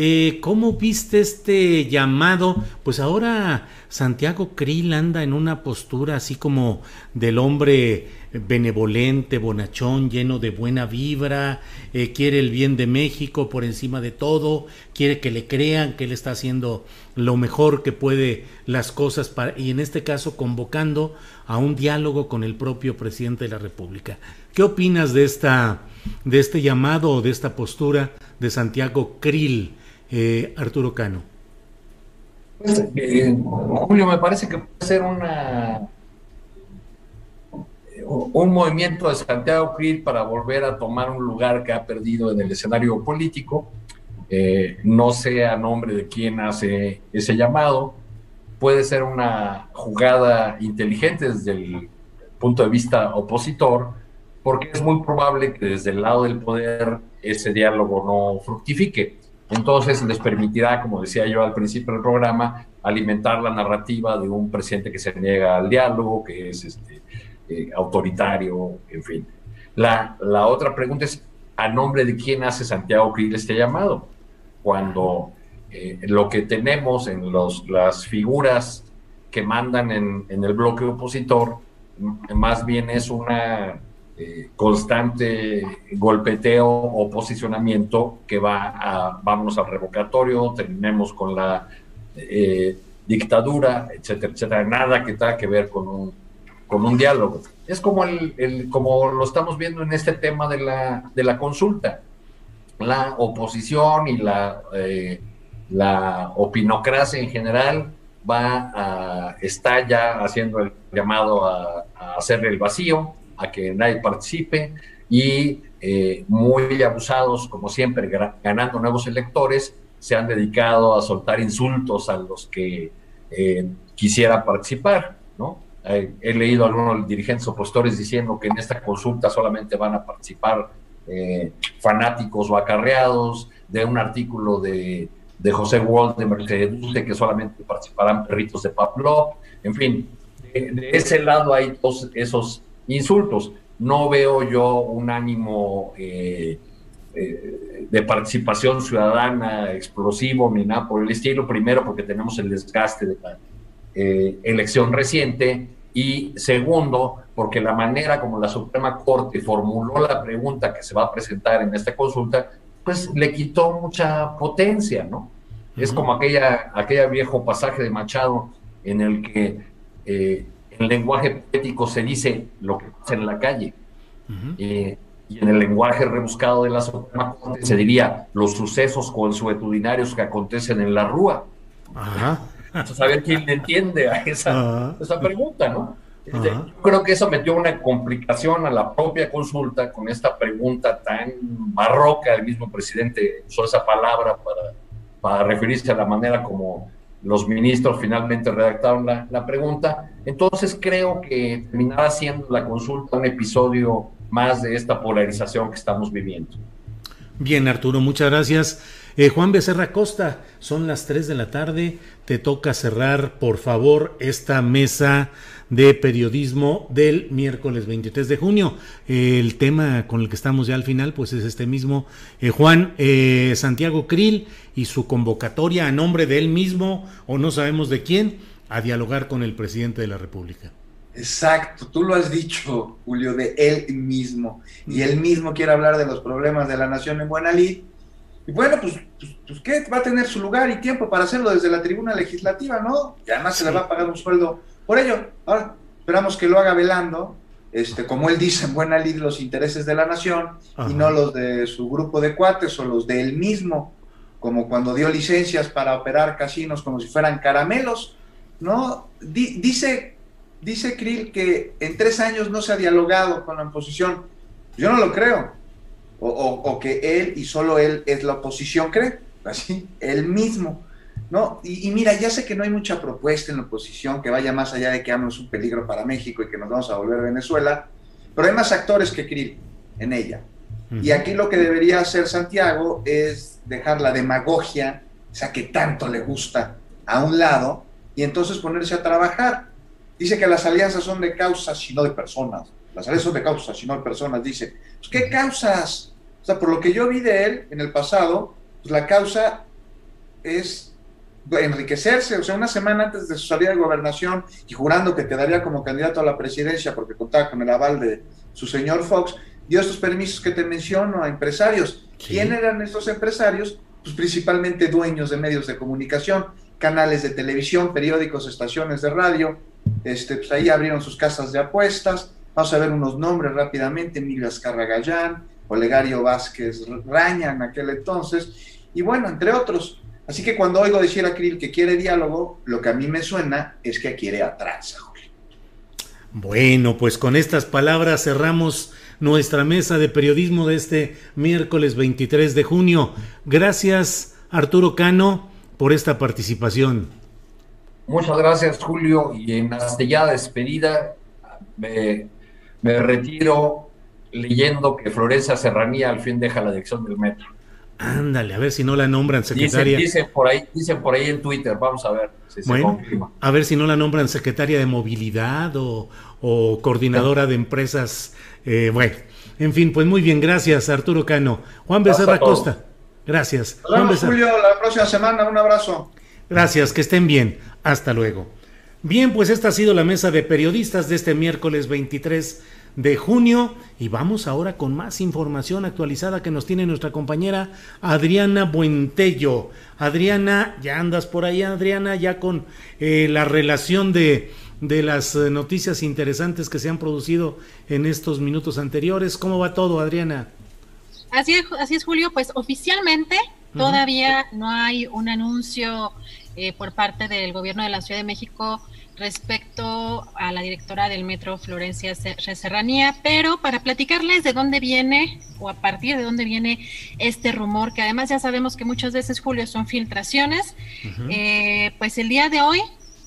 B: Eh, ¿Cómo viste este llamado? Pues ahora Santiago Krill anda en una postura así como del hombre benevolente, bonachón, lleno de buena vibra, eh, quiere el bien de México por encima de todo, quiere que le crean que él está haciendo lo mejor que puede las cosas para, y en este caso convocando a un diálogo con el propio presidente de la República. ¿Qué opinas de esta de este llamado o de esta postura de Santiago Krill? Eh, Arturo Cano.
H: Pues, eh, Julio, me parece que puede ser una un movimiento de Santiago Krill para volver a tomar un lugar que ha perdido en el escenario político. Eh, no sé a nombre de quién hace ese llamado. Puede ser una jugada inteligente desde el punto de vista opositor, porque es muy probable que desde el lado del poder ese diálogo no fructifique. Entonces les permitirá, como decía yo al principio del programa, alimentar la narrativa de un presidente que se niega al diálogo, que es este, eh, autoritario, en fin. La, la, otra pregunta es, ¿a nombre de quién hace Santiago Krill este llamado? Cuando eh, lo que tenemos en los, las figuras que mandan en, en el bloque opositor, más bien es una eh, constante golpeteo o posicionamiento que va a, vámonos al revocatorio, terminemos con la eh, dictadura, etcétera, etcétera, nada que tenga que ver con un, con un diálogo. Es como, el, como lo estamos viendo en este tema de la, de la consulta. La oposición y la, eh, la opinocracia en general va a, está ya haciendo el llamado a, a hacerle el vacío, a que nadie participe y eh, muy abusados, como siempre, ganando nuevos electores, se han dedicado a soltar insultos a los que eh, quisiera participar, ¿no? Eh, he leído a algunos dirigentes opositores diciendo que en esta consulta solamente van a participar fanáticos o acarreados, de un artículo de, de José Wald de Mercedes que solamente participarán perritos de Pavlov, en fin, de, de ese lado hay todos esos insultos. No veo yo un ánimo eh, eh, de participación ciudadana explosivo ni nada por el estilo. Primero, porque tenemos el desgaste de la eh, elección reciente. Y segundo, porque la manera como la Suprema Corte formuló la pregunta que se va a presentar en esta consulta, pues le quitó mucha potencia, ¿no? Es como aquella, aquella viejo pasaje de Machado en el que en lenguaje poético se dice lo que pasa en la calle. Eh, y en el lenguaje rebuscado de la Suprema Corte se diría los sucesos consuetudinarios que acontecen en la Rúa. Ajá. Entonces, a ver quién le entiende a esa, esa pregunta, ¿no? Este, yo creo que eso metió una complicación a la propia consulta con esta pregunta tan barroca. El mismo presidente usó esa palabra para, para referirse a la manera como los ministros finalmente redactaron la, pregunta. Entonces creo que terminará siendo la consulta un episodio más de esta polarización que estamos viviendo.
B: Bien, Arturo, muchas gracias. Eh, Juan Becerra Costa, son las 3 de la tarde, te toca cerrar, por favor, esta mesa de periodismo del miércoles 23 de junio. el tema con el que estamos ya al final, pues es este mismo, eh, Juan eh, Santiago Krill y su convocatoria a nombre de él mismo, o no sabemos de quién, a dialogar con el presidente de la República.
I: Exacto, tú lo has dicho, Julio, de él mismo. Y él mismo quiere hablar de los problemas de la nación en Buena Lid. Y bueno, pues, pues, pues, ¿qué? Va a tener su lugar y tiempo para hacerlo desde la tribuna legislativa, ¿no? Y además se le va a pagar un sueldo por ello. Ahora, esperamos que lo haga velando, este, como él dice, en buena lid los intereses de la nación y no los de su grupo de cuates o los de él mismo, como cuando dio licencias para operar casinos como si fueran caramelos, ¿no? dice, dice Krill que en tres años no se ha dialogado con la oposición. Yo no lo creo. O, o que él y solo él es la oposición, cree. Así, él mismo. ¿No? Y, mira, ya sé que no hay mucha propuesta en la oposición que vaya más allá de que AMLO es un peligro para México y que nos vamos a volver a Venezuela, pero hay más actores que Krill en ella. Y aquí lo que debería hacer Santiago es dejar la demagogia, o sea, que tanto le gusta, a un lado y entonces ponerse a trabajar. Dice que las alianzas son de causas y no de personas. Las alianzas son de causas y no de personas. Dice, pues, ¿qué causas? O sea, por lo que yo vi de él en el pasado, pues la causa es enriquecerse, o sea, una semana antes de su salida de gobernación y jurando que quedaría como candidato a la presidencia porque contaba con el aval de su señor Fox, dio estos permisos que te menciono a empresarios. ¿Quién eran estos empresarios? Pues principalmente dueños de medios de comunicación, canales de televisión, periódicos, estaciones de radio. Este, pues ahí abrieron sus casas de apuestas. Vamos a ver unos nombres rápidamente: Emilio Azcarra Olegario Vázquez Raña en aquel entonces, y bueno, entre otros. Así que cuando oigo decir a Krill que quiere diálogo, lo que a mí me suena es que quiere atrás.
B: Bueno, pues con estas palabras cerramos nuestra mesa de periodismo de este miércoles 23 de junio. Gracias, Arturo Cano, por esta participación.
H: Muchas gracias, Julio. Y en hasta ya despedida, me, me retiro leyendo que Florencia Serranía al fin deja la dirección del metro.
B: Ándale, a ver si no la nombran secretaria.
H: Dicen, por, ahí, dicen por ahí en Twitter, vamos a ver si se confirma.
B: A ver si no la nombran secretaria de movilidad o, coordinadora de empresas. Eh, bueno, en fin, pues muy bien, gracias Arturo Cano. Juan Becerra Costa, gracias.
I: Nos vemos, Julio, la próxima semana, un abrazo.
B: Gracias, que estén bien. Hasta luego. Bien, pues esta ha sido la mesa de periodistas de este miércoles 23 de junio y vamos ahora con más información actualizada que nos tiene nuestra compañera Adriana Buentello. Adriana, ya andas por ahí, Adriana, ya con eh, la relación de, de las eh, noticias interesantes que se han producido en estos minutos anteriores. ¿Cómo va todo, Adriana?
C: Así es, así es Julio, pues oficialmente todavía no hay un anuncio eh, por parte del gobierno de la Ciudad de México respecto a la directora del Metro Florencia Serranía, pero para platicarles de dónde viene o a partir de dónde viene este rumor, que además ya sabemos que muchas veces, Julio, son filtraciones, eh, pues el día de hoy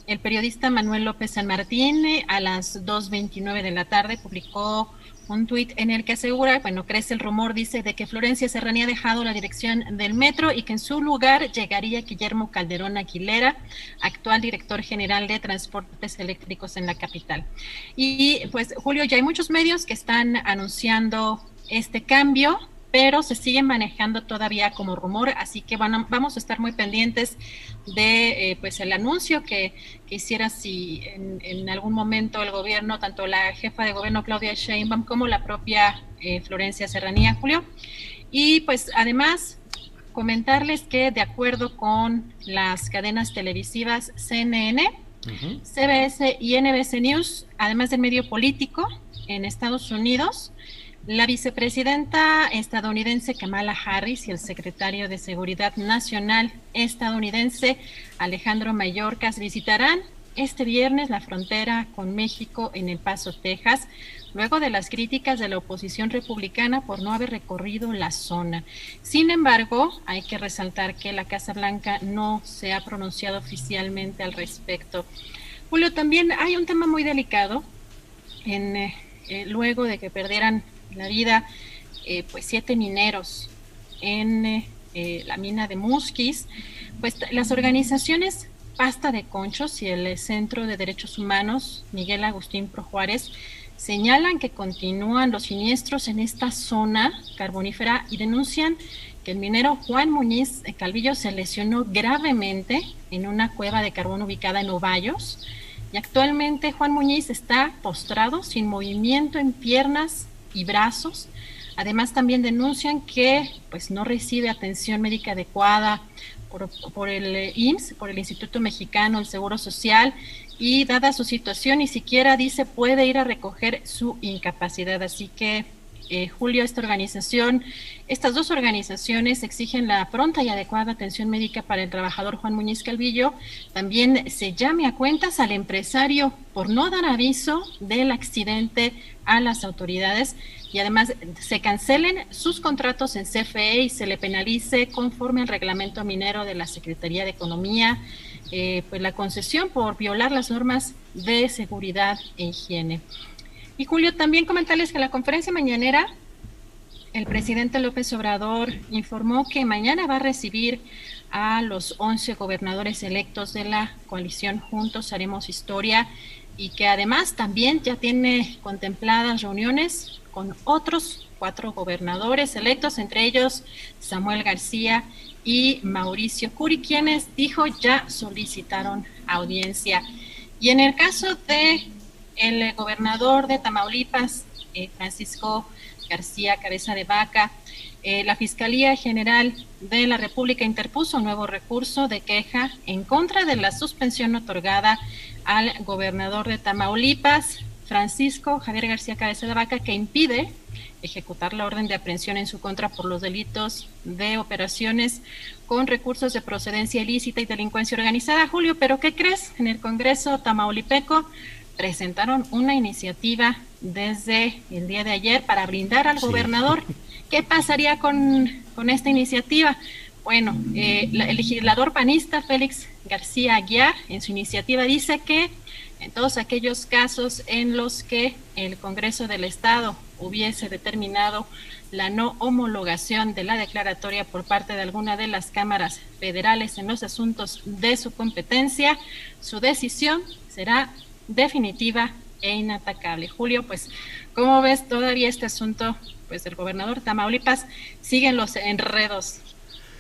C: el periodista Manuel López San Martín a las 2.29 de la tarde publicó un tuit en el que asegura, bueno, crece el rumor, dice, de que Florencia Serranía ha dejado la dirección del metro y que en su lugar llegaría Guillermo Calderón Aguilera, actual director general de transportes eléctricos en la capital. Y pues, Julio, ya hay muchos medios que están anunciando este cambio pero se sigue manejando todavía como rumor, así que van vamos a estar muy pendientes de eh, pues el anuncio que, hiciera si en, algún momento el gobierno, tanto la jefa de gobierno Claudia Sheinbaum como la propia eh, Florencia Serranía, Julio. Y pues además comentarles que de acuerdo con las cadenas televisivas CNN, CBS y NBC News, además del medio político en Estados Unidos, la vicepresidenta estadounidense Kamala Harris y el secretario de Seguridad Nacional estadounidense Alejandro Mayorkas visitarán este viernes la frontera con México en El Paso, Texas, luego de las críticas de la oposición republicana por no haber recorrido la zona. Sin embargo, hay que resaltar que la Casa Blanca no se ha pronunciado oficialmente al respecto. Julio, también hay un tema muy delicado en, eh, luego de que perdieran la vida eh, pues siete mineros en eh, la mina de Musquis, pues las organizaciones Pasta de Conchos y el Centro de Derechos Humanos Miguel Agustín Pro Juárez señalan que continúan los siniestros en esta zona carbonífera y denuncian que el minero Juan Muñiz Calvillo se lesionó gravemente en una cueva de carbón ubicada en Ovallos y actualmente Juan Muñiz está postrado sin movimiento en piernas y brazos. Además, también denuncian que pues, no recibe atención médica adecuada por, por el eh, IMSS, por el Instituto Mexicano del Seguro Social, y dada su situación, ni siquiera dice puede ir a recoger su incapacidad. Así que eh, Julio, esta organización, estas dos organizaciones exigen la pronta y adecuada atención médica para el trabajador Juan Muñiz Calvillo. También se llame a cuentas al empresario por no dar aviso del accidente a las autoridades y además se cancelen sus contratos en CFE y se le penalice conforme al reglamento minero de la Secretaría de Economía, eh, pues la concesión por violar las normas de seguridad e higiene. Y Julio, también comentarles que la conferencia mañanera el presidente López Obrador informó que mañana va a recibir a los 11 gobernadores electos de la coalición Juntos Haremos Historia y que además también ya tiene contempladas reuniones con otros cuatro gobernadores electos, entre ellos Samuel García y Mauricio Curi, quienes dijo ya solicitaron audiencia. Y en el caso de el gobernador de Tamaulipas, eh, Francisco García Cabeza de Vaca, eh, la Fiscalía General de la República interpuso un nuevo recurso de queja en contra de la suspensión otorgada al gobernador de Tamaulipas, Francisco Javier García Cabeza de Vaca, que impide ejecutar la orden de aprehensión en su contra por los delitos de operaciones con recursos de procedencia ilícita y delincuencia organizada. Julio, ¿pero qué crees? En el Congreso Tamaulipeco presentaron una iniciativa desde el día de ayer para brindar al gobernador. ¿Qué pasaría con, esta iniciativa? Bueno, eh, el legislador panista Félix García Aguiar en su iniciativa dice que en todos aquellos casos en los que el Congreso del Estado hubiese determinado la no homologación de la declaratoria por parte de alguna de las cámaras federales en los asuntos de su competencia, su decisión será definitiva e inatacable. Julio, pues, ¿cómo ves todavía este asunto? Pues el gobernador Tamaulipas siguen los enredos.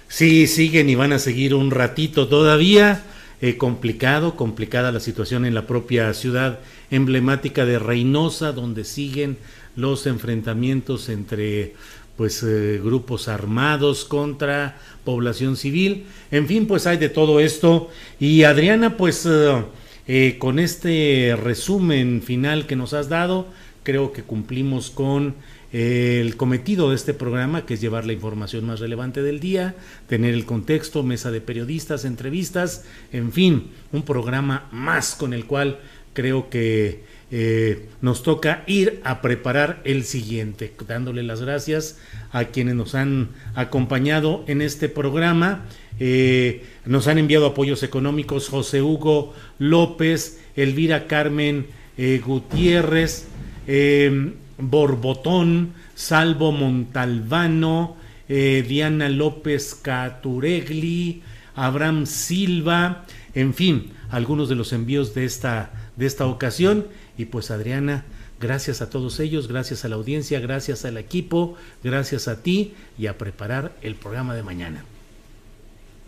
B: Sí, siguen y van a seguir un ratito todavía. Eh, complicado, complicada la situación en la propia ciudad emblemática de Reynosa, donde siguen los enfrentamientos entre pues eh, grupos armados contra población civil. En fin, pues hay de todo esto. Y Adriana, pues eh, eh, con este resumen final que nos has dado, creo que cumplimos con eh, el cometido de este programa, que es llevar la información más relevante del día, tener el contexto, mesa de periodistas, entrevistas, en fin, un programa más con el cual creo que eh, nos toca ir a preparar el siguiente, dándole las gracias a quienes nos han acompañado en este programa eh, nos han enviado apoyos económicos José Hugo López, Elvira Carmen eh, Gutiérrez, eh, Borbotón, Salvo Montalbano, Diana López Caturegli, Abraham Silva, en fin, algunos de los envíos de esta, de esta ocasión. Y pues Adriana, gracias a todos ellos, gracias a la audiencia, gracias al equipo, gracias a ti y a preparar el programa de mañana.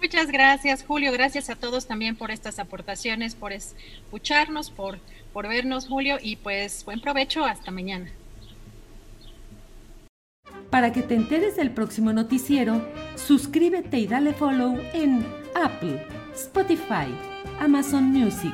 C: Muchas gracias, Julio. Gracias a todos también por estas aportaciones, por escucharnos, por, por vernos, Julio, y pues buen provecho. Hasta mañana.
A: Para que te enteres del próximo noticiero, suscríbete y dale follow en Apple, Spotify, Amazon Music,